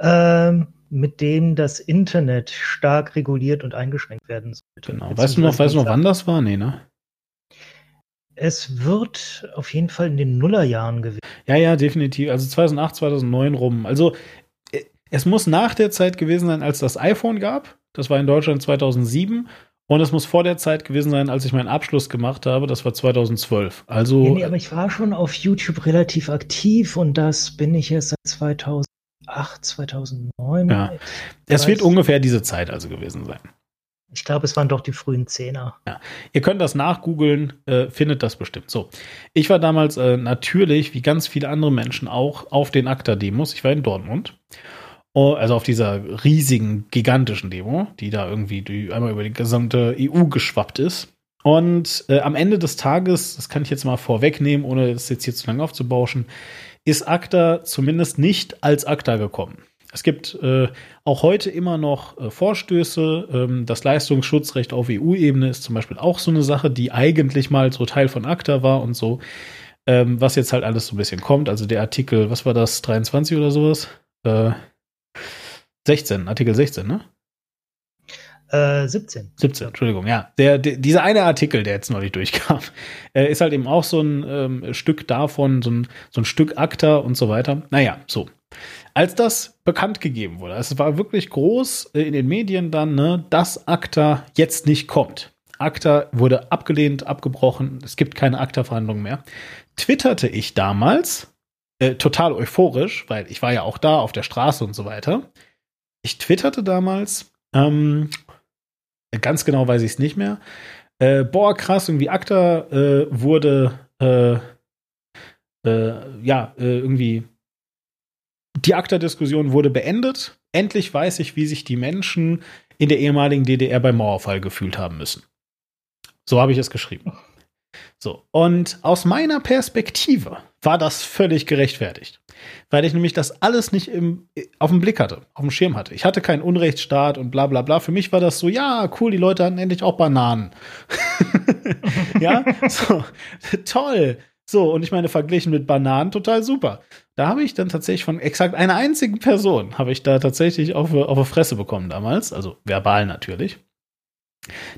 ähm, mit dem das Internet stark reguliert und eingeschränkt werden sollte. Genau. Weißt du noch, weißt du noch, wann das war? Nee, ne? Es wird auf jeden Fall in den Nullerjahren gewesen. Ja, ja, definitiv. Also 2008, 2009 rum. Also äh, es muss nach der Zeit gewesen sein, als das iPhone gab. Das war in Deutschland 2007. Und es muss vor der Zeit gewesen sein, als ich meinen Abschluss gemacht habe. Das war 2012. Also. Ja, nee, aber ich war schon auf YouTube relativ aktiv und das bin ich erst seit 2008, 2009. Ja. Es wird ungefähr diese Zeit also gewesen sein. Ich glaube, es waren doch die frühen Zehner. Ja. Ihr könnt das nachgoogeln, äh, findet das bestimmt. So. Ich war damals äh, natürlich, wie ganz viele andere Menschen auch, auf den ACTA-Demos. Ich war in Dortmund. Oh, also auf dieser riesigen, gigantischen Demo, die da irgendwie die einmal über die gesamte EU geschwappt ist. Und äh, am Ende des Tages, das kann ich jetzt mal vorwegnehmen, ohne es jetzt hier zu lange aufzubauschen, ist ACTA zumindest nicht als ACTA gekommen. Es gibt äh, auch heute immer noch äh, Vorstöße. Ähm, das Leistungsschutzrecht auf EU-Ebene ist zum Beispiel auch so eine Sache, die eigentlich mal so Teil von ACTA war und so. Ähm, was jetzt halt alles so ein bisschen kommt. Also der Artikel, was war das, 23 oder sowas? Äh, 16, Artikel 16, ne? Äh, 17. 17, Entschuldigung, ja. Der, der, dieser eine Artikel, der jetzt neulich durchkam, äh, ist halt eben auch so ein ähm, Stück davon, so ein, so ein Stück Akta und so weiter. Naja, so. Als das bekannt gegeben wurde, es war wirklich groß äh, in den Medien dann, ne, dass Akta jetzt nicht kommt. Akta wurde abgelehnt, abgebrochen, es gibt keine Akta-Verhandlungen mehr. Twitterte ich damals, äh, total euphorisch, weil ich war ja auch da auf der Straße und so weiter ich twitterte damals, ähm, ganz genau weiß ich es nicht mehr. Äh, boah, krass, irgendwie ACTA äh, wurde, äh, äh ja, irgendwie, die ACTA-Diskussion wurde beendet. Endlich weiß ich, wie sich die Menschen in der ehemaligen DDR beim Mauerfall gefühlt haben müssen. So habe ich es geschrieben. So, und aus meiner Perspektive war das völlig gerechtfertigt. Weil ich nämlich das alles nicht im, auf dem Blick hatte, auf dem Schirm hatte. Ich hatte keinen Unrechtsstaat und bla bla bla. Für mich war das so, ja, cool, die Leute hatten endlich auch Bananen. ja, so, toll. So, und ich meine, verglichen mit Bananen total super. Da habe ich dann tatsächlich von exakt einer einzigen Person, habe ich da tatsächlich auf, auf die Fresse bekommen damals, also verbal natürlich.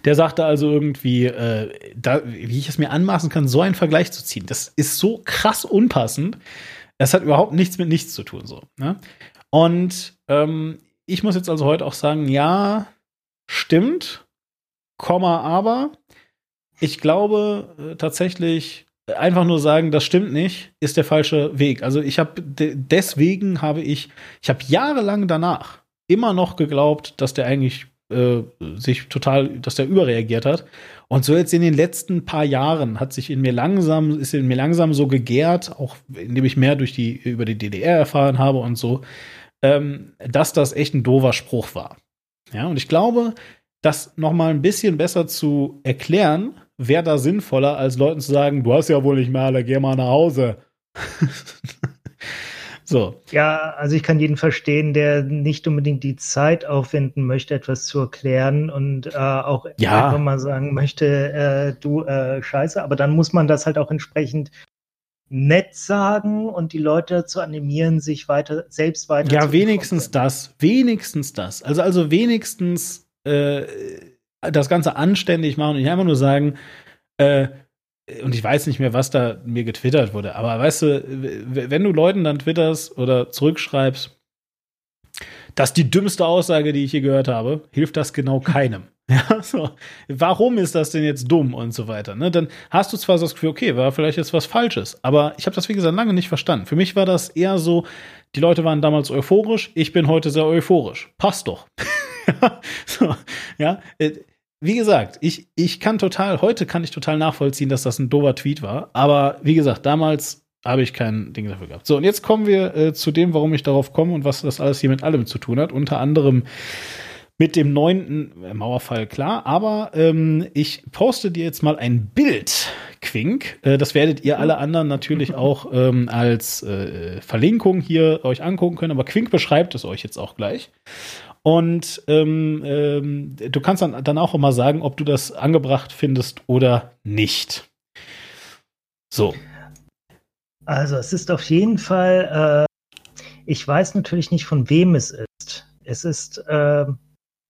Der sagte also irgendwie, äh, da, wie ich es mir anmaßen kann, so einen Vergleich zu ziehen. Das ist so krass unpassend. Das hat überhaupt nichts mit nichts zu tun. So, ne? Und ähm, ich muss jetzt also heute auch sagen, ja, stimmt, Komma, aber ich glaube äh, tatsächlich, einfach nur sagen, das stimmt nicht, ist der falsche Weg. Also ich habe de deswegen habe ich, ich habe jahrelang danach immer noch geglaubt, dass der eigentlich äh, sich total, dass der überreagiert hat. Und so jetzt in den letzten paar Jahren hat sich in mir langsam, ist in mir langsam so gegärt, auch indem ich mehr durch die, über die DDR erfahren habe und so, ähm, dass das echt ein doofer Spruch war. Ja, und ich glaube, das noch mal ein bisschen besser zu erklären, wäre da sinnvoller, als Leuten zu sagen, du hast ja wohl nicht mehr alle, geh mal nach Hause. So. Ja, also ich kann jeden verstehen, der nicht unbedingt die Zeit aufwenden möchte, etwas zu erklären und äh, auch ja. einfach mal sagen möchte, äh, du äh, Scheiße, aber dann muss man das halt auch entsprechend nett sagen und die Leute dazu animieren, sich weiter selbst weiter Ja, wenigstens das, wenigstens das. Also also wenigstens äh, das Ganze anständig machen und nicht einfach nur sagen, äh, und ich weiß nicht mehr, was da mir getwittert wurde, aber weißt du, wenn du Leuten dann twitterst oder zurückschreibst, das ist die dümmste Aussage, die ich hier gehört habe, hilft das genau keinem. Ja, so. Warum ist das denn jetzt dumm und so weiter? Ne? Dann hast du zwar das Gefühl, okay, war vielleicht jetzt was Falsches, aber ich habe das, wie gesagt, lange nicht verstanden. Für mich war das eher so, die Leute waren damals euphorisch, ich bin heute sehr euphorisch. Passt doch. ja, so, ja, äh, wie gesagt, ich, ich kann total, heute kann ich total nachvollziehen, dass das ein dober Tweet war. Aber wie gesagt, damals habe ich kein Ding dafür gehabt. So, und jetzt kommen wir äh, zu dem, warum ich darauf komme und was das alles hier mit allem zu tun hat. Unter anderem mit dem neunten Mauerfall, klar. Aber ähm, ich poste dir jetzt mal ein Bild, Quink. Äh, das werdet ihr alle anderen natürlich auch ähm, als äh, Verlinkung hier euch angucken können. Aber Quink beschreibt es euch jetzt auch gleich. Und ähm, ähm, du kannst dann, dann auch immer sagen, ob du das angebracht findest oder nicht. So. Also es ist auf jeden Fall, äh, ich weiß natürlich nicht, von wem es ist. Es ist, äh,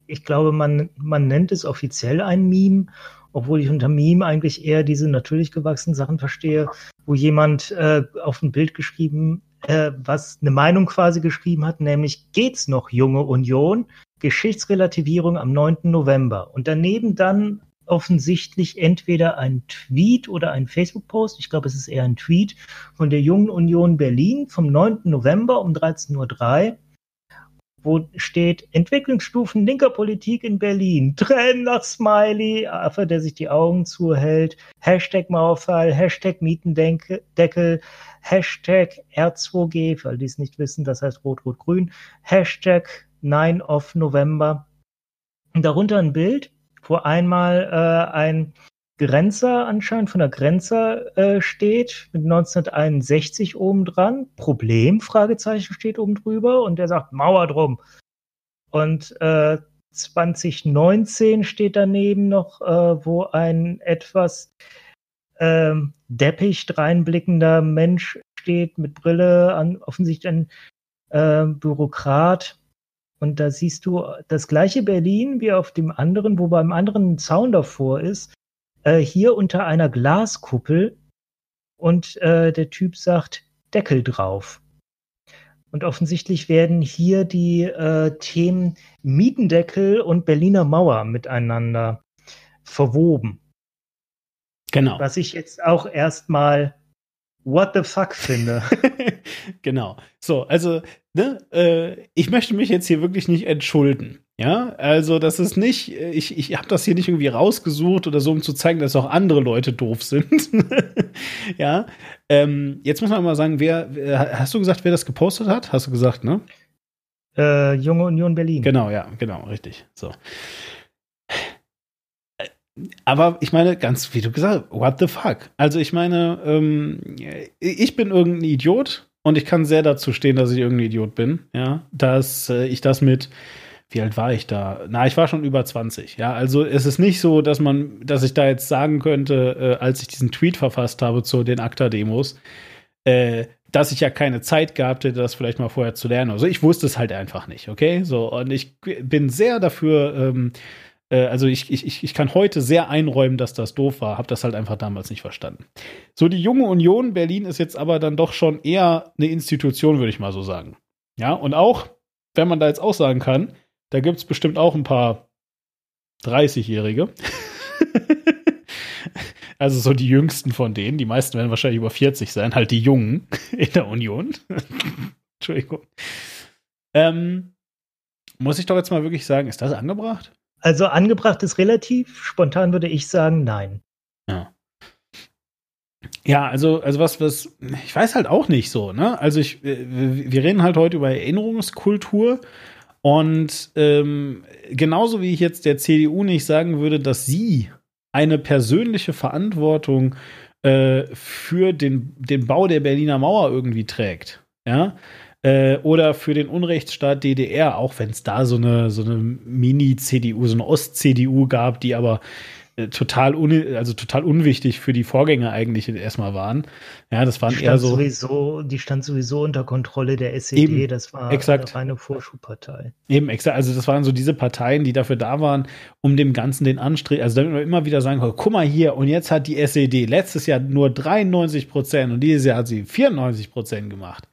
ich glaube, man, man nennt es offiziell ein Meme, obwohl ich unter Meme eigentlich eher diese natürlich gewachsenen Sachen verstehe, wo jemand äh, auf ein Bild geschrieben äh, was eine Meinung quasi geschrieben hat, nämlich geht's noch, junge Union? Geschichtsrelativierung am 9. November. Und daneben dann offensichtlich entweder ein Tweet oder ein Facebook-Post, ich glaube, es ist eher ein Tweet von der Jungen Union Berlin vom 9. November um 13.03 Uhr, wo steht Entwicklungsstufen linker Politik in Berlin. Trenner Smiley, Affe, der sich die Augen zuhält. Hashtag Mauerfall, Hashtag Mietendeckel, Hashtag R2G, für alle, die es nicht wissen, das heißt Rot-Rot-Grün. Hashtag 9 of November. Darunter ein Bild, wo einmal äh, ein Grenzer anscheinend von der Grenzer äh, steht, mit 1961 oben dran. Problem, Fragezeichen steht oben drüber und der sagt Mauer drum. Und äh, 2019 steht daneben noch, äh, wo ein etwas äh, deppig dreinblickender Mensch steht mit Brille, an, offensichtlich ein äh, Bürokrat. Und da siehst du das gleiche Berlin wie auf dem anderen, wo beim anderen ein Zaun davor ist äh, hier unter einer Glaskuppel und äh, der Typ sagt Deckel drauf. Und offensichtlich werden hier die äh, Themen Mietendeckel und Berliner Mauer miteinander verwoben. Genau. Was ich jetzt auch erstmal what the fuck finde. genau. So, also, ne, äh, ich möchte mich jetzt hier wirklich nicht entschulden. Ja, also das ist nicht, ich, ich habe das hier nicht irgendwie rausgesucht oder so, um zu zeigen, dass auch andere Leute doof sind. ja, ähm, jetzt muss man mal sagen, wer, hast du gesagt, wer das gepostet hat? Hast du gesagt, ne? Äh, Junge Union Berlin. Genau, ja, genau, richtig. So. Aber ich meine, ganz wie du gesagt, what the fuck? Also ich meine, ähm, ich bin irgendein Idiot und ich kann sehr dazu stehen, dass ich irgendein Idiot bin, ja, dass äh, ich das mit wie alt war ich da? Na, ich war schon über 20. Ja, also es ist nicht so, dass man, dass ich da jetzt sagen könnte, äh, als ich diesen Tweet verfasst habe zu den ACTA-Demos, äh, dass ich ja keine Zeit gehabt hätte, das vielleicht mal vorher zu lernen. Also ich wusste es halt einfach nicht, okay? So, und ich bin sehr dafür, ähm, äh, also ich, ich, ich kann heute sehr einräumen, dass das doof war, habe das halt einfach damals nicht verstanden. So, die junge Union Berlin ist jetzt aber dann doch schon eher eine Institution, würde ich mal so sagen. Ja, und auch, wenn man da jetzt auch sagen kann, da gibt es bestimmt auch ein paar 30-Jährige. also so die jüngsten von denen. Die meisten werden wahrscheinlich über 40 sein, halt die Jungen in der Union. Entschuldigung. Ähm, muss ich doch jetzt mal wirklich sagen, ist das angebracht? Also angebracht ist relativ. Spontan würde ich sagen, nein. Ja. Ja, also, also was, was, ich weiß halt auch nicht so, ne? Also ich, wir reden halt heute über Erinnerungskultur und ähm, genauso wie ich jetzt der CDU nicht sagen würde, dass sie eine persönliche Verantwortung äh, für den, den Bau der Berliner Mauer irgendwie trägt, ja, äh, oder für den Unrechtsstaat DDR, auch wenn es da so eine, so eine Mini-CDU, so eine Ost-CDU gab, die aber total un, also total unwichtig für die Vorgänger eigentlich erstmal waren. Ja, das waren eher so. Sowieso, die stand sowieso unter Kontrolle der SED, eben, das war exakt. eine Vorschubpartei. Eben, exakt. Also das waren so diese Parteien, die dafür da waren, um dem Ganzen den Anstrich, also damit man immer wieder sagen konnte, guck mal hier, und jetzt hat die SED letztes Jahr nur 93 Prozent und dieses Jahr hat sie 94 Prozent gemacht.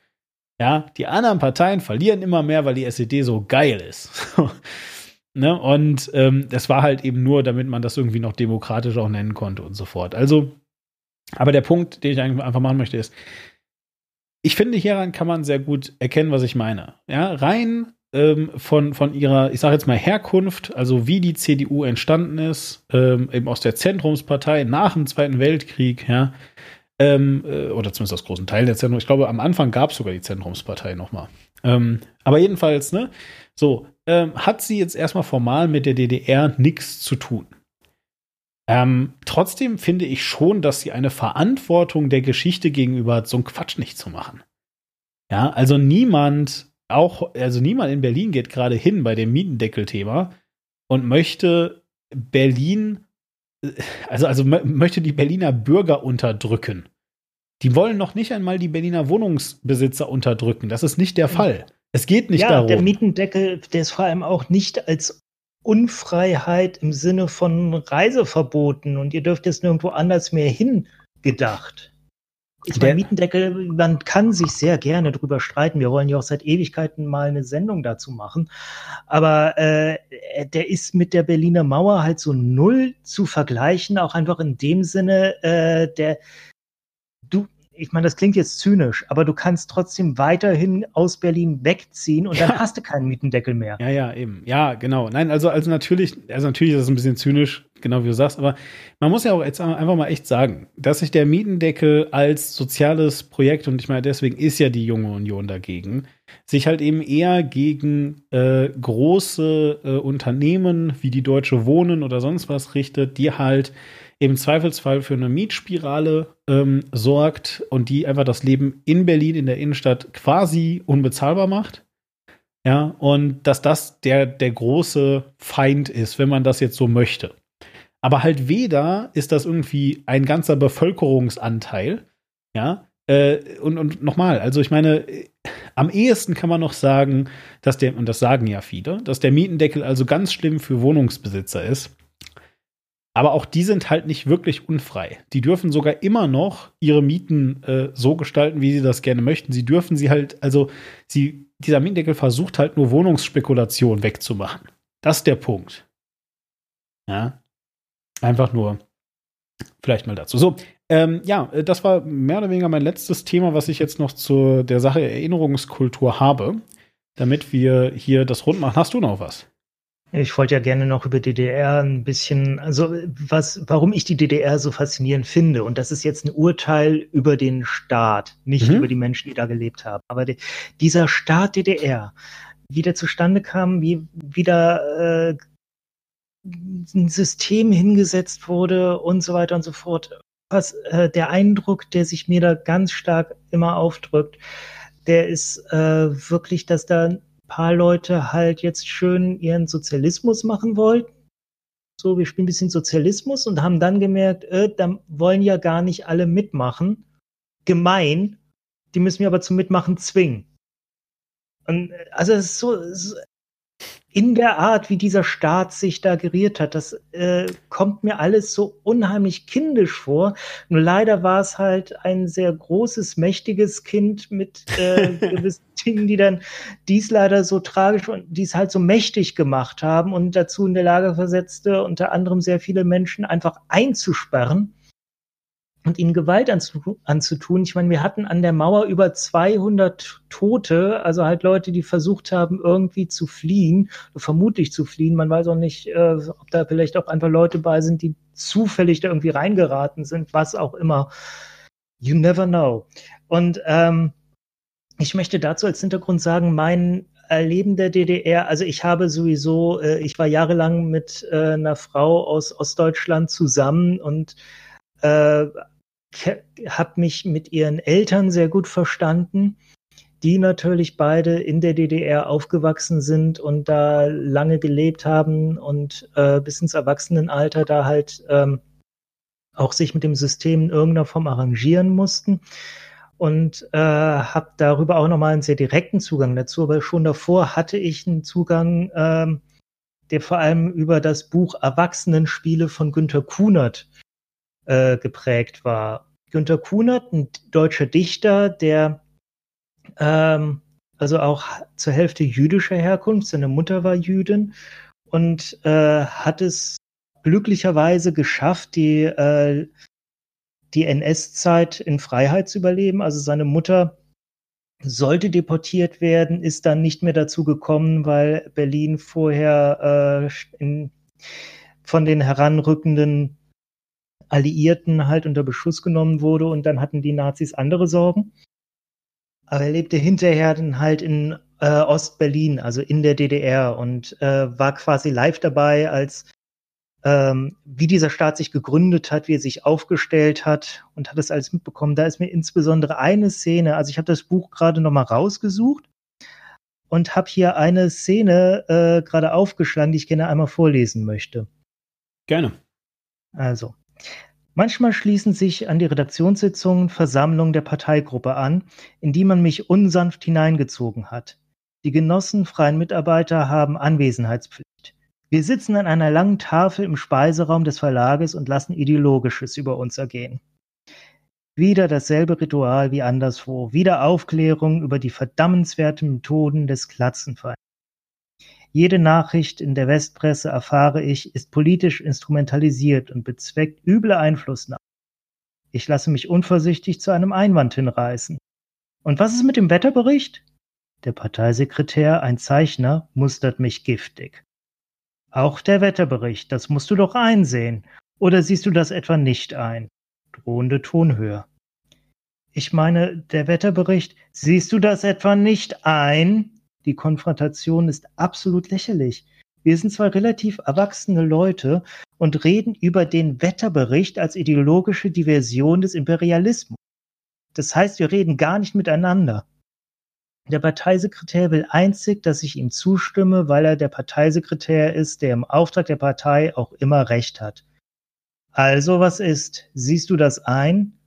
Ja, die anderen Parteien verlieren immer mehr, weil die SED so geil ist. Ne? Und ähm, das war halt eben nur, damit man das irgendwie noch demokratisch auch nennen konnte und so fort. Also, aber der Punkt, den ich einfach machen möchte, ist, ich finde, hieran kann man sehr gut erkennen, was ich meine. Ja, rein ähm, von, von ihrer, ich sage jetzt mal, Herkunft, also wie die CDU entstanden ist, ähm, eben aus der Zentrumspartei nach dem Zweiten Weltkrieg, ja, ähm, äh, oder zumindest aus großen Teil der Zentrum. Ich glaube, am Anfang gab es sogar die Zentrumspartei nochmal. Ähm, aber jedenfalls, ne, so, ähm, hat sie jetzt erstmal formal mit der DDR nichts zu tun. Ähm, trotzdem finde ich schon, dass sie eine Verantwortung der Geschichte gegenüber hat, so einen Quatsch nicht zu machen. Ja, also niemand, auch, also niemand in Berlin geht gerade hin bei dem Mietendeckel-Thema und möchte Berlin, also, also möchte die Berliner Bürger unterdrücken. Die wollen noch nicht einmal die Berliner Wohnungsbesitzer unterdrücken. Das ist nicht der Fall. Es geht nicht ja, darum. Der Mietendeckel, der ist vor allem auch nicht als Unfreiheit im Sinne von Reiseverboten und ihr dürft jetzt nirgendwo anders mehr hin gedacht. Ich meine, Mietendeckel, man kann sich sehr gerne drüber streiten. Wir wollen ja auch seit Ewigkeiten mal eine Sendung dazu machen. Aber äh, der ist mit der Berliner Mauer halt so null zu vergleichen, auch einfach in dem Sinne, äh, der, ich meine, das klingt jetzt zynisch, aber du kannst trotzdem weiterhin aus Berlin wegziehen und dann hast du keinen Mietendeckel mehr. Ja, ja, eben. Ja, genau. Nein, also, also natürlich, also natürlich ist das ein bisschen zynisch, genau wie du sagst, aber man muss ja auch jetzt einfach mal echt sagen, dass sich der Mietendeckel als soziales Projekt, und ich meine, deswegen ist ja die junge Union dagegen, sich halt eben eher gegen äh, große äh, Unternehmen wie die Deutsche Wohnen oder sonst was richtet, die halt im Zweifelsfall für eine Mietspirale ähm, sorgt und die einfach das Leben in Berlin in der Innenstadt quasi unbezahlbar macht. Ja, und dass das der, der große Feind ist, wenn man das jetzt so möchte. Aber halt weder ist das irgendwie ein ganzer Bevölkerungsanteil, ja, äh, und, und nochmal, also ich meine, am ehesten kann man noch sagen, dass der, und das sagen ja viele, dass der Mietendeckel also ganz schlimm für Wohnungsbesitzer ist. Aber auch die sind halt nicht wirklich unfrei. Die dürfen sogar immer noch ihre Mieten äh, so gestalten, wie sie das gerne möchten. Sie dürfen sie halt, also sie, dieser Mietendeckel versucht halt nur Wohnungsspekulation wegzumachen. Das ist der Punkt. Ja. Einfach nur vielleicht mal dazu. So, ähm, ja, äh, das war mehr oder weniger mein letztes Thema, was ich jetzt noch zu der Sache Erinnerungskultur habe, damit wir hier das rund machen. Hast du noch was? Ich wollte ja gerne noch über DDR ein bisschen, also was, warum ich die DDR so faszinierend finde. Und das ist jetzt ein Urteil über den Staat, nicht mhm. über die Menschen, die da gelebt haben. Aber die, dieser Staat DDR, wie der zustande kam, wie wieder äh, ein System hingesetzt wurde und so weiter und so fort. Was äh, der Eindruck, der sich mir da ganz stark immer aufdrückt, der ist äh, wirklich, dass da paar Leute halt jetzt schön ihren Sozialismus machen wollten. So, wir spielen ein bisschen Sozialismus und haben dann gemerkt, äh, da wollen ja gar nicht alle mitmachen. Gemein. Die müssen wir aber zum Mitmachen zwingen. Und äh, also es ist so, es ist in der Art, wie dieser Staat sich da geriert hat, das äh, kommt mir alles so unheimlich kindisch vor. Nur leider war es halt ein sehr großes, mächtiges Kind mit äh, gewissen Dingen, die dann dies leider so tragisch und dies halt so mächtig gemacht haben und dazu in der Lage versetzte, unter anderem sehr viele Menschen einfach einzusperren und ihnen Gewalt anzutun. Ich meine, wir hatten an der Mauer über 200 Tote, also halt Leute, die versucht haben, irgendwie zu fliehen, vermutlich zu fliehen. Man weiß auch nicht, äh, ob da vielleicht auch einfach Leute bei sind, die zufällig da irgendwie reingeraten sind, was auch immer. You never know. Und ähm, ich möchte dazu als Hintergrund sagen, mein Erleben der DDR, also ich habe sowieso, äh, ich war jahrelang mit äh, einer Frau aus Ostdeutschland zusammen und äh, habe mich mit ihren Eltern sehr gut verstanden, die natürlich beide in der DDR aufgewachsen sind und da lange gelebt haben und äh, bis ins Erwachsenenalter da halt ähm, auch sich mit dem System in irgendeiner Form arrangieren mussten und äh, habe darüber auch nochmal einen sehr direkten Zugang dazu. Aber schon davor hatte ich einen Zugang, äh, der vor allem über das Buch Erwachsenenspiele von Günter Kunert äh, geprägt war. Günter Kunert, ein deutscher Dichter, der ähm, also auch zur Hälfte jüdischer Herkunft, seine Mutter war Jüdin und äh, hat es glücklicherweise geschafft, die, äh, die NS-Zeit in Freiheit zu überleben. Also seine Mutter sollte deportiert werden, ist dann nicht mehr dazu gekommen, weil Berlin vorher äh, in, von den heranrückenden Alliierten halt unter Beschuss genommen wurde und dann hatten die Nazis andere Sorgen. Aber er lebte hinterher dann halt in äh, Ostberlin, also in der DDR und äh, war quasi live dabei, als ähm, wie dieser Staat sich gegründet hat, wie er sich aufgestellt hat und hat das alles mitbekommen. Da ist mir insbesondere eine Szene, also ich habe das Buch gerade noch mal rausgesucht und habe hier eine Szene äh, gerade aufgeschlagen, die ich gerne einmal vorlesen möchte. Gerne. Also, Manchmal schließen sich an die Redaktionssitzungen Versammlungen der Parteigruppe an, in die man mich unsanft hineingezogen hat. Die Genossen freien Mitarbeiter haben Anwesenheitspflicht. Wir sitzen an einer langen Tafel im Speiseraum des Verlages und lassen Ideologisches über uns ergehen. Wieder dasselbe Ritual wie anderswo. Wieder Aufklärung über die verdammenswerten Methoden des Klatzenfeinds. Jede Nachricht in der Westpresse, erfahre ich, ist politisch instrumentalisiert und bezweckt üble Einflussnahme. Ich lasse mich unvorsichtig zu einem Einwand hinreißen. Und was ist mit dem Wetterbericht? Der Parteisekretär, ein Zeichner, mustert mich giftig. Auch der Wetterbericht, das musst du doch einsehen. Oder siehst du das etwa nicht ein? Drohende Tonhöhe. Ich meine, der Wetterbericht, siehst du das etwa nicht ein? Die Konfrontation ist absolut lächerlich. Wir sind zwar relativ erwachsene Leute und reden über den Wetterbericht als ideologische Diversion des Imperialismus. Das heißt, wir reden gar nicht miteinander. Der Parteisekretär will einzig, dass ich ihm zustimme, weil er der Parteisekretär ist, der im Auftrag der Partei auch immer Recht hat. Also was ist? Siehst du das ein?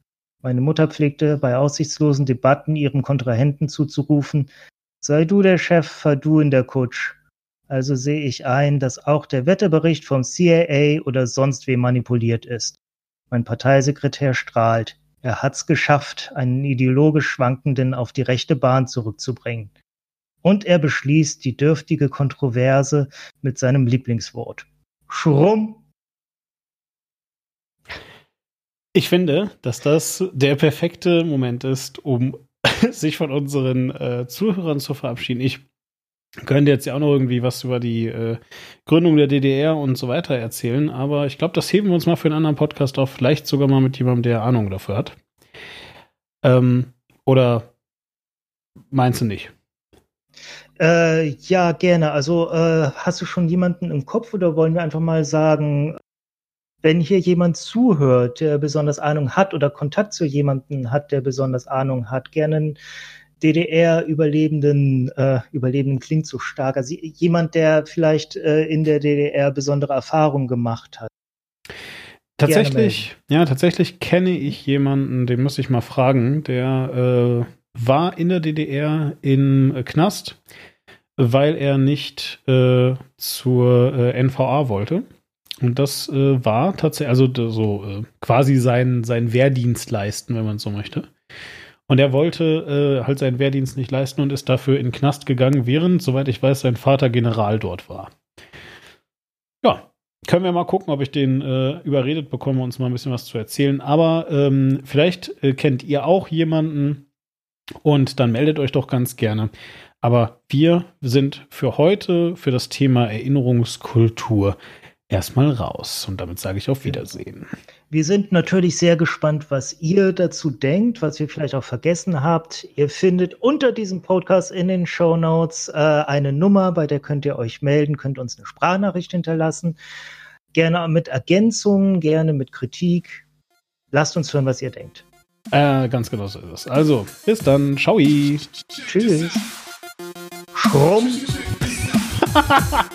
Meine Mutter pflegte bei aussichtslosen Debatten ihrem Kontrahenten zuzurufen, sei du der Chef, fahr du in der Kutsch. Also sehe ich ein, dass auch der Wetterbericht vom CIA oder sonst wem manipuliert ist. Mein Parteisekretär strahlt. Er hat's geschafft, einen ideologisch Schwankenden auf die rechte Bahn zurückzubringen. Und er beschließt die dürftige Kontroverse mit seinem Lieblingswort. Schrumm Ich finde, dass das der perfekte Moment ist, um sich von unseren äh, Zuhörern zu verabschieden. Ich könnte jetzt ja auch noch irgendwie was über die äh, Gründung der DDR und so weiter erzählen, aber ich glaube, das heben wir uns mal für einen anderen Podcast auf, vielleicht sogar mal mit jemandem, der Ahnung dafür hat. Ähm, oder meinst du nicht? Äh, ja, gerne. Also äh, hast du schon jemanden im Kopf oder wollen wir einfach mal sagen, wenn hier jemand zuhört, der besonders Ahnung hat oder Kontakt zu jemandem hat, der besonders Ahnung hat, gerne einen DDR-Überlebenden, äh, Überlebenden klingt so stark, also jemand, der vielleicht äh, in der DDR besondere Erfahrungen gemacht hat. Tatsächlich, ja, tatsächlich kenne ich jemanden, den muss ich mal fragen, der äh, war in der DDR im Knast, weil er nicht äh, zur äh, NVA wollte. Und das äh, war tatsächlich, also so äh, quasi sein, sein Wehrdienst leisten, wenn man so möchte. Und er wollte äh, halt seinen Wehrdienst nicht leisten und ist dafür in den Knast gegangen, während, soweit ich weiß, sein Vater General dort war. Ja, können wir mal gucken, ob ich den äh, überredet bekomme, uns mal ein bisschen was zu erzählen. Aber ähm, vielleicht äh, kennt ihr auch jemanden und dann meldet euch doch ganz gerne. Aber wir sind für heute, für das Thema Erinnerungskultur, erstmal raus. Und damit sage ich auf Wiedersehen. Wir sind natürlich sehr gespannt, was ihr dazu denkt, was ihr vielleicht auch vergessen habt. Ihr findet unter diesem Podcast in den Show Notes äh, eine Nummer, bei der könnt ihr euch melden, könnt uns eine Sprachnachricht hinterlassen. Gerne mit Ergänzungen, gerne mit Kritik. Lasst uns hören, was ihr denkt. Äh, ganz genau so ist es. Also, bis dann. Ciao. Tschüss. Schrumm.